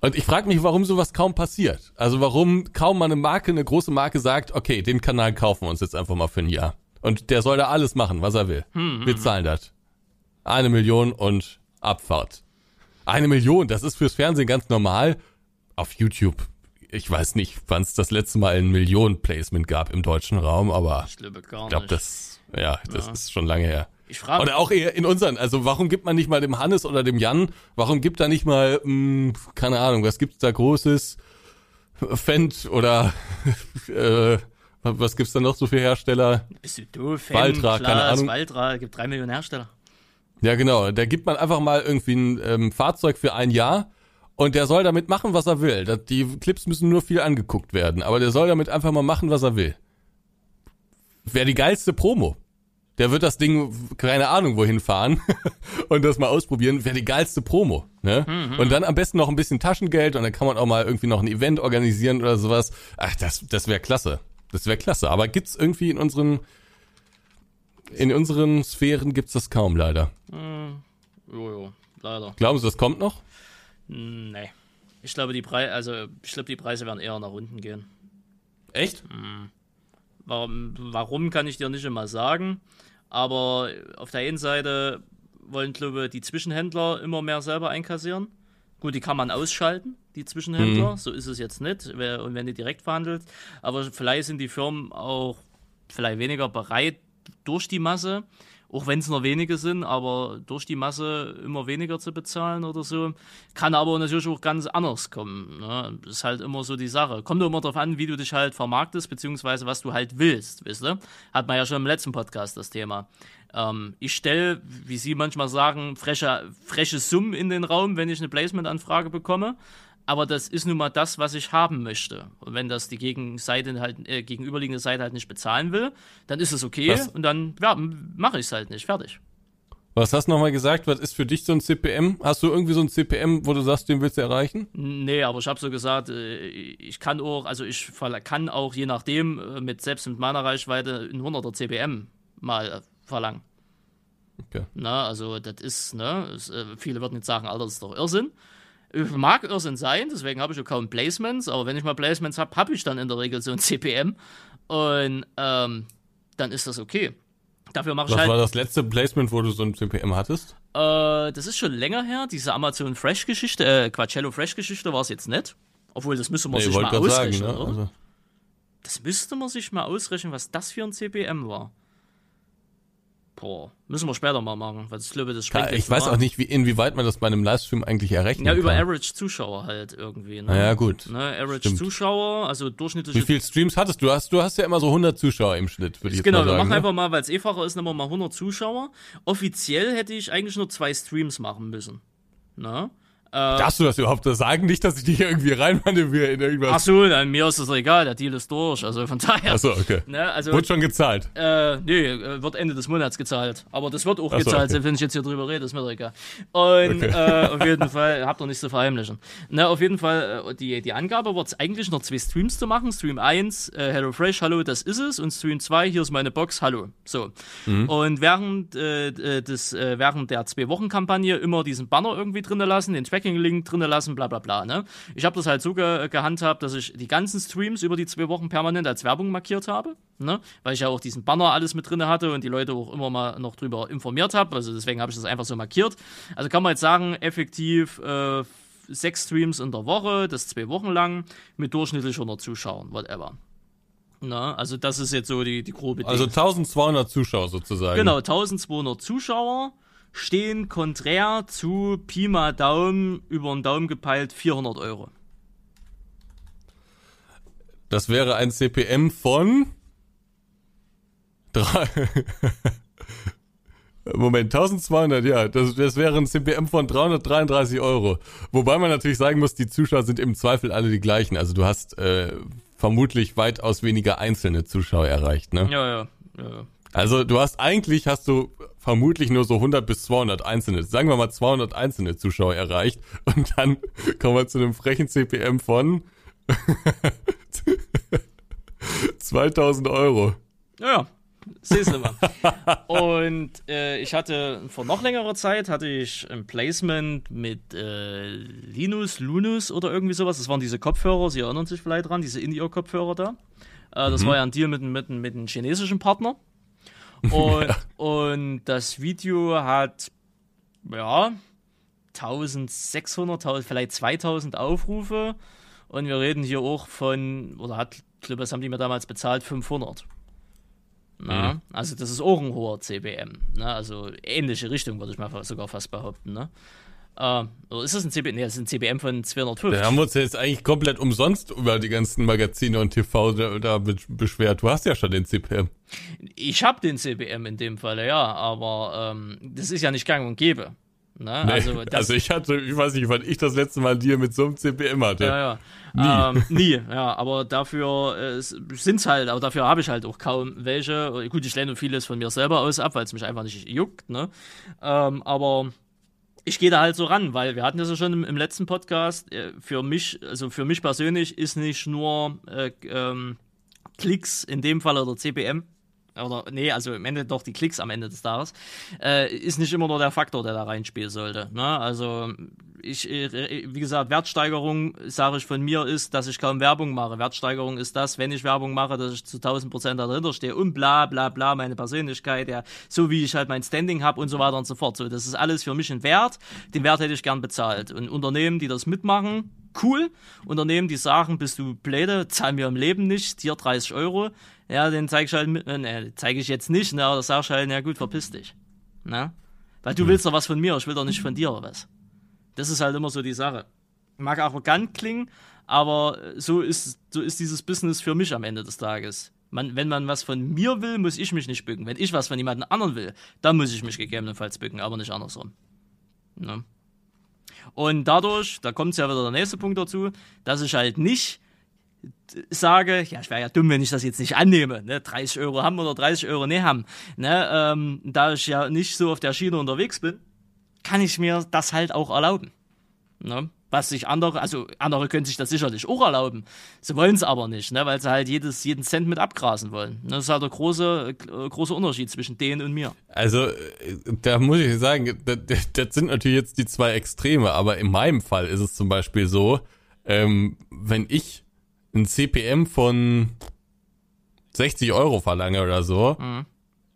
Und ich frage mich, warum sowas kaum passiert. Also warum kaum mal eine Marke, eine große Marke sagt, okay, den Kanal kaufen wir uns jetzt einfach mal für ein Jahr. Und der soll da alles machen, was er will. Hm, wir hm, zahlen das eine Million und Abfahrt. Eine Million, das ist fürs Fernsehen ganz normal. Auf YouTube, ich weiß nicht, wann es das letzte Mal ein Millionen-Placement gab im deutschen Raum, aber ich glaube, glaub, das, ja, das ja. ist schon lange her. Ich frage oder auch eher in unseren, also warum gibt man nicht mal dem Hannes oder dem Jan, warum gibt da nicht mal, mh, hm, keine Ahnung, was gibt's da Großes, Fendt oder äh, was gibt's da noch so für Hersteller? Bist du doof, Valtra, keine Ahnung. Valtra, gibt drei Millionen Hersteller. Ja, genau. Da gibt man einfach mal irgendwie ein ähm, Fahrzeug für ein Jahr und der soll damit machen, was er will. Das, die Clips müssen nur viel angeguckt werden, aber der soll damit einfach mal machen, was er will. Wäre die geilste Promo. Der wird das Ding, keine Ahnung, wohin fahren und das mal ausprobieren, wäre die geilste Promo. Ne? Mhm. Und dann am besten noch ein bisschen Taschengeld und dann kann man auch mal irgendwie noch ein Event organisieren oder sowas. Ach, das, das wäre klasse. Das wäre klasse. Aber gibt's irgendwie in unseren in unseren Sphären gibt's das kaum, leider. Hm, jojo, leider. Glauben Sie, das kommt noch? Nee. Ich glaube, die Preise, also ich glaube, die Preise werden eher nach unten gehen. Echt? Hm. Warum, warum kann ich dir nicht immer sagen. Aber auf der einen Seite wollen, glaube ich, die Zwischenhändler immer mehr selber einkassieren. Gut, die kann man ausschalten, die Zwischenhändler. Mhm. So ist es jetzt nicht. Und wenn die direkt verhandelt. Aber vielleicht sind die Firmen auch vielleicht weniger bereit, durch die Masse, auch wenn es nur wenige sind, aber durch die Masse immer weniger zu bezahlen oder so. Kann aber natürlich auch ganz anders kommen. Ne? Das ist halt immer so die Sache. Kommt immer darauf an, wie du dich halt vermarktest, beziehungsweise was du halt willst, wisst ihr? Hat man ja schon im letzten Podcast das Thema. Ähm, ich stelle, wie Sie manchmal sagen, freche, freche Summen in den Raum, wenn ich eine Placement-Anfrage bekomme aber das ist nun mal das, was ich haben möchte. Und wenn das die Gegenseite halt, äh, gegenüberliegende Seite halt nicht bezahlen will, dann ist es okay was? und dann ja, mache ich es halt nicht. Fertig. Was hast du nochmal gesagt? Was ist für dich so ein CPM? Hast du irgendwie so ein CPM, wo du sagst, den willst du erreichen? Nee, aber ich habe so gesagt, äh, ich kann auch, also ich kann auch je nachdem, äh, mit selbst mit meiner Reichweite, ein 100er CPM mal äh, verlangen. Okay. Na, also das ist, ne, viele würden jetzt sagen, Alter, das ist doch Irrsinn mag Irrsinn sein, deswegen habe ich auch kaum Placements, aber wenn ich mal Placements habe, habe ich dann in der Regel so ein CPM und ähm, dann ist das okay. Dafür mache ich Was halt. war das letzte Placement, wo du so ein CPM hattest? Äh, das ist schon länger her. Diese Amazon Fresh Geschichte, äh, Quacello Fresh Geschichte war es jetzt nicht. Obwohl, das müsste man nee, sich mal ausrechnen, sagen, ne? Also. Das müsste man sich mal ausrechnen, was das für ein CPM war. Boah, müssen wir später mal machen, weil ich glaube, das sprengt Ich weiß auch nicht, wie, inwieweit man das bei einem Livestream eigentlich errechnen kann. Ja, über kann. Average Zuschauer halt irgendwie. Ne? Naja, gut. Ne, Average Stimmt. Zuschauer, also durchschnittlich. Wie viele Streams hattest du? Hast, du hast ja immer so 100 Zuschauer im Schnitt, würde ich jetzt genau, mal sagen. Genau, wir machen ne? einfach mal, weil es einfacher ist, nehmen wir mal 100 Zuschauer. Offiziell hätte ich eigentlich nur zwei Streams machen müssen. Ne? Äh, Darfst du das überhaupt sagen? Nicht, dass ich dich irgendwie reinmanövriere in irgendwas. Ach so, dann mir ist das egal, der Deal ist durch. Also von daher. Ach so, okay. Ne, also, wird schon gezahlt? Äh, nee, äh, wird Ende des Monats gezahlt. Aber das wird auch so, gezahlt, okay. wenn ich jetzt hier drüber rede, ist mir doch egal. Und okay. äh, auf jeden Fall, habt ihr nichts zu verheimlichen. Ne, auf jeden Fall, äh, die, die Angabe wird es eigentlich noch zwei Streams zu machen. Stream 1, äh, Hello Fresh, hallo, das ist es. Und Stream 2, hier ist meine Box, hallo. So. Mhm. Und während, äh, des, äh, während der Zwei-Wochen-Kampagne immer diesen Banner irgendwie drinnen lassen, den Tracking-Link drinnen lassen lassen, bla bla bla. Ne? Ich habe das halt so ge gehandhabt, dass ich die ganzen Streams über die zwei Wochen permanent als Werbung markiert habe, ne? weil ich ja auch diesen Banner alles mit drin hatte und die Leute auch immer mal noch drüber informiert habe. Also deswegen habe ich das einfach so markiert. Also kann man jetzt sagen, effektiv äh, sechs Streams in der Woche, das zwei Wochen lang, mit durchschnittlich 100 Zuschauern, whatever. Na, also das ist jetzt so die, die grobe Also 1200 Zuschauer sozusagen. Genau, 1200 Zuschauer stehen konträr zu Pi mal Daumen über den Daumen gepeilt 400 Euro. Das wäre ein CPM von drei. Moment, 1200, ja, das, das wäre ein CPM von 333 Euro. Wobei man natürlich sagen muss, die Zuschauer sind im Zweifel alle die gleichen. Also du hast äh, vermutlich weitaus weniger einzelne Zuschauer erreicht, ne? Ja, ja, ja. Also du hast eigentlich hast du vermutlich nur so 100 bis 200 einzelne, sagen wir mal 200 einzelne Zuschauer erreicht und dann kommen wir zu einem frechen CPM von 2000 Euro. Ja, siehst du mal. Und äh, ich hatte vor noch längerer Zeit hatte ich ein Placement mit äh, Linus, Lunus oder irgendwie sowas. Das waren diese Kopfhörer, Sie erinnern sich vielleicht dran, diese In-Ear-Kopfhörer da. Äh, das mhm. war ja ein Deal mit, mit, mit einem chinesischen Partner. Und, ja. und das Video hat, ja, 1600, vielleicht 2000 Aufrufe. Und wir reden hier auch von, oder hat, ich glaube, was haben die mir damals bezahlt? 500. Na, mhm. Also das ist auch ein hoher CBM. Ne? Also ähnliche Richtung, würde ich mal sogar fast behaupten. Ne? Uh, ist das ein CBM? Nee, das ist ein CBM von 250. Da haben wir uns jetzt eigentlich komplett umsonst über die ganzen Magazine und TV da, da beschwert. Du hast ja schon den CBM. Ich habe den CBM in dem Fall, ja, aber ähm, das ist ja nicht gang und gäbe. Ne? Nee, also, also, ich hatte, ich weiß nicht, wann ich das letzte Mal dir mit so einem CPM hatte. Ja, ja. Nie. Ähm, nie, ja, aber dafür äh, sind's halt, aber dafür habe ich halt auch kaum welche. Gut, ich lehne vieles von mir selber aus ab, weil es mich einfach nicht juckt, ne? Ähm, aber ich gehe da halt so ran, weil wir hatten das ja schon im, im letzten Podcast. Äh, für mich, also für mich persönlich ist nicht nur äh, ähm, Klicks in dem Fall oder CPM oder nee, also im Ende doch die Klicks am Ende des Tages, äh, ist nicht immer nur der Faktor, der da reinspielen sollte. Ne? Also ich, äh, wie gesagt, Wertsteigerung, sage ich von mir, ist, dass ich kaum Werbung mache. Wertsteigerung ist das, wenn ich Werbung mache, dass ich zu 1000 Prozent dahinter stehe und bla bla bla, meine Persönlichkeit, ja, so wie ich halt mein Standing habe und so weiter und so fort. So, das ist alles für mich ein Wert. Den Wert hätte ich gern bezahlt. Und Unternehmen, die das mitmachen, cool. Unternehmen, die sagen, bist du Pläde, zahlen wir im Leben nicht, hier 30 Euro, ja, den zeige ich halt, mit, äh, ne, zeige ich jetzt nicht, ne, oder sagst halt, na gut, verpiss dich. Ne? Weil du hm. willst doch was von mir, ich will doch nicht von dir oder was. Das ist halt immer so die Sache. Mag arrogant klingen, aber so ist, so ist dieses Business für mich am Ende des Tages. Man, wenn man was von mir will, muss ich mich nicht bücken. Wenn ich was von jemand anderen will, dann muss ich mich gegebenenfalls bücken, aber nicht andersrum. Ne? Und dadurch, da kommt ja wieder der nächste Punkt dazu, dass ich halt nicht sage, ja, ich wäre ja dumm, wenn ich das jetzt nicht annehme, ne, 30 Euro haben oder 30 Euro nicht haben, ne, ähm, da ich ja nicht so auf der Schiene unterwegs bin, kann ich mir das halt auch erlauben, ne, was sich andere, also andere können sich das sicherlich auch erlauben, sie wollen es aber nicht, ne, weil sie halt jedes, jeden Cent mit abgrasen wollen, ne, das ist halt der große, äh, große Unterschied zwischen denen und mir. Also, äh, da muss ich sagen, das, das sind natürlich jetzt die zwei Extreme, aber in meinem Fall ist es zum Beispiel so, ähm, wenn ich ein CPM von 60 Euro verlange oder so, mhm.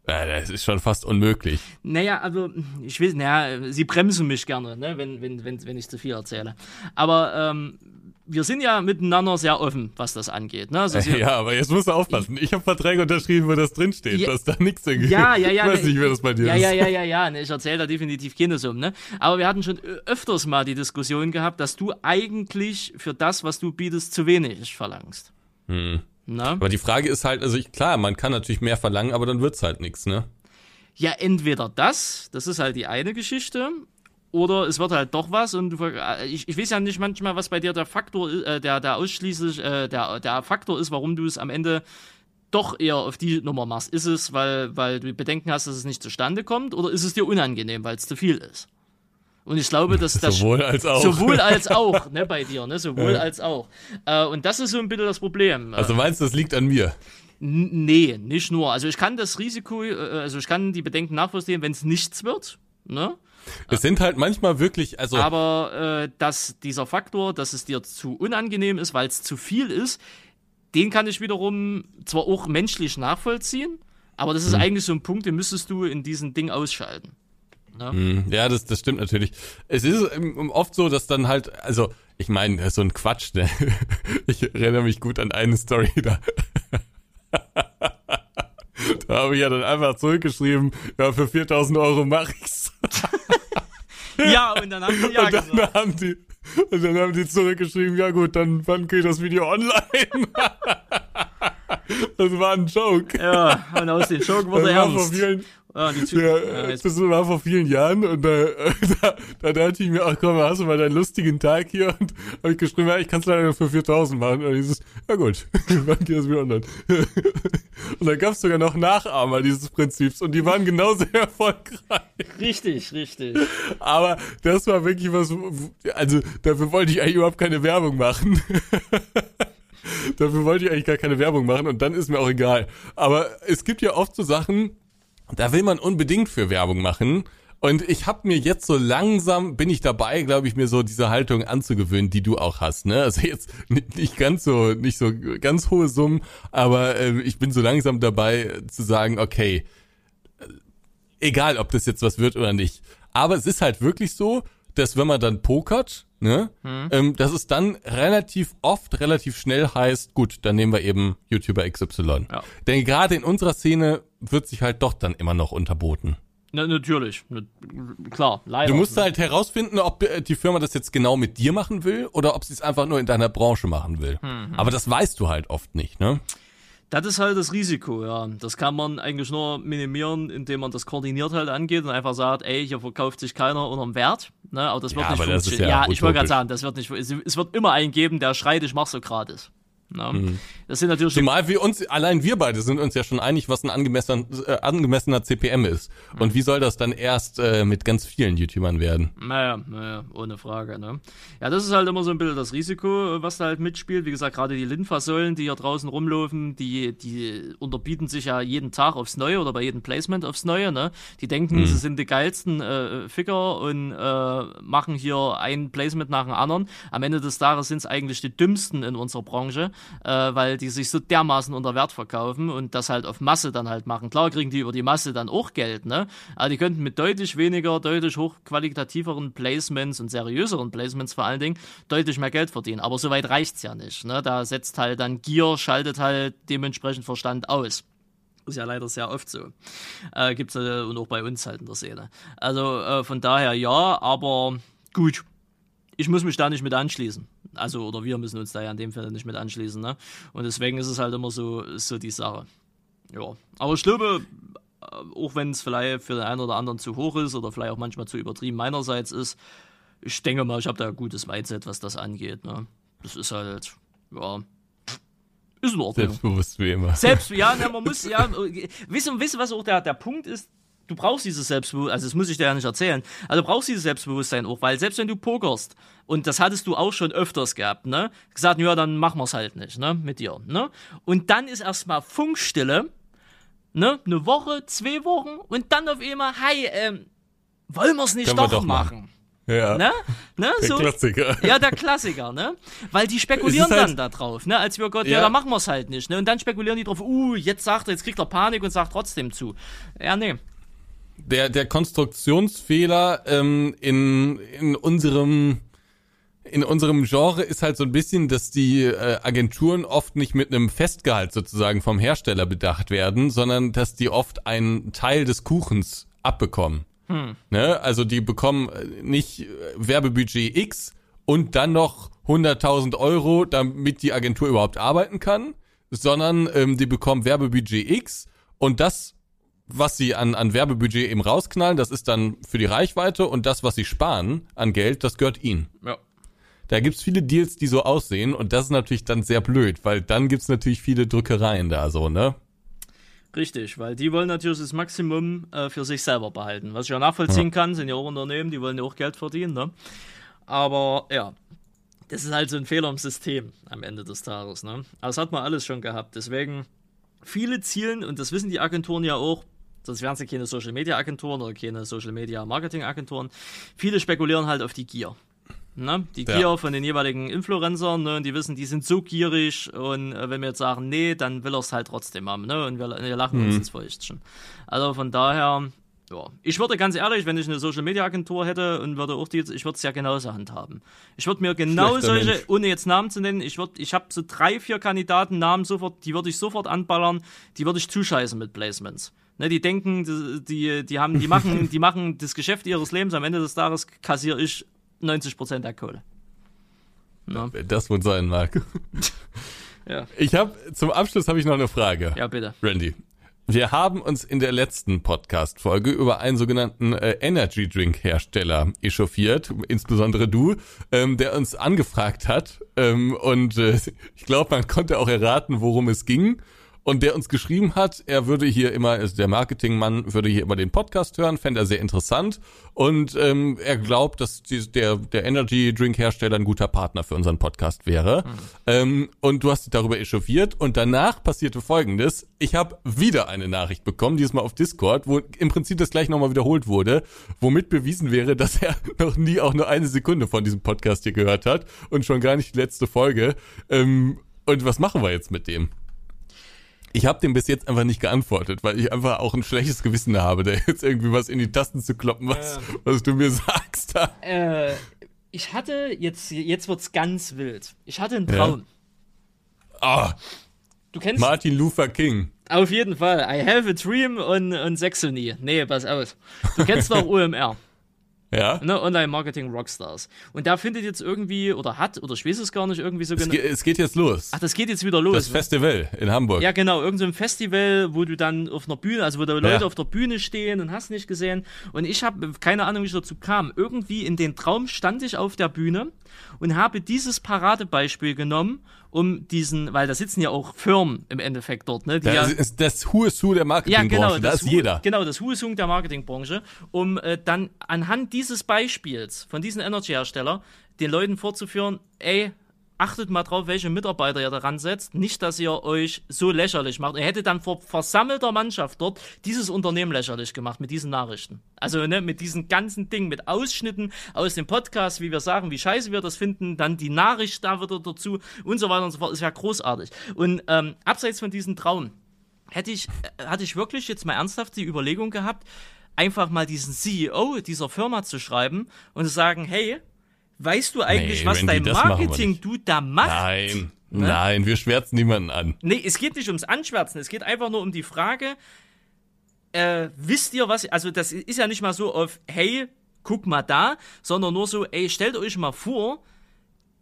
Ja, das ist schon fast unmöglich. Naja, also ich will, naja, sie bremsen mich gerne, ne, wenn, wenn, wenn, wenn ich zu viel erzähle. Aber ähm, wir sind ja miteinander sehr offen, was das angeht. Ne? Also ja, aber jetzt musst du aufpassen. Ich habe Verträge unterschrieben, wo das drinsteht, ja, dass da nichts irgendwie. Ja, ja, ja. Ich weiß nicht, wer das bei dir ja, ist. Ja, ja, ja, ja. Ne, ich erzähle da definitiv keine um. Ne? Aber wir hatten schon öfters mal die Diskussion gehabt, dass du eigentlich für das, was du bietest, zu wenig verlangst. Hm. Na? Aber die Frage ist halt, also ich, klar, man kann natürlich mehr verlangen, aber dann wird's halt nichts, ne? Ja, entweder das, das ist halt die eine Geschichte, oder es wird halt doch was und äh, ich, ich weiß ja nicht manchmal, was bei dir der Faktor, äh, der, der ausschließlich, äh, der, der Faktor ist, warum du es am Ende doch eher auf die Nummer machst. Ist es, weil, weil du Bedenken hast, dass es nicht zustande kommt, oder ist es dir unangenehm, weil es zu viel ist? Und ich glaube, dass das sowohl als auch, sowohl als auch, ne, bei dir, ne, sowohl ja. als auch. Äh, und das ist so ein bisschen das Problem. Also meinst du, das liegt an mir? N nee, nicht nur. Also ich kann das Risiko, äh, also ich kann die Bedenken nachvollziehen, wenn es nichts wird, ne? Es sind halt manchmal wirklich, also. Aber äh, dass dieser Faktor, dass es dir zu unangenehm ist, weil es zu viel ist, den kann ich wiederum zwar auch menschlich nachvollziehen, aber das ist hm. eigentlich so ein Punkt, den müsstest du in diesem Ding ausschalten. Ne? Hm, ja, das, das stimmt natürlich. Es ist oft so, dass dann halt, also, ich meine, so ein Quatsch, ne? Ich erinnere mich gut an eine Story da. da habe ich ja dann einfach zurückgeschrieben, ja, für 4000 Euro mache ich's. ja, und dann haben die ja und dann gesagt. haben die, und dann haben die zurückgeschrieben, ja gut, dann wann kriege ich das Video online? das war ein Joke. Ja, und aus den Joke wurde ernst. vielen, Ja, die Zü- ja, ja, das war vor vielen Jahren und da, da, da dachte ich mir, ach komm, hast du mal deinen lustigen Tag hier und habe ich geschrieben, ja, ich kann es leider nur für 4000 machen. Und dieses, ja gut, wann geht das wieder online? und dann gab es sogar noch Nachahmer dieses Prinzips und die waren genauso erfolgreich. Richtig, richtig. Aber das war wirklich was, also dafür wollte ich eigentlich überhaupt keine Werbung machen. dafür wollte ich eigentlich gar keine Werbung machen und dann ist mir auch egal. Aber es gibt ja oft so Sachen, da will man unbedingt für Werbung machen. Und ich habe mir jetzt so langsam, bin ich dabei, glaube ich, mir so diese Haltung anzugewöhnen, die du auch hast. Ne? Also jetzt nicht, ganz so, nicht so ganz hohe Summen, aber äh, ich bin so langsam dabei äh, zu sagen, okay, egal ob das jetzt was wird oder nicht. Aber es ist halt wirklich so, dass wenn man dann pokert, ne, ähm, dass es dann relativ oft, relativ schnell heißt, gut, dann nehmen wir eben YouTuber XY. Ja. Denn gerade in unserer Szene wird sich halt doch dann immer noch unterboten. Na, natürlich. Na, Klar, leider. Du musst halt herausfinden, ob äh, die Firma das jetzt genau mit dir machen will oder ob sie es einfach nur in deiner Branche machen will. Aber das weißt du halt oft nicht, ne? Das ist halt das Risiko, ja. Das kann man eigentlich nur minimieren, indem man das koordiniert halt angeht und einfach sagt, ey, hier verkauft sich keiner unterm Wert. Ne? Aber das wird Ja, nicht funktionieren. ja Ja, ich wollte gerade sagen, das wird nicht. Es, es wird immer einen geben, der schreit, ich mach so gratis. Ne? Mhm. Das sind natürlich Zumal wir uns, allein wir beide sind uns ja schon einig, was ein angemessener, äh, angemessener CPM ist. Und wie soll das dann erst äh, mit ganz vielen YouTubern werden? Naja, naja, ohne Frage, ne? Ja, das ist halt immer so ein bisschen das Risiko, was da halt mitspielt. Wie gesagt, gerade die Linfasäulen, die hier draußen rumlaufen, die, die unterbieten sich ja jeden Tag aufs Neue oder bei jedem Placement aufs Neue, ne? Die denken, sie sind die geilsten äh, Ficker und äh, machen hier ein Placement nach dem anderen. Am Ende des Tages sind es eigentlich die dümmsten in unserer Branche, äh, weil die sich so dermaßen unter Wert verkaufen und das halt auf Masse dann halt machen. Klar kriegen die über die Masse dann auch Geld, ne? Aber die könnten mit deutlich weniger, deutlich hochqualitativeren Placements und seriöseren Placements vor allen Dingen deutlich mehr Geld verdienen. Aber soweit reicht's ja nicht, ne? Da setzt halt dann Gier, schaltet halt dementsprechend Verstand aus. Ist ja leider sehr oft so. Äh, gibt's äh, und auch bei uns halt in der Szene. Also äh, von daher ja, aber gut. Ich muss mich da nicht mit anschließen. Also, oder wir müssen uns da ja in dem Fall nicht mit anschließen, ne? Und deswegen ist es halt immer so, so die Sache. Ja. Aber ich glaube, äh, auch wenn es vielleicht für den einen oder anderen zu hoch ist oder vielleicht auch manchmal zu übertrieben meinerseits ist, ich denke mal, ich habe da ein gutes Mindset, was das angeht, ne? Das ist halt, ja, ist in Ordnung. Selbstbewusst wie immer. Selbst, ja, na, man muss, ja, wissen, wissen, was auch der, der Punkt ist? Du brauchst dieses Selbstbewusstsein, also das muss ich dir ja nicht erzählen, also du brauchst dieses Selbstbewusstsein auch, weil selbst wenn du pokerst, und das hattest du auch schon öfters gehabt, ne, gesagt, ja, dann machen wir's halt nicht, ne, mit dir, ne, und dann ist erstmal Funkstille, ne, eine Woche, zwei Wochen, und dann auf einmal, hi, ähm, wollen wir's nicht Können wir doch, doch machen, Ja. ne, ne, Der so, Klassiker. ja, der Klassiker, ne? Weil die spekulieren Es halt- dann da drauf, ne? Als wir Gott, ja, Ja. dann machen wir's halt nicht, ne? Und dann spekulieren die drauf, uh, jetzt sagt er, jetzt kriegt er Panik und sagt trotzdem zu. Ja, nee. Der, der Konstruktionsfehler ähm, in, in unserem in unserem Genre ist halt so ein bisschen, dass die äh, Agenturen oft nicht mit einem Festgehalt sozusagen vom Hersteller bedacht werden, sondern dass die oft einen Teil des Kuchens abbekommen. Ne? Also die bekommen äh, nicht äh, Werbebudget X und dann noch 100.000 Euro, damit die Agentur überhaupt arbeiten kann, sondern ähm, die bekommen Werbebudget X und das, was sie an, an Werbebudget eben rausknallen, das ist dann für die Reichweite und das, was sie sparen an Geld, das gehört ihnen. Ja. Da gibt's viele Deals, die so aussehen und das ist natürlich dann sehr blöd, weil dann gibt's natürlich viele Drückereien da so, ne? Richtig, weil die wollen natürlich das Maximum äh, für sich selber behalten. Was ich ja nachvollziehen kann, sind ja auch Unternehmen, die wollen ja auch Geld verdienen, ne? Aber ja, das ist halt so ein Fehler im System am Ende des Tages, ne? Aber das hat man alles schon gehabt. Deswegen, viele zielen, und das wissen die Agenturen ja auch, sonst wären sie keine Social Media Agenturen oder keine Social Media Marketing Agenturen, viele spekulieren halt auf die Gier. Ne? Die Ja. Gier von den jeweiligen Influencern, ne? und die wissen, die sind so gierig und äh, wenn wir jetzt sagen, nee, dann will er es halt trotzdem haben, ne? Und wir, wir lachen uns ins Fäustchen. Also von daher, Ja. Ich würde ganz ehrlich, wenn ich eine Social Media Agentur hätte und würde auch die, ich würde es ja genauso handhaben. Ich würde mir genau Schlechter solche, Mensch. ohne jetzt Namen zu nennen, ich würde, ich habe so drei, vier Kandidaten Namen sofort, die würde ich sofort anballern, die würde ich zuscheißen mit Placements. Ne, die denken, die, die, haben, die machen, die machen das Geschäft ihres Lebens. Am Ende des Tages kassiere ich 90 Prozent der Kohle. Wer das wohl sein mag. Ja. Ich habe zum Abschluss habe ich noch eine Frage. Ja, bitte. Randy. Wir haben uns in der letzten Podcast-Folge über einen sogenannten äh, Energy Drink Hersteller echauffiert, insbesondere du, ähm, der uns angefragt hat. Ähm, und äh, ich glaube, man konnte auch erraten, worum es ging. Und der uns geschrieben hat, er würde hier immer, also der Marketingmann würde hier immer den Podcast hören, fände er sehr interessant. Und ähm, er glaubt, dass die, der, der Energy Drink Hersteller ein guter Partner für unseren Podcast wäre. Ähm, und du hast dich darüber echauffiert. Und danach passierte Folgendes. Ich habe wieder eine Nachricht bekommen, diesmal auf Discord, wo im Prinzip das gleich nochmal wiederholt wurde, womit bewiesen wäre, dass er noch nie auch nur eine Sekunde von diesem Podcast hier gehört hat und schon gar nicht die letzte Folge. Ähm, und was machen wir jetzt mit dem? Ich habe dem bis jetzt einfach nicht geantwortet, weil ich einfach auch ein schlechtes Gewissen habe, da jetzt irgendwie was in die Tasten zu kloppen, was, was du mir sagst. Äh, ich hatte, jetzt, jetzt wird's ganz wild. Ich hatte einen Ja. Traum. Ah, Du kennst Martin Luther King. auf jeden Fall I have a dream und, und Saxony. Nee, pass auf. Du kennst doch OMR. Ja. ne, Online-Marketing Rockstars. Und da findet jetzt irgendwie, oder hat, oder ich weiß es gar nicht, irgendwie so Es, genau. ge es geht jetzt los. Ach, das geht jetzt wieder los. Das Festival in Hamburg. Ja, genau, irgendein so ein Festival, wo du dann auf einer Bühne, also wo da Leute Ja. auf der Bühne stehen und hast nicht gesehen. Und ich habe keine Ahnung, wie ich dazu kam. Irgendwie in den Traum stand ich auf der Bühne und habe dieses Paradebeispiel genommen, um diesen, weil da sitzen ja auch Firmen im Endeffekt dort, ne? Die ja, Das ist das Who is Who der ja, Marketingbranche. genau, da ist jeder. Genau, das Huesung der Marketingbranche, um äh, dann anhand dieses Beispiels von diesem Energy-Hersteller den Leuten vorzuführen, ey, achtet mal drauf, welche Mitarbeiter ihr daran setzt. Nicht, dass ihr euch so lächerlich macht. Ihr hättet dann vor versammelter Mannschaft dort dieses Unternehmen lächerlich gemacht mit diesen Nachrichten. Also ne, mit diesen ganzen Dingen, mit Ausschnitten aus dem Podcast, wie wir sagen, wie scheiße wir das finden, dann die Nachricht da wieder dazu und so weiter und so fort. Ist ja großartig. Und ähm, abseits von diesem Traum, hätte ich, äh, hatte ich wirklich jetzt mal ernsthaft die Überlegung gehabt, einfach mal diesen CEO dieser Firma zu schreiben und zu sagen, hey, weißt du eigentlich, Nee, was Randy, dein Marketing du da machst? Nein, Ne? nein, wir schwärzen niemanden an. Nee, es geht nicht ums Anschwärzen, es geht einfach nur um die Frage, äh, wisst ihr was, also das ist ja nicht mal so auf, hey, guck mal da, sondern nur so, ey, stellt euch mal vor,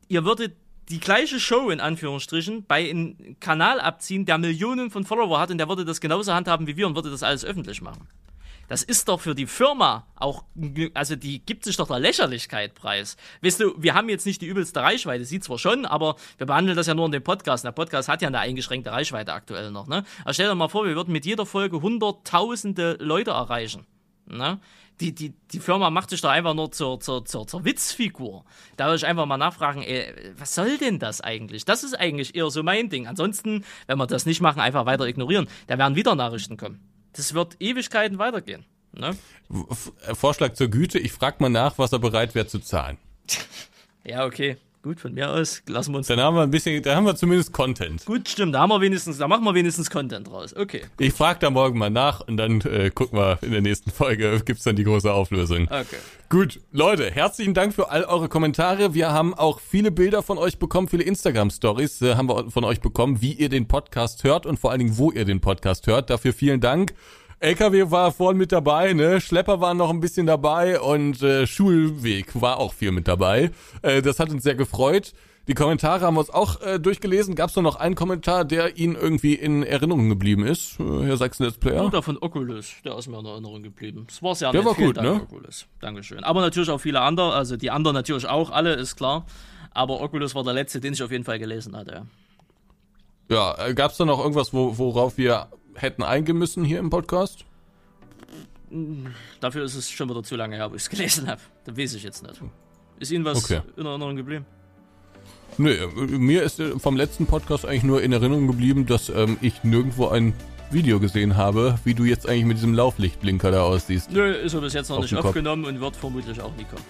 ihr würdet die gleiche Show in Anführungsstrichen bei einem Kanal abziehen, der Millionen von Follower hat und der würde das genauso handhaben wie wir und würde das alles öffentlich machen. Das ist doch für die Firma auch, also die gibt sich doch der Lächerlichkeit preis. Weißt du, wir haben jetzt nicht die übelste Reichweite, sie zwar schon, aber wir behandeln das ja nur in dem Podcast. Der Podcast hat ja eine eingeschränkte Reichweite aktuell noch, ne? Aber stell dir mal vor, wir würden mit jeder Folge hunderttausende Leute erreichen. Ne? Die, die, die Firma macht sich da einfach nur zur, zur, zur, zur Witzfigur. Da würde ich einfach mal nachfragen, ey, was soll denn das eigentlich? Das ist eigentlich eher so mein Ding. Ansonsten, wenn wir das nicht machen, einfach weiter ignorieren, da werden wieder Nachrichten kommen. Das wird Ewigkeiten weitergehen. Ne? Äh, Vorschlag zur Güte, ich frag mal nach, was er bereit wäre zu zahlen. Ja, okay. Gut, von mir aus lassen wir uns. Dann haben wir ein bisschen, dann haben wir zumindest Content. Gut, stimmt, da haben wir wenigstens, da machen wir wenigstens Content raus. Okay. Ich frag da morgen mal nach und dann äh, gucken wir in der nächsten Folge, gibt's dann die große Auflösung. Okay. Gut, Leute, herzlichen Dank für all eure Kommentare. Wir haben auch viele Bilder von euch bekommen, viele Instagram-Stories äh, haben wir von euch bekommen, wie ihr den Podcast hört und vor allen Dingen, wo ihr den Podcast hört. Dafür vielen Dank. LKW war vorhin mit dabei, ne? Schlepper waren noch ein bisschen dabei und äh, Schulweg war auch viel mit dabei. Äh, das hat uns sehr gefreut. Die Kommentare haben wir uns auch äh, durchgelesen. Gab es noch einen Kommentar, der Ihnen irgendwie in Erinnerung geblieben ist, äh, Herr Sachsen Let's Player? Und der von Oculus, der ist mir in Erinnerung geblieben. Das war's ja Der nett. war Vielen gut, Dank, ne? Oculus. Dankeschön. Aber natürlich auch viele andere, also die anderen natürlich auch, alle, ist klar. Aber Oculus war der letzte, den ich auf jeden Fall gelesen hatte. Ja. Ja, äh, gab's da noch irgendwas, wo, worauf wir hätten eingehen müssen hier im Podcast? Dafür ist es schon wieder zu lange her, wo ich es gelesen habe. Da weiß ich jetzt nicht. Ist Ihnen was Okay. in Erinnerung geblieben? Nö, äh, mir ist äh, vom letzten Podcast eigentlich nur in Erinnerung geblieben, dass ähm, ich nirgendwo ein Video gesehen habe, wie du jetzt eigentlich mit diesem Lauflichtblinker da aussiehst. Nö, ist er bis jetzt noch Auf nicht den Kopf. aufgenommen und wird vermutlich auch nie kommen.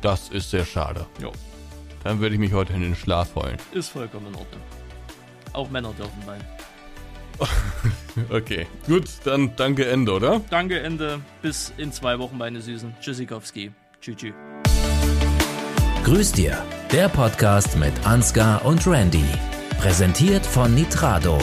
Das ist sehr schade. Ja. Dann würde ich mich heute in den Schlaf heulen. Ist vollkommen in Ordnung. Auch Männer dürfen weinen. Okay, gut, dann danke Ende, oder? Danke, Ende. Bis in zwei Wochen, meine Süßen. Tschüssikowski. Tschüss. tschüss. Grüß dir, der Podcast mit Ansgar und Randy. Präsentiert von Nitrado.